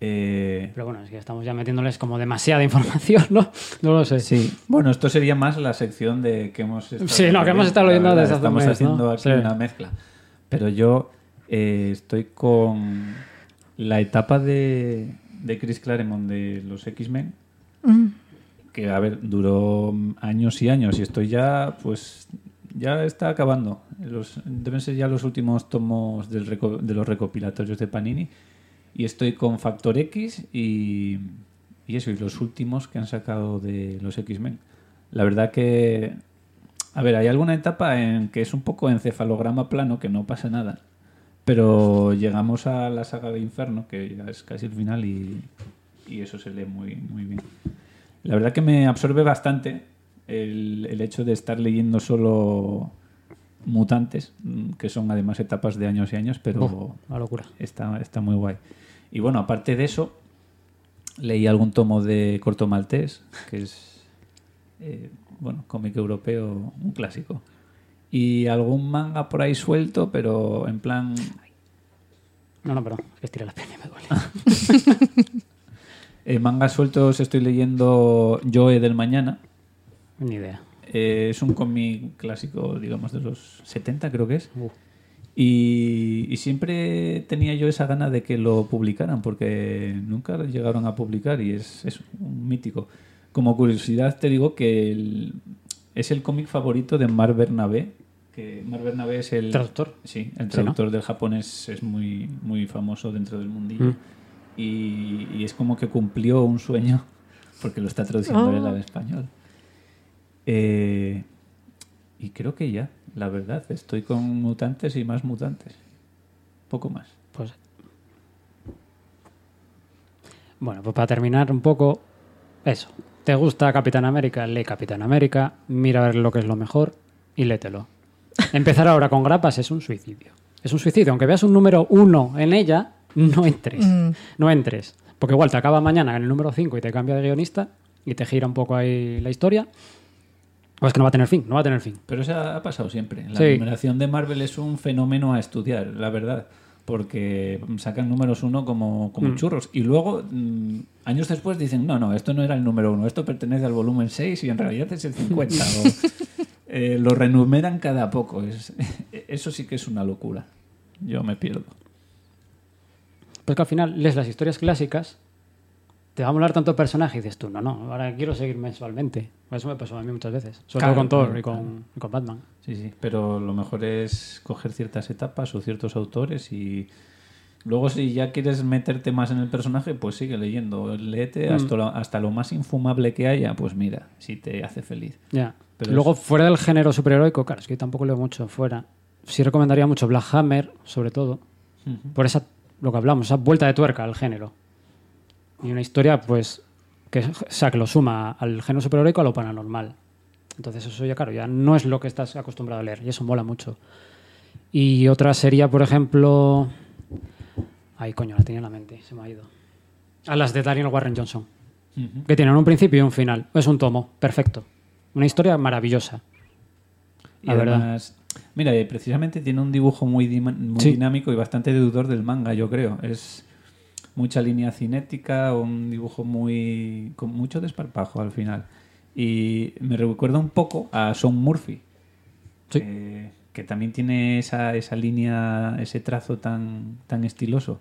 Eh, Pero bueno, es que estamos ya metiéndoles como demasiada información, ¿no? No lo sé. sí, bueno, esto sería más la sección de que hemos estado Sí, no, que hemos estado verdad, desde hace un Estamos mes, haciendo ¿no? aquí Sí. una mezcla. Pero yo eh, estoy con la etapa de, de Chris Claremont de los X-Men, Mm. que a ver, duró años y años y estoy ya, pues, ya está acabando. Deben ser ya los últimos tomos del de los recopilatorios de Panini y estoy con Factor X y, y eso, y los últimos que han sacado de los X-Men. La verdad que, a ver, hay alguna etapa en que es un poco encefalograma plano, que no pasa nada, pero llegamos a la saga de Inferno, que ya es casi el final y, y eso se lee muy, muy bien. La verdad que me absorbe bastante el, el hecho de estar leyendo solo mutantes, mm, que son además etapas de años y años, pero Uf, una locura. está, está muy guay. Y bueno, aparte de eso, leí algún tomo de Corto Maltés, que es, eh, bueno, cómic europeo, un clásico. Y algún manga por ahí suelto, pero en plan No, no, perdón, es que estiré la pierna y me duele. eh, mangas sueltos estoy leyendo Joe del Mañana. Ni idea. Eh, es un cómic clásico, digamos, de los 70 creo que es. Y, y siempre tenía yo esa gana de que lo publicaran, porque nunca llegaron a publicar y es, es un mítico. Como curiosidad te digo que el- es el cómic favorito de Mar Bernabé, que Mar Bernabé es el ¿Traductor? Sí, el Sí, traductor del japonés es muy, muy famoso dentro del mundillo. Mm. Y, y es como que cumplió un sueño, porque lo está traduciendo Oh. él al español. Eh, y creo que ya, la verdad, estoy con mutantes y más mutantes. Poco más. Pues. Bueno, pues para terminar un poco, eso. ¿Te gusta Capitán América? Lee Capitán América, mira a ver lo que es lo mejor y lételo. Empezar ahora con grapas es un suicidio. Es un suicidio. Aunque veas un número uno en ella, no entres. Mm. No entres. Porque igual te acaba mañana en el número 5 y te cambia de guionista y te gira un poco ahí la historia. O es que no va a tener fin, no va a tener fin. Pero eso ha pasado siempre. La Sí. numeración de Marvel es un fenómeno a estudiar, la verdad. Porque sacan números uno como, como Mm. churros. Y luego, mm, años después, dicen: No, no, esto no era el número uno, esto pertenece al volumen 6 y en realidad es el 50. o, eh, lo renumeran cada poco. Es, eso sí que es una locura. Yo me pierdo. Pues que al final lees las historias clásicas, te va a molar tanto personaje y dices tú, no, no, ahora quiero seguir mensualmente. Eso me pasó a mí muchas veces. Sobre Claro, todo con Thor claro, y, con, claro. y con Batman. Sí, sí, pero lo mejor es coger ciertas etapas o ciertos autores y luego si ya quieres meterte más en el personaje, pues sigue leyendo, léete Mm. hasta, lo, hasta lo más infumable que haya, pues mira, si te hace feliz. Ya. Pero Luego, es- fuera del género superheroico, claro, es que yo tampoco leo mucho fuera. Sí recomendaría mucho Black Hammer, sobre todo, por esa, lo que hablamos, esa vuelta de tuerca al género. Y una historia, pues, que, o sea, que lo suma al género superheroico a lo paranormal. Entonces eso ya, claro, ya no es lo que estás acostumbrado a leer y eso mola mucho. Y otra sería, por ejemplo... Ay, coño, la tenía en la mente, se me ha ido. A las de Daniel Warren Johnson, que tienen un principio y un final. Es un tomo, perfecto. Una historia maravillosa. Y La verdad. además, mira, eh, precisamente tiene un dibujo muy, dima- muy Sí. dinámico y bastante deudor del manga, yo creo. Es mucha línea cinética, un dibujo muy con mucho desparpajo al final. Y me recuerda un poco a Sean Murphy, Sí. que, que también tiene esa, esa línea, ese trazo tan, tan estiloso.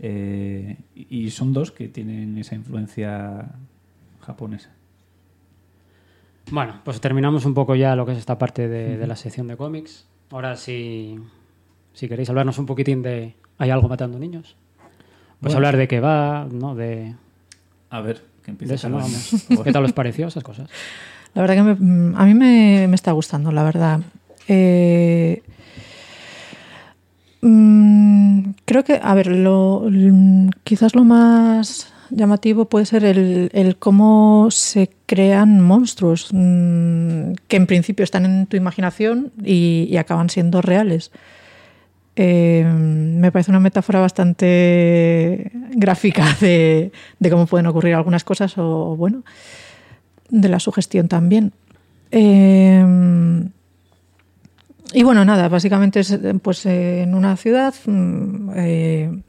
Eh, y y son dos que tienen esa influencia japonesa. Bueno, pues terminamos un poco ya lo que es esta parte de, de la sección de cómics. Ahora, si, si queréis hablarnos un poquitín de ¿Hay algo matando niños? Pues Bueno. hablar de qué va, ¿no? De, A ver, que de empiece eso, ¿no? Carolina. Vamos. ¿Qué tal os pareció esas cosas? La verdad que me- a mí me, me está gustando, la verdad. Eh, mm, creo que, a ver, lo, quizás lo más llamativo puede ser el, el cómo se crean monstruos mm, que en principio están en tu imaginación y, y acaban siendo reales. Eh, me parece una metáfora bastante gráfica de, de cómo pueden ocurrir algunas cosas o, bueno, de la sugestión también. Eh, y bueno, nada, básicamente es pues eh, en una ciudad mm, eh,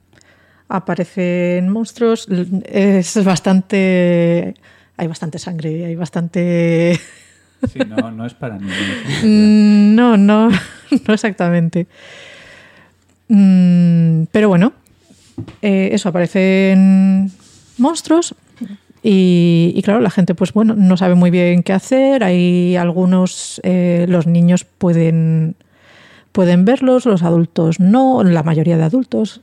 aparecen monstruos, es bastante hay bastante sangre, hay bastante Sí, no, no es para niños. Mm, no, no, no exactamente. Mm, pero bueno, eh, eso, aparecen monstruos y, claro, la gente pues bueno, no sabe muy bien qué hacer. Hay algunos, eh, los niños pueden, pueden verlos, los adultos no, la mayoría de adultos.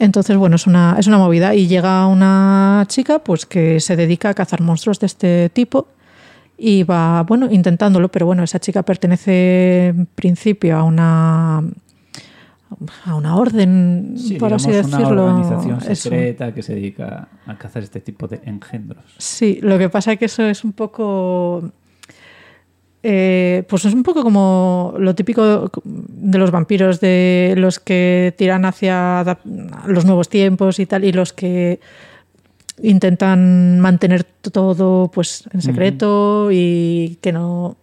Entonces, bueno, es una, es una movida. Y llega una chica pues que se dedica a cazar monstruos de este tipo y va, bueno, intentándolo, pero bueno, esa chica pertenece en principio a una a una orden, Sí, por así decirlo. una organización Eso. secreta que se dedica a cazar este tipo de engendros. Sí, lo que pasa es que eso es un poco. eh, pues es un poco como lo típico de los vampiros, de los que tiran hacia los nuevos tiempos y tal, y los que intentan mantener todo pues en secreto y que no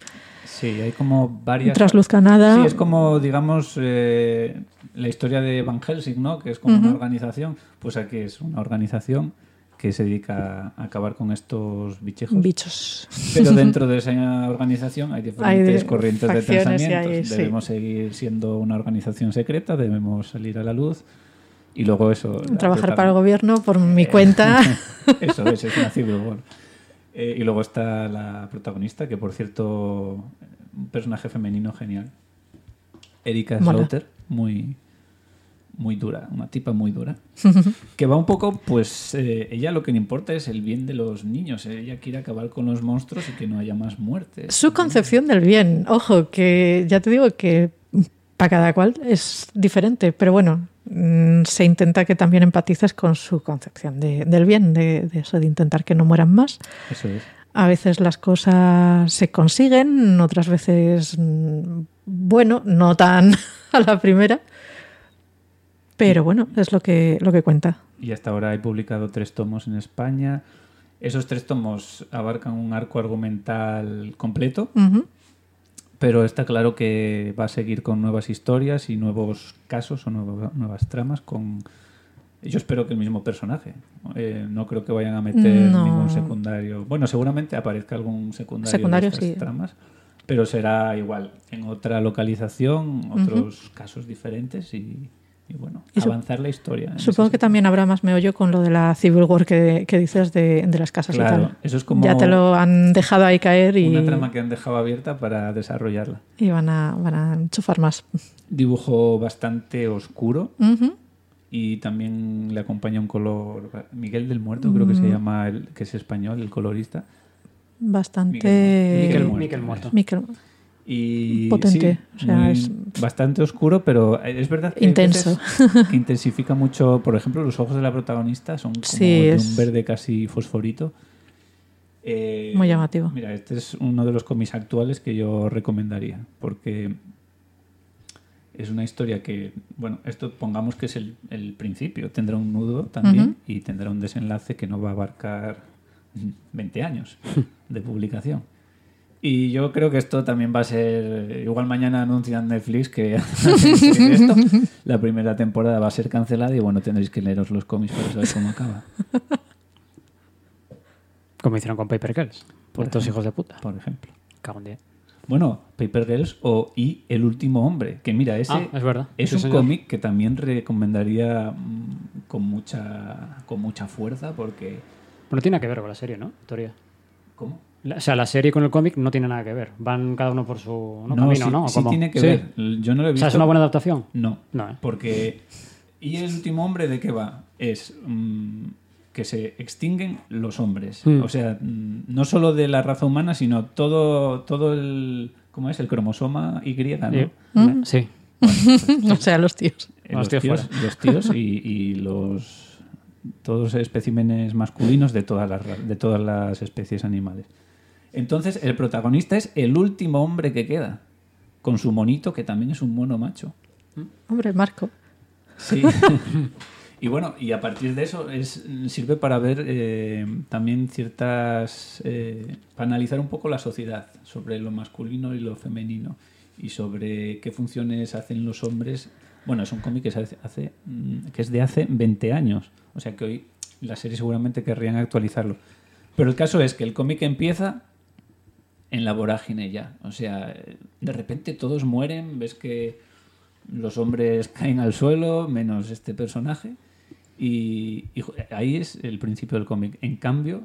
Sí, hay como varias... trasluzca nada. Sí, es como, digamos, eh, la historia de Van Helsing, ¿no? Que es como una organización. Pues aquí es una organización que se dedica a acabar con estos bichejos. bichos. Pero dentro de esa organización hay diferentes de- corrientes de pensamientos. hay- sí. Debemos seguir siendo una organización secreta, debemos salir a la luz y luego eso... la Trabajar para el gobierno por mi Eh, cuenta. Eso es, es una Civil War. Eh, y luego está la protagonista, que por cierto, un personaje femenino genial. Erika. Slaughter, muy, muy dura, una tipa muy dura. que va un poco, pues eh, ella lo que le importa es el bien de los niños. Ella quiere acabar con los monstruos y que no haya más muertes. Su concepción del bien, ojo, que ya te digo que para cada cual es diferente, pero bueno, mm, se intenta que también empatices con su concepción de- del bien, de, de eso, de intentar que no mueran más. Eso es. A veces las cosas se consiguen, otras veces, mm, bueno, no tan a la primera, pero bueno, es lo que, lo que cuenta. Y hasta ahora he publicado tres tomos en España. Esos tres tomos abarcan un arco argumental completo. Pero está claro que va a seguir con nuevas historias y nuevos casos o nuevo- nuevas tramas con... Yo espero que el mismo personaje. Eh, no creo que vayan a meter No. ningún secundario. Bueno, seguramente aparezca algún secundario, Secundario, de estas sí. tramas, pero será igual en otra localización, otros casos diferentes y, y bueno, Y avanzar la historia. Supongo que también habrá más meollo con lo de la Civil War que, que dices de, de las casas Claro, y tal. eso es como ya te lo han dejado ahí caer y, Una trama que han dejado abierta para desarrollarla. y van, a, van a enchufar más. Dibujo bastante oscuro, Ujú. Y también le acompaña un color Miguel del Muerto creo que Mm. se llama el que es español el colorista Bastante. Miguel Miquel, Muerto. Miquel Muerto. Miquel- y Potente, sí, o sea, muy- es- bastante oscuro pero es verdad que Intenso. que intensifica mucho por ejemplo los ojos de la protagonista son como Sí, de es- un verde casi fosforito Eh, Muy llamativo. mira este es uno de los cómics actuales que yo recomendaría porque es una historia que, bueno, esto pongamos que es el, el principio, tendrá un nudo también y tendrá un desenlace que no va a abarcar 20 años de publicación. Y yo creo que esto también va a ser, igual mañana anuncian Netflix que esto, la primera temporada va a ser cancelada y bueno, tendréis que leeros los cómics para saber cómo acaba, Como hicieron con Paper Girls. Por Por estos hijos de puta. por ejemplo. Cago en diez. Bueno, Paper Girls o Y El último hombre, que mira, ese Ah, es verdad. Es Sí, un cómic que también recomendaría mm, con mucha con mucha fuerza porque Bueno, tiene que ver con la serie, ¿no? Teoría. ¿cómo? La- o sea, la serie con el cómic no tiene nada que ver. Van cada uno por su no, camino, sí, ¿no? ¿O sí tiene que Sí. ver. Yo no lo he O visto. sea, es una buena adaptación. No, No, ¿eh? porque y el último hombre de qué va es mm, que se extinguen los hombres, Mm. o sea, mm, no solo de la raza humana, sino todo todo el ¿cómo es? El cromosoma Y, ¿no? Eh, ¿Mm? Sí. o sea, los tíos. Eh, Los tíos tíos, los tíos y, y los todos especímenes masculinos de todas las de todas las especies animales. Entonces, el protagonista es el último hombre que queda, con su monito, que también es un mono macho. Hombre, Marco. Sí. y bueno, y a partir de eso es, sirve para ver eh, también ciertas. eh, para analizar un poco la sociedad sobre lo masculino y lo femenino. y sobre qué funciones hacen los hombres. Bueno, es un cómic que, hace, hace, mm, que es de hace 20 años. O sea que hoy la serie seguramente querrían actualizarlo. Pero el caso es que el cómic empieza en la vorágine ya. O sea, de repente todos mueren, ves que los hombres caen al suelo, menos este personaje. Y, y, jo- ahí es el principio del cómic. En cambio,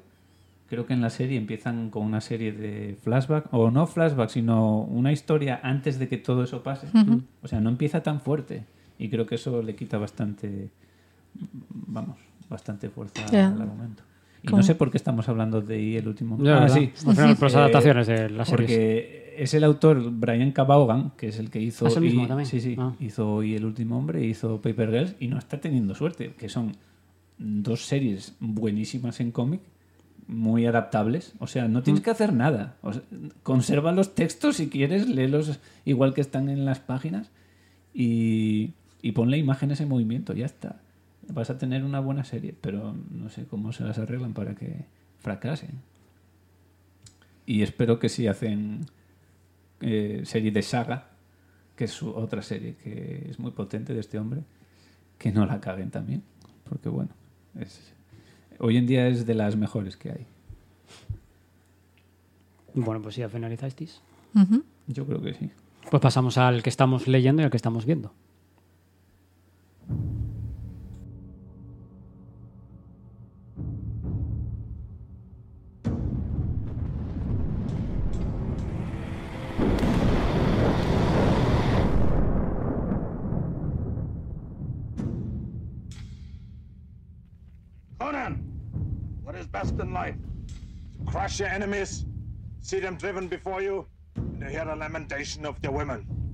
creo que en la serie empiezan con una serie de flashback, o no flashback, sino una historia antes de que todo eso pase. O sea, no empieza tan fuerte. Y creo que eso le quita bastante, vamos, bastante fuerza al argumento. Y ¿Cómo? no sé por qué estamos hablando de ahí el último. Ya, ah, ¿verdad? sí. Al final, por las Eh, adaptaciones de las series. Porque es el autor Brian. Vaughan, que es el que hizo. Ah, es el mismo y- también. Sí, sí. Ah. Hizo hoy El último hombre, hizo Paper Girls y no está teniendo suerte, que son dos series buenísimas en cómic, muy adaptables. O sea, no Mm. tienes que hacer nada. O sea, conserva los textos si quieres, léelos igual que están en las páginas y, y ponle imágenes en movimiento, ya está. Vas a tener una buena serie, pero no sé cómo se las arreglan para que fracasen. Y espero que si hacen eh, serie de Saga, que es su otra serie que es muy potente de este hombre, que no la caguen también. Porque bueno, es, hoy en día es de las mejores que hay. Bueno, pues ya finalizasteis. Yo creo que sí. Pues pasamos al que estamos leyendo y al que estamos viendo. Best in life? Crush your enemies, see them driven before you, and to hear the lamentation of their women.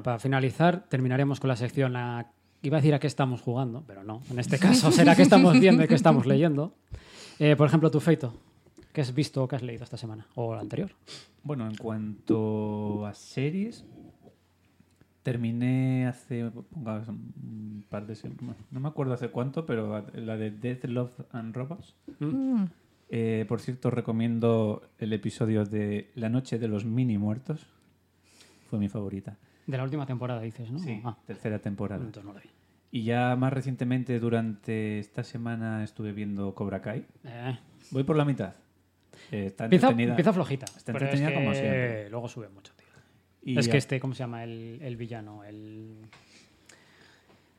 Bueno, para finalizar, terminaremos con la sección. a- Iba a decir a qué estamos jugando, pero no. En este caso será qué estamos viendo y qué estamos leyendo. Eh, por ejemplo, tu feito. ¿Qué has visto o qué has leído esta semana? ¿O la anterior? Bueno, en cuanto a series, terminé hace pongamos, un par de semanas. No me acuerdo hace cuánto, pero la de Death, Love and Robots. Mm. Eh, por cierto, recomiendo el episodio de La Noche de los Mini Muertos. Fue mi favorita. De la última temporada, dices, ¿no? Sí, Ah, tercera temporada. entonces no lo vi. Y ya más recientemente, durante esta semana, estuve viendo Cobra Kai. Eh, Voy por la mitad. Eh, está empieza, entretenida. empieza flojita. Está pero es entretenida que como siempre. Luego sube mucho, tío. Y es ya- que este, ¿cómo se llama? El, el villano, el...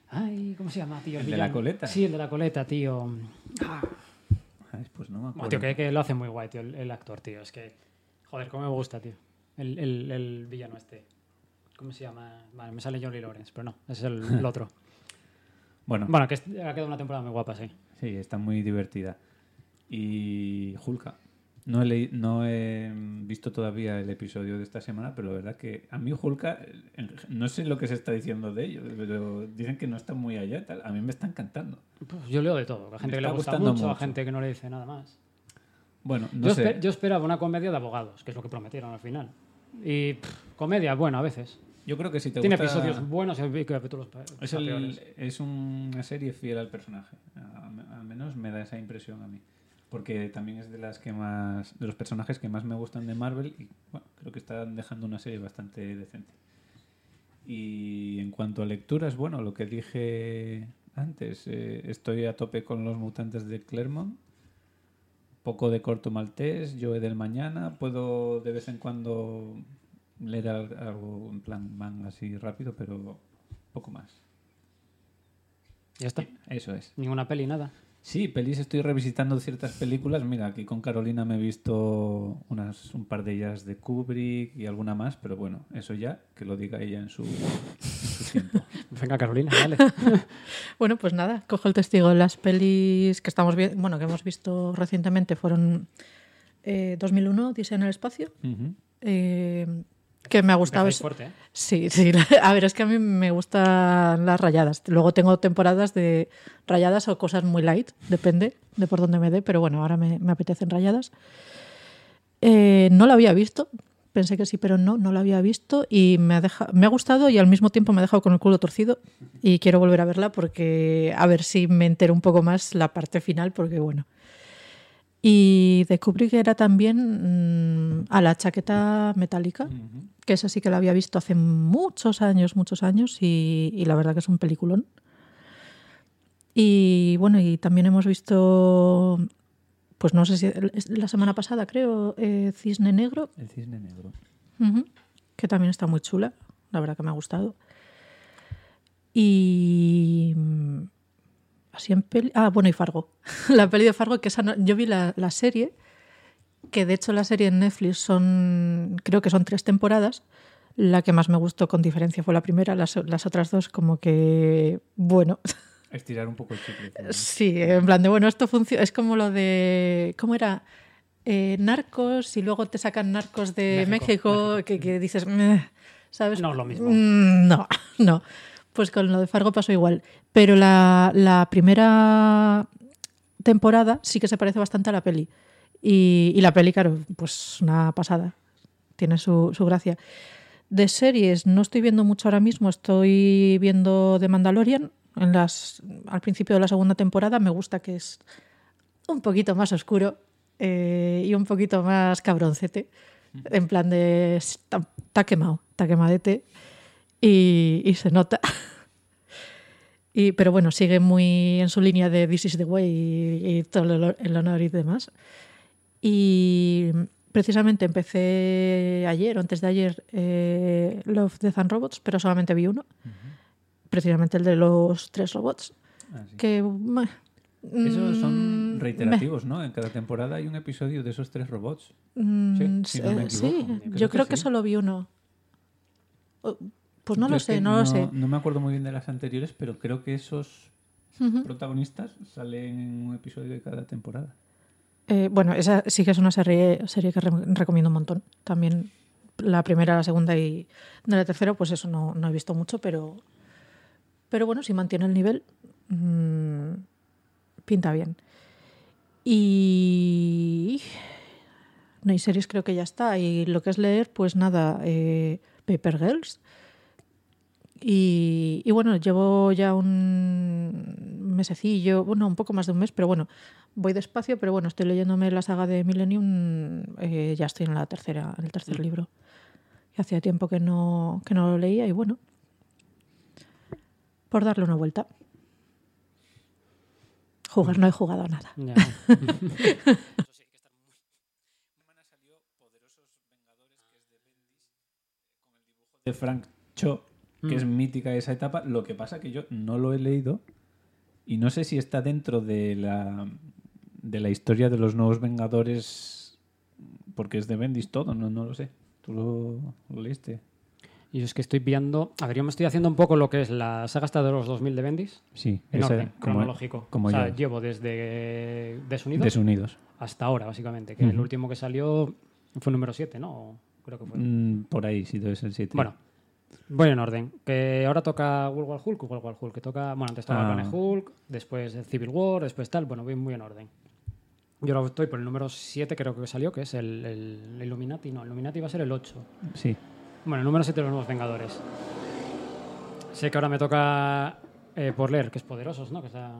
Ay, ¿cómo se llama, tío? ¿El de la coleta? Sí, el de la coleta, tío. Ah, Ay, pues no me acuerdo. tío, que, que lo hace muy guay, tío, el, el actor, tío. Es que, joder, cómo me gusta, tío. El villano este. ¿Cómo se llama? Vale, me sale Johnny Lawrence, pero no, ese es el, el otro. Bueno, Bueno, que ha quedado una temporada muy guapa, sí. sí, está muy divertida. Y Hulka. No he, leí- no he visto todavía el episodio de esta semana, pero la verdad que a mí Hulka, no sé lo que se está diciendo de ellos, pero dicen que no está muy allá tal. A mí me está encantando. Pues yo leo de todo. A gente que le gusta gustando mucho, a mucho. gente que no le dice nada más. Bueno, no yo, sé. yo esperaba una comedia de abogados, que es lo que prometieron al final. Y pff, comedia, bueno, a veces. Yo creo que si te Tiene gusta... episodios buenos y capítulos Es, el- es una serie fiel al personaje. Al menos me da esa impresión a mí. Porque también es de las que más. de los personajes que más me gustan de Marvel. Y bueno, creo que están dejando una serie bastante decente. Y en cuanto a lecturas, bueno, lo que dije antes, eh, estoy a tope con los mutantes de Claremont. Poco de corto maltés, yo del mañana. Puedo de vez en cuando leer al- algo en plan manga así rápido, pero poco más. Ya está. Eso es. Ninguna peli, nada. Sí, pelis estoy revisitando ciertas películas. Mira, aquí con Carolina me he visto unas, un par de ellas de Kubrick y alguna más, pero bueno, eso ya, que lo diga ella en su, tiempo. Venga, Carolina, dale. Bueno, pues nada, cojo el testigo. Las pelis que estamos viendo, bueno, que hemos visto recientemente fueron eh, 2001, Dice en el espacio, eh, que me ha gustado. Fuerte, ¿eh? Sí, sí. A ver, es que a mí me gustan las rayadas. Luego tengo temporadas de rayadas o cosas muy light, depende de por dónde me dé, pero bueno, ahora me, me apetecen rayadas. Eh, no la había visto, pensé que sí, pero no, no la había visto y me ha, deja- me ha gustado y al mismo tiempo me ha dejado con el culo torcido y quiero volver a verla porque a ver si me entero un poco más la parte final, porque bueno. Y de Kubrick era también mm, a la chaqueta metálica que esa sí que la había visto hace muchos años, muchos años, y, y la verdad que es un peliculón. Y bueno, y también hemos visto, pues no sé si la semana pasada creo, eh, Cisne Negro, El cisne negro. que también está muy chula, la verdad que me ha gustado. Y así en peli... Ah, bueno, y Fargo. la peli de Fargo, que esa no- yo vi la, la serie, que de hecho la serie en Netflix son, creo que son tres temporadas. La que más me gustó con diferencia fue la primera, las, las otras dos como que, bueno, Estirar un poco el chicle. ¿no? sí, en plan de, bueno, esto funciona, es como lo de, ¿cómo era? Eh, narcos y luego te sacan narcos de México, México, que, que dices, ¿sabes? No es lo mismo. Mm, No, no. Pues con lo de Fargo pasó igual. Pero la, la primera temporada sí que se parece bastante a la peli. Y, y la peli, claro, pues una pasada. Tiene su, su gracia. De series no estoy viendo mucho ahora mismo. Estoy viendo The Mandalorian. En las, al principio de la segunda temporada me gusta que es un poquito más oscuro eh, y un poquito más cabroncete. En plan de... Está, está quemado, está quemadete. Y, y se nota. Y, pero bueno, sigue muy en su línea de This is the way y, y todo el, honor y demás. Y precisamente empecé ayer o antes de ayer eh, Love, Death and Robots, pero solamente vi uno. Precisamente el de los tres robots. Ah, sí. Que. meh, Esos son mm, reiterativos, ¿no? En cada temporada hay un episodio de esos tres robots. Mm, Sí, sí, si no eh, sí. Creo yo que creo que sí. solo vi uno. Pues no Yo lo sé, no, lo sé. No me acuerdo muy bien de las anteriores, pero creo que esos protagonistas salen en un episodio de cada temporada. Eh, bueno, esa sí que es una serie, serie que re- recomiendo un montón. También la primera, la segunda y de la tercera, pues eso no, no he visto mucho, pero, pero bueno, si mantiene el nivel, mm, pinta bien. Y no hay series, creo que ya está. Y lo que es leer, pues nada, eh, Paper Girls, Y, y bueno, llevo ya un mesecillo, bueno, un poco más de un mes, pero bueno, voy despacio, pero bueno, estoy leyéndome la saga de Millennium, eh, ya estoy en la tercera, en el tercer libro. Y hacía tiempo que no, que no lo leía y bueno, por darle una vuelta. Jugar no he jugado a nada. De Frank Cho, que es Mm. mítica esa etapa. Lo que pasa que yo no lo he leído y no sé si está dentro de la, de la historia de los nuevos Vengadores, porque es de Bendis todo, no, no lo sé. ¿Tú lo, lo leíste? Y es que estoy viendo. A ver, yo me estoy haciendo un poco lo que es la saga hasta de los 2000 de Bendis. Sí, En esa- orden, como- cronológico. como o sea, yo. llevo desde Desunidos Desunidos. hasta ahora, básicamente. Que el último que salió fue número 7, ¿no? Creo que fue. Mm, por ahí, sí, debe ser 7. Bueno, voy en orden. Que ahora toca World War Hulk, World War Hulk, que toca. Bueno, antes toca Ah. Hulk, después Civil War, después tal. Bueno, voy muy en orden. Yo ahora estoy por el número 7, creo que salió, que es el, el Illuminati. No, el Illuminati va a ser el 8. Sí. Bueno, el número 7 de los nuevos Vengadores. Sé que ahora me toca eh, por leer, que es Poderosos, ¿no? Que está...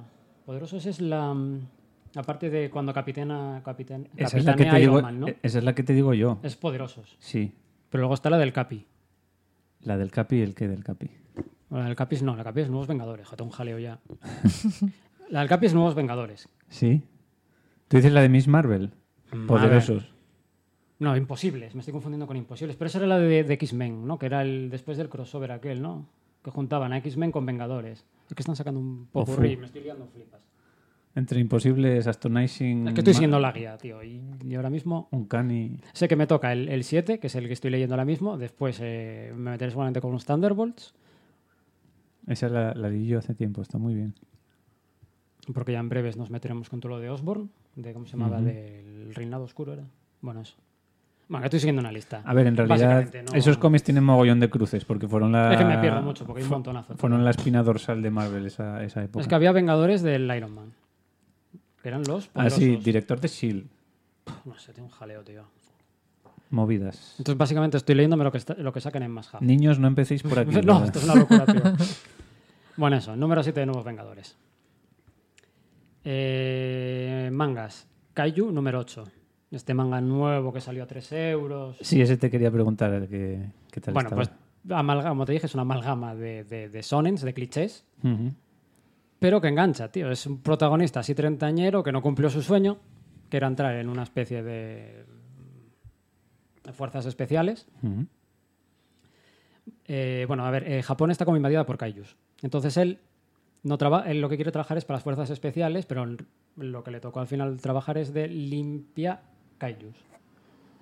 Poderosos es la. mm, Aparte de cuando capitana, capitán, Esa es, la que te Iron digo, Man, ¿no? esa es la que te digo yo. Es Poderosos. Sí. Pero luego está la del Capi. La del Capi y el que del Capi. La del Capi es no, la Capi es Nuevos Vengadores. Joder, un jaleo ya. la del Capi es Nuevos Vengadores. Sí. ¿Tú dices la de Miss Marvel? Mm, Poderosos. No, Imposibles. Me estoy confundiendo con Imposibles. Pero esa era la de, de X-Men, ¿no? Que era el después del crossover aquel, ¿no? Que juntaban a X-Men con Vengadores. Es que están sacando un poco. Me estoy liando flipas. Entre Imposibles, Astonishing... Es que estoy siguiendo la guía, tío. Y, y ahora mismo Un cani... sé que me toca el, el 7, que es el que estoy leyendo ahora mismo. Después eh, me meteré seguramente con los Thunderbolts. Esa la, la di yo hace tiempo, está muy bien. Porque ya en breves nos meteremos con todo lo de Osborn. De, ¿Cómo se llamaba? Del Reinado Oscuro, ¿era? Bueno, eso. Bueno, estoy siguiendo una lista. A ver, en realidad no- esos cómics tienen mogollón de cruces porque fueron la... Es que me pierdo mucho porque hay un montonazo. Fueron la espina dorsal de Marvel esa, esa época. Es que había Vengadores del Iron Man. Eran los Ah, sí, director de S.H.I.E.L.D. No sé, tengo un jaleo, tío. Movidas. Entonces, básicamente, estoy leyéndome lo que, está- lo que saquen en Más Hub. Niños, no empecéis por aquí. no, esto es una locura, tío. bueno, eso, número 7 de Nuevos Vengadores. Eh, mangas. Kaiju, número 8. Este manga nuevo que salió a 3 euros. Sí, ese te quería preguntar qué, qué tal bueno, estaba. pues, amalgama, como te dije, es una amalgama de, de, de sonens, de clichés, Ujú. Pero que engancha, tío. Es un protagonista así treintañero que no cumplió su sueño, que era entrar en una especie de, de fuerzas especiales. Eh, bueno, a ver, eh, Japón está como invadida por kaijus. Entonces él, no traba- él lo que quiere trabajar es para las fuerzas especiales, pero lo que le tocó al final trabajar es de limpia kaijus.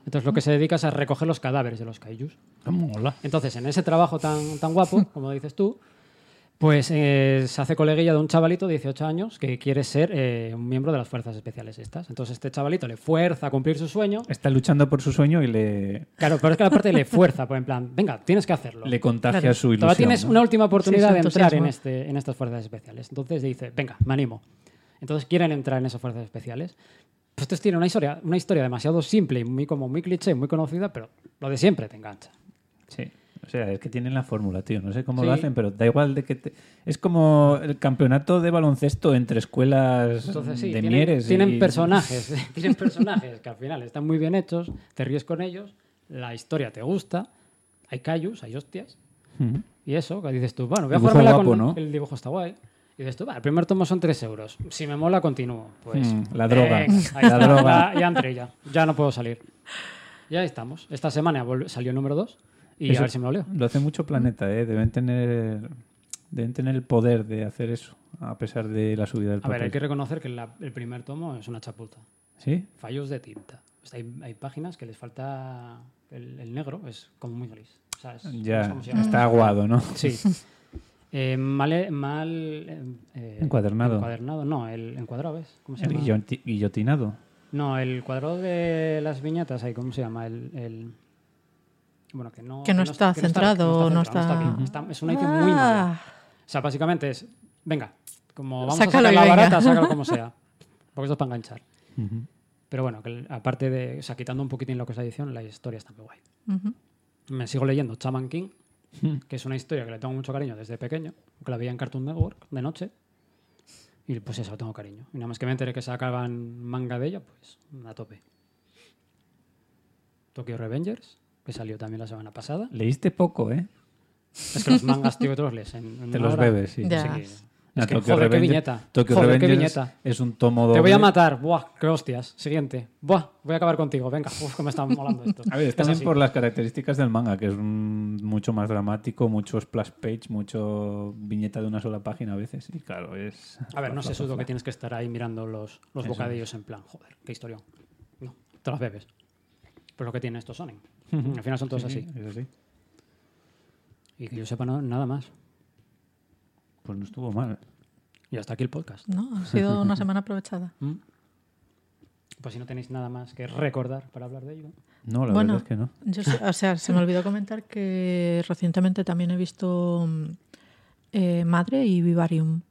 Entonces lo que se dedica es a recoger los cadáveres de los kaijus. Ah, mola. Entonces, en ese trabajo tan, tan guapo, como dices tú, pues eh, se hace coleguilla de un chavalito de 18 años que quiere ser eh, un miembro de las fuerzas especiales estas. Entonces este chavalito le fuerza a cumplir su sueño. Está luchando por su sueño y le, Claro, pero es que aparte le fuerza, pues en plan, venga, tienes que hacerlo. le contagia Claro. su ilusión. Todavía tienes ¿no? una última oportunidad Sí, de entrar en, este, en estas fuerzas especiales. Entonces dice, venga, me animo. Entonces quieren entrar en esas fuerzas especiales. Pues esto tiene una historia, una historia demasiado simple y muy, como muy cliché, muy conocida, pero lo de siempre te engancha. Sí. O sea, es que tienen la fórmula, tío. No sé cómo Sí. lo hacen, pero da igual de que... te- Es como el campeonato de baloncesto entre escuelas Entonces sí, de tienen, Mieres. tienen y- personajes, tienen personajes que al final están muy bien hechos, te ríes con ellos, la historia te gusta, hay callos, hay hostias, Ujú. y eso, que dices tú, bueno, voy a jugármela guapo, con ¿no? el dibujo está guay. Y dices tú, va, el primer tomo son 3 euros. Si me mola, continúo. Pues. Mm, la droga. ahí La droga. Ya, ya entré ya. Ya no puedo salir. Ya estamos. Esta semana salió el número 2 y Eso a ver si me lo leo. Lo hace mucho Planeta, ¿eh? Deben tener, deben tener el poder de hacer eso, a pesar de la subida del A ver, papel. hay que reconocer que la- el primer tomo es una chaputa. ¿Sí? fallos de tinta. O sea, hay, hay páginas que les falta el, el negro, es como muy gris. O sea, es- no sé Ya, llama. está aguado, ¿no? Sí. Eh, mal, mal eh, eh, Encuadernado. Encuadernado, no, el encuadrado, ¿ves? ¿Cómo se llama? guilloti- guillotinado. No, el cuadrado de las viñetas, ahí, ¿cómo se llama? El, el- Bueno, que no, Que no está centrado, no centrado, está- bien. Está- es una edición muy mala. Ah, O sea, básicamente es, venga, como vamos Sácalo a sacar la venga. barata, sácalo como sea. Porque esto es para enganchar. Pero bueno, que aparte de, o sea, quitando un poquitín lo que es la edición, la historia está muy guay. Me sigo leyendo Chaman King, que es una historia que le tengo mucho cariño desde pequeño, que la veía en Cartoon Network de noche. Y pues eso, tengo cariño. Y nada más que me enteré que sacaban manga de ella, pues a tope. Tokyo Revengers, que salió también la semana pasada. Leíste poco, ¿eh? Es que los mangas, tío, que te los lees en, en Te los hora. bebes, sí. Ya. Sí. Es que, Tokyo joder, qué viñeta. Tokyo Joder, qué viñeta. es un tomo doble. Te voy a matar. Buah, qué hostias. Siguiente. Buah, voy a acabar contigo. Venga, uf, que me está molando esto. A ver, es también así. por las características del manga, que es un- mucho más dramático, mucho splash page, mucho viñeta de una sola página a veces. Y claro, es. A ver, no sé sudo que tienes que estar ahí mirando los, los Eso bocadillos en plan, joder, qué historión. No, te los bebes. Pues lo que tiene estos Sonen. Al final son todos Sí, así. sí. Y que yo sepa no- nada más. Pues no estuvo mal. Y hasta aquí el podcast. No, ha sido una semana aprovechada. ¿Mm? Pues si no tenéis nada más que recordar para hablar de ello. No, la bueno, verdad es que no. yo o sea, se me olvidó comentar que recientemente también he visto eh, Madre y Vivarium,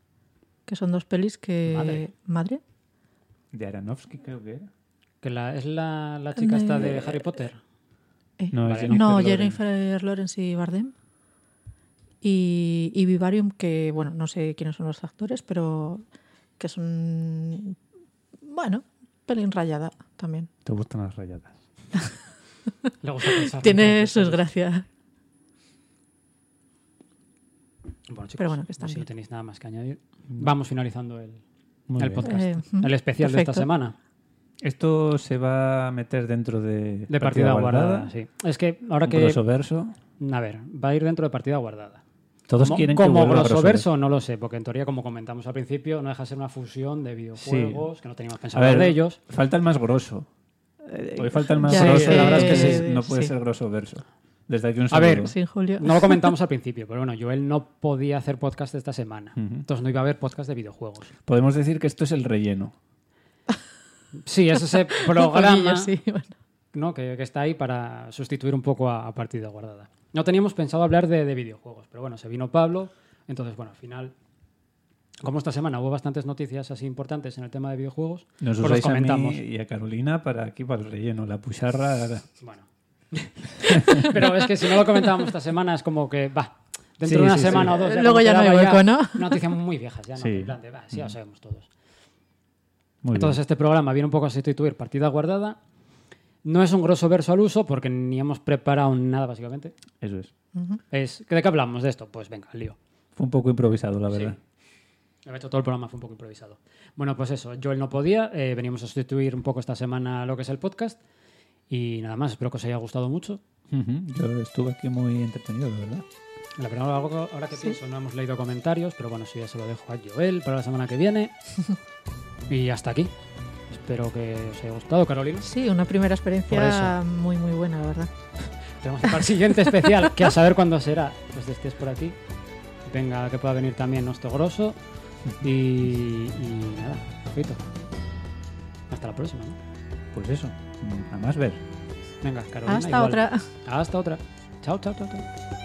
que son dos pelis que... Madre. ¿Madre? De Aronofsky creo que era. Que la, es la, la chica esta de Harry Potter. Eh, No, Jennifer no, Lawrence. Jennifer Lawrence y Bardem. Y, y Vivarium, que, bueno, no sé quiénes son los actores, pero que es un... Bueno, pelín rayada también. Te gustan las rayadas. Le gusta pensar Tiene sus gracias. Bueno, chicos, Pero bueno, que están si no bien. tenéis nada más que añadir, vamos finalizando el, el podcast. Eh, mm, el especial de esta perfecto. semana. Esto se va a meter dentro de, De partida, guardada. sí. Es que ahora que. Grosso verso. A ver, va a ir dentro de partida guardada. Todos como, quieren que como grosso Grosso verso, no lo sé, porque en teoría, como comentamos al principio, no deja de ser una fusión de videojuegos que no teníamos pensado ver, de ellos. falta el más grosso. Hoy falta el más ya, grosso. eh, la verdad es que sí, sí, no puede sí. ser grosso verso. Desde aquí un A ver, Sí, Julio. No lo comentamos al principio, pero bueno, Joel no podía hacer podcast esta semana. Entonces no iba a haber podcast de videojuegos. Podemos decir que esto es el relleno. Sí, es ese programa poquillo, sí, bueno. ¿no? que, que está ahí para sustituir un poco a, a partida guardada. No teníamos pensado hablar de, de videojuegos, pero bueno, se vino Pablo. Entonces, bueno, al final, como esta semana hubo bastantes noticias así importantes en el tema de videojuegos, Nos pues a comentamos. mí y a Carolina para aquí, para el relleno. La pucharra... Bueno. Pero es que si no lo comentábamos esta semana es como que, va, dentro Sí, de una sí, semana sí. o dos. ya Luego ya no hay hueco, ¿no? Noticias muy viejas ya, ¿no? Sí. En plan de, sí, ya lo sabemos todos. Muy Entonces bien. este programa viene un poco a sustituir partida guardada. No es un grosso verso al uso porque ni hemos preparado nada básicamente. Eso es. Es, ¿De qué hablamos de esto? Pues venga, al lío. Fue un poco improvisado, la verdad. De hecho, todo el programa fue un poco improvisado. Bueno, pues eso, Joel no podía, eh, venimos a sustituir un poco esta semana lo que es el podcast. Y nada más, espero que os haya gustado mucho. Yo estuve aquí muy entretenido, la verdad. La verdad, ahora ahora que pienso, no hemos leído comentarios, pero bueno, eso ya se lo dejo a Joel para la semana que viene. y hasta aquí. Espero que os haya gustado, Carolina. Sí, una primera experiencia muy, muy buena, la verdad. Tenemos para el siguiente especial, que a saber cuándo será, pues estés por aquí. Venga, que pueda venir también nuestro grosso. Y, y nada, perfecto. Hasta la próxima, ¿no? Pues eso. A más ver. Venga, Carolina. Hasta igual. otra. Hasta otra. Chao, chao, chao, chao.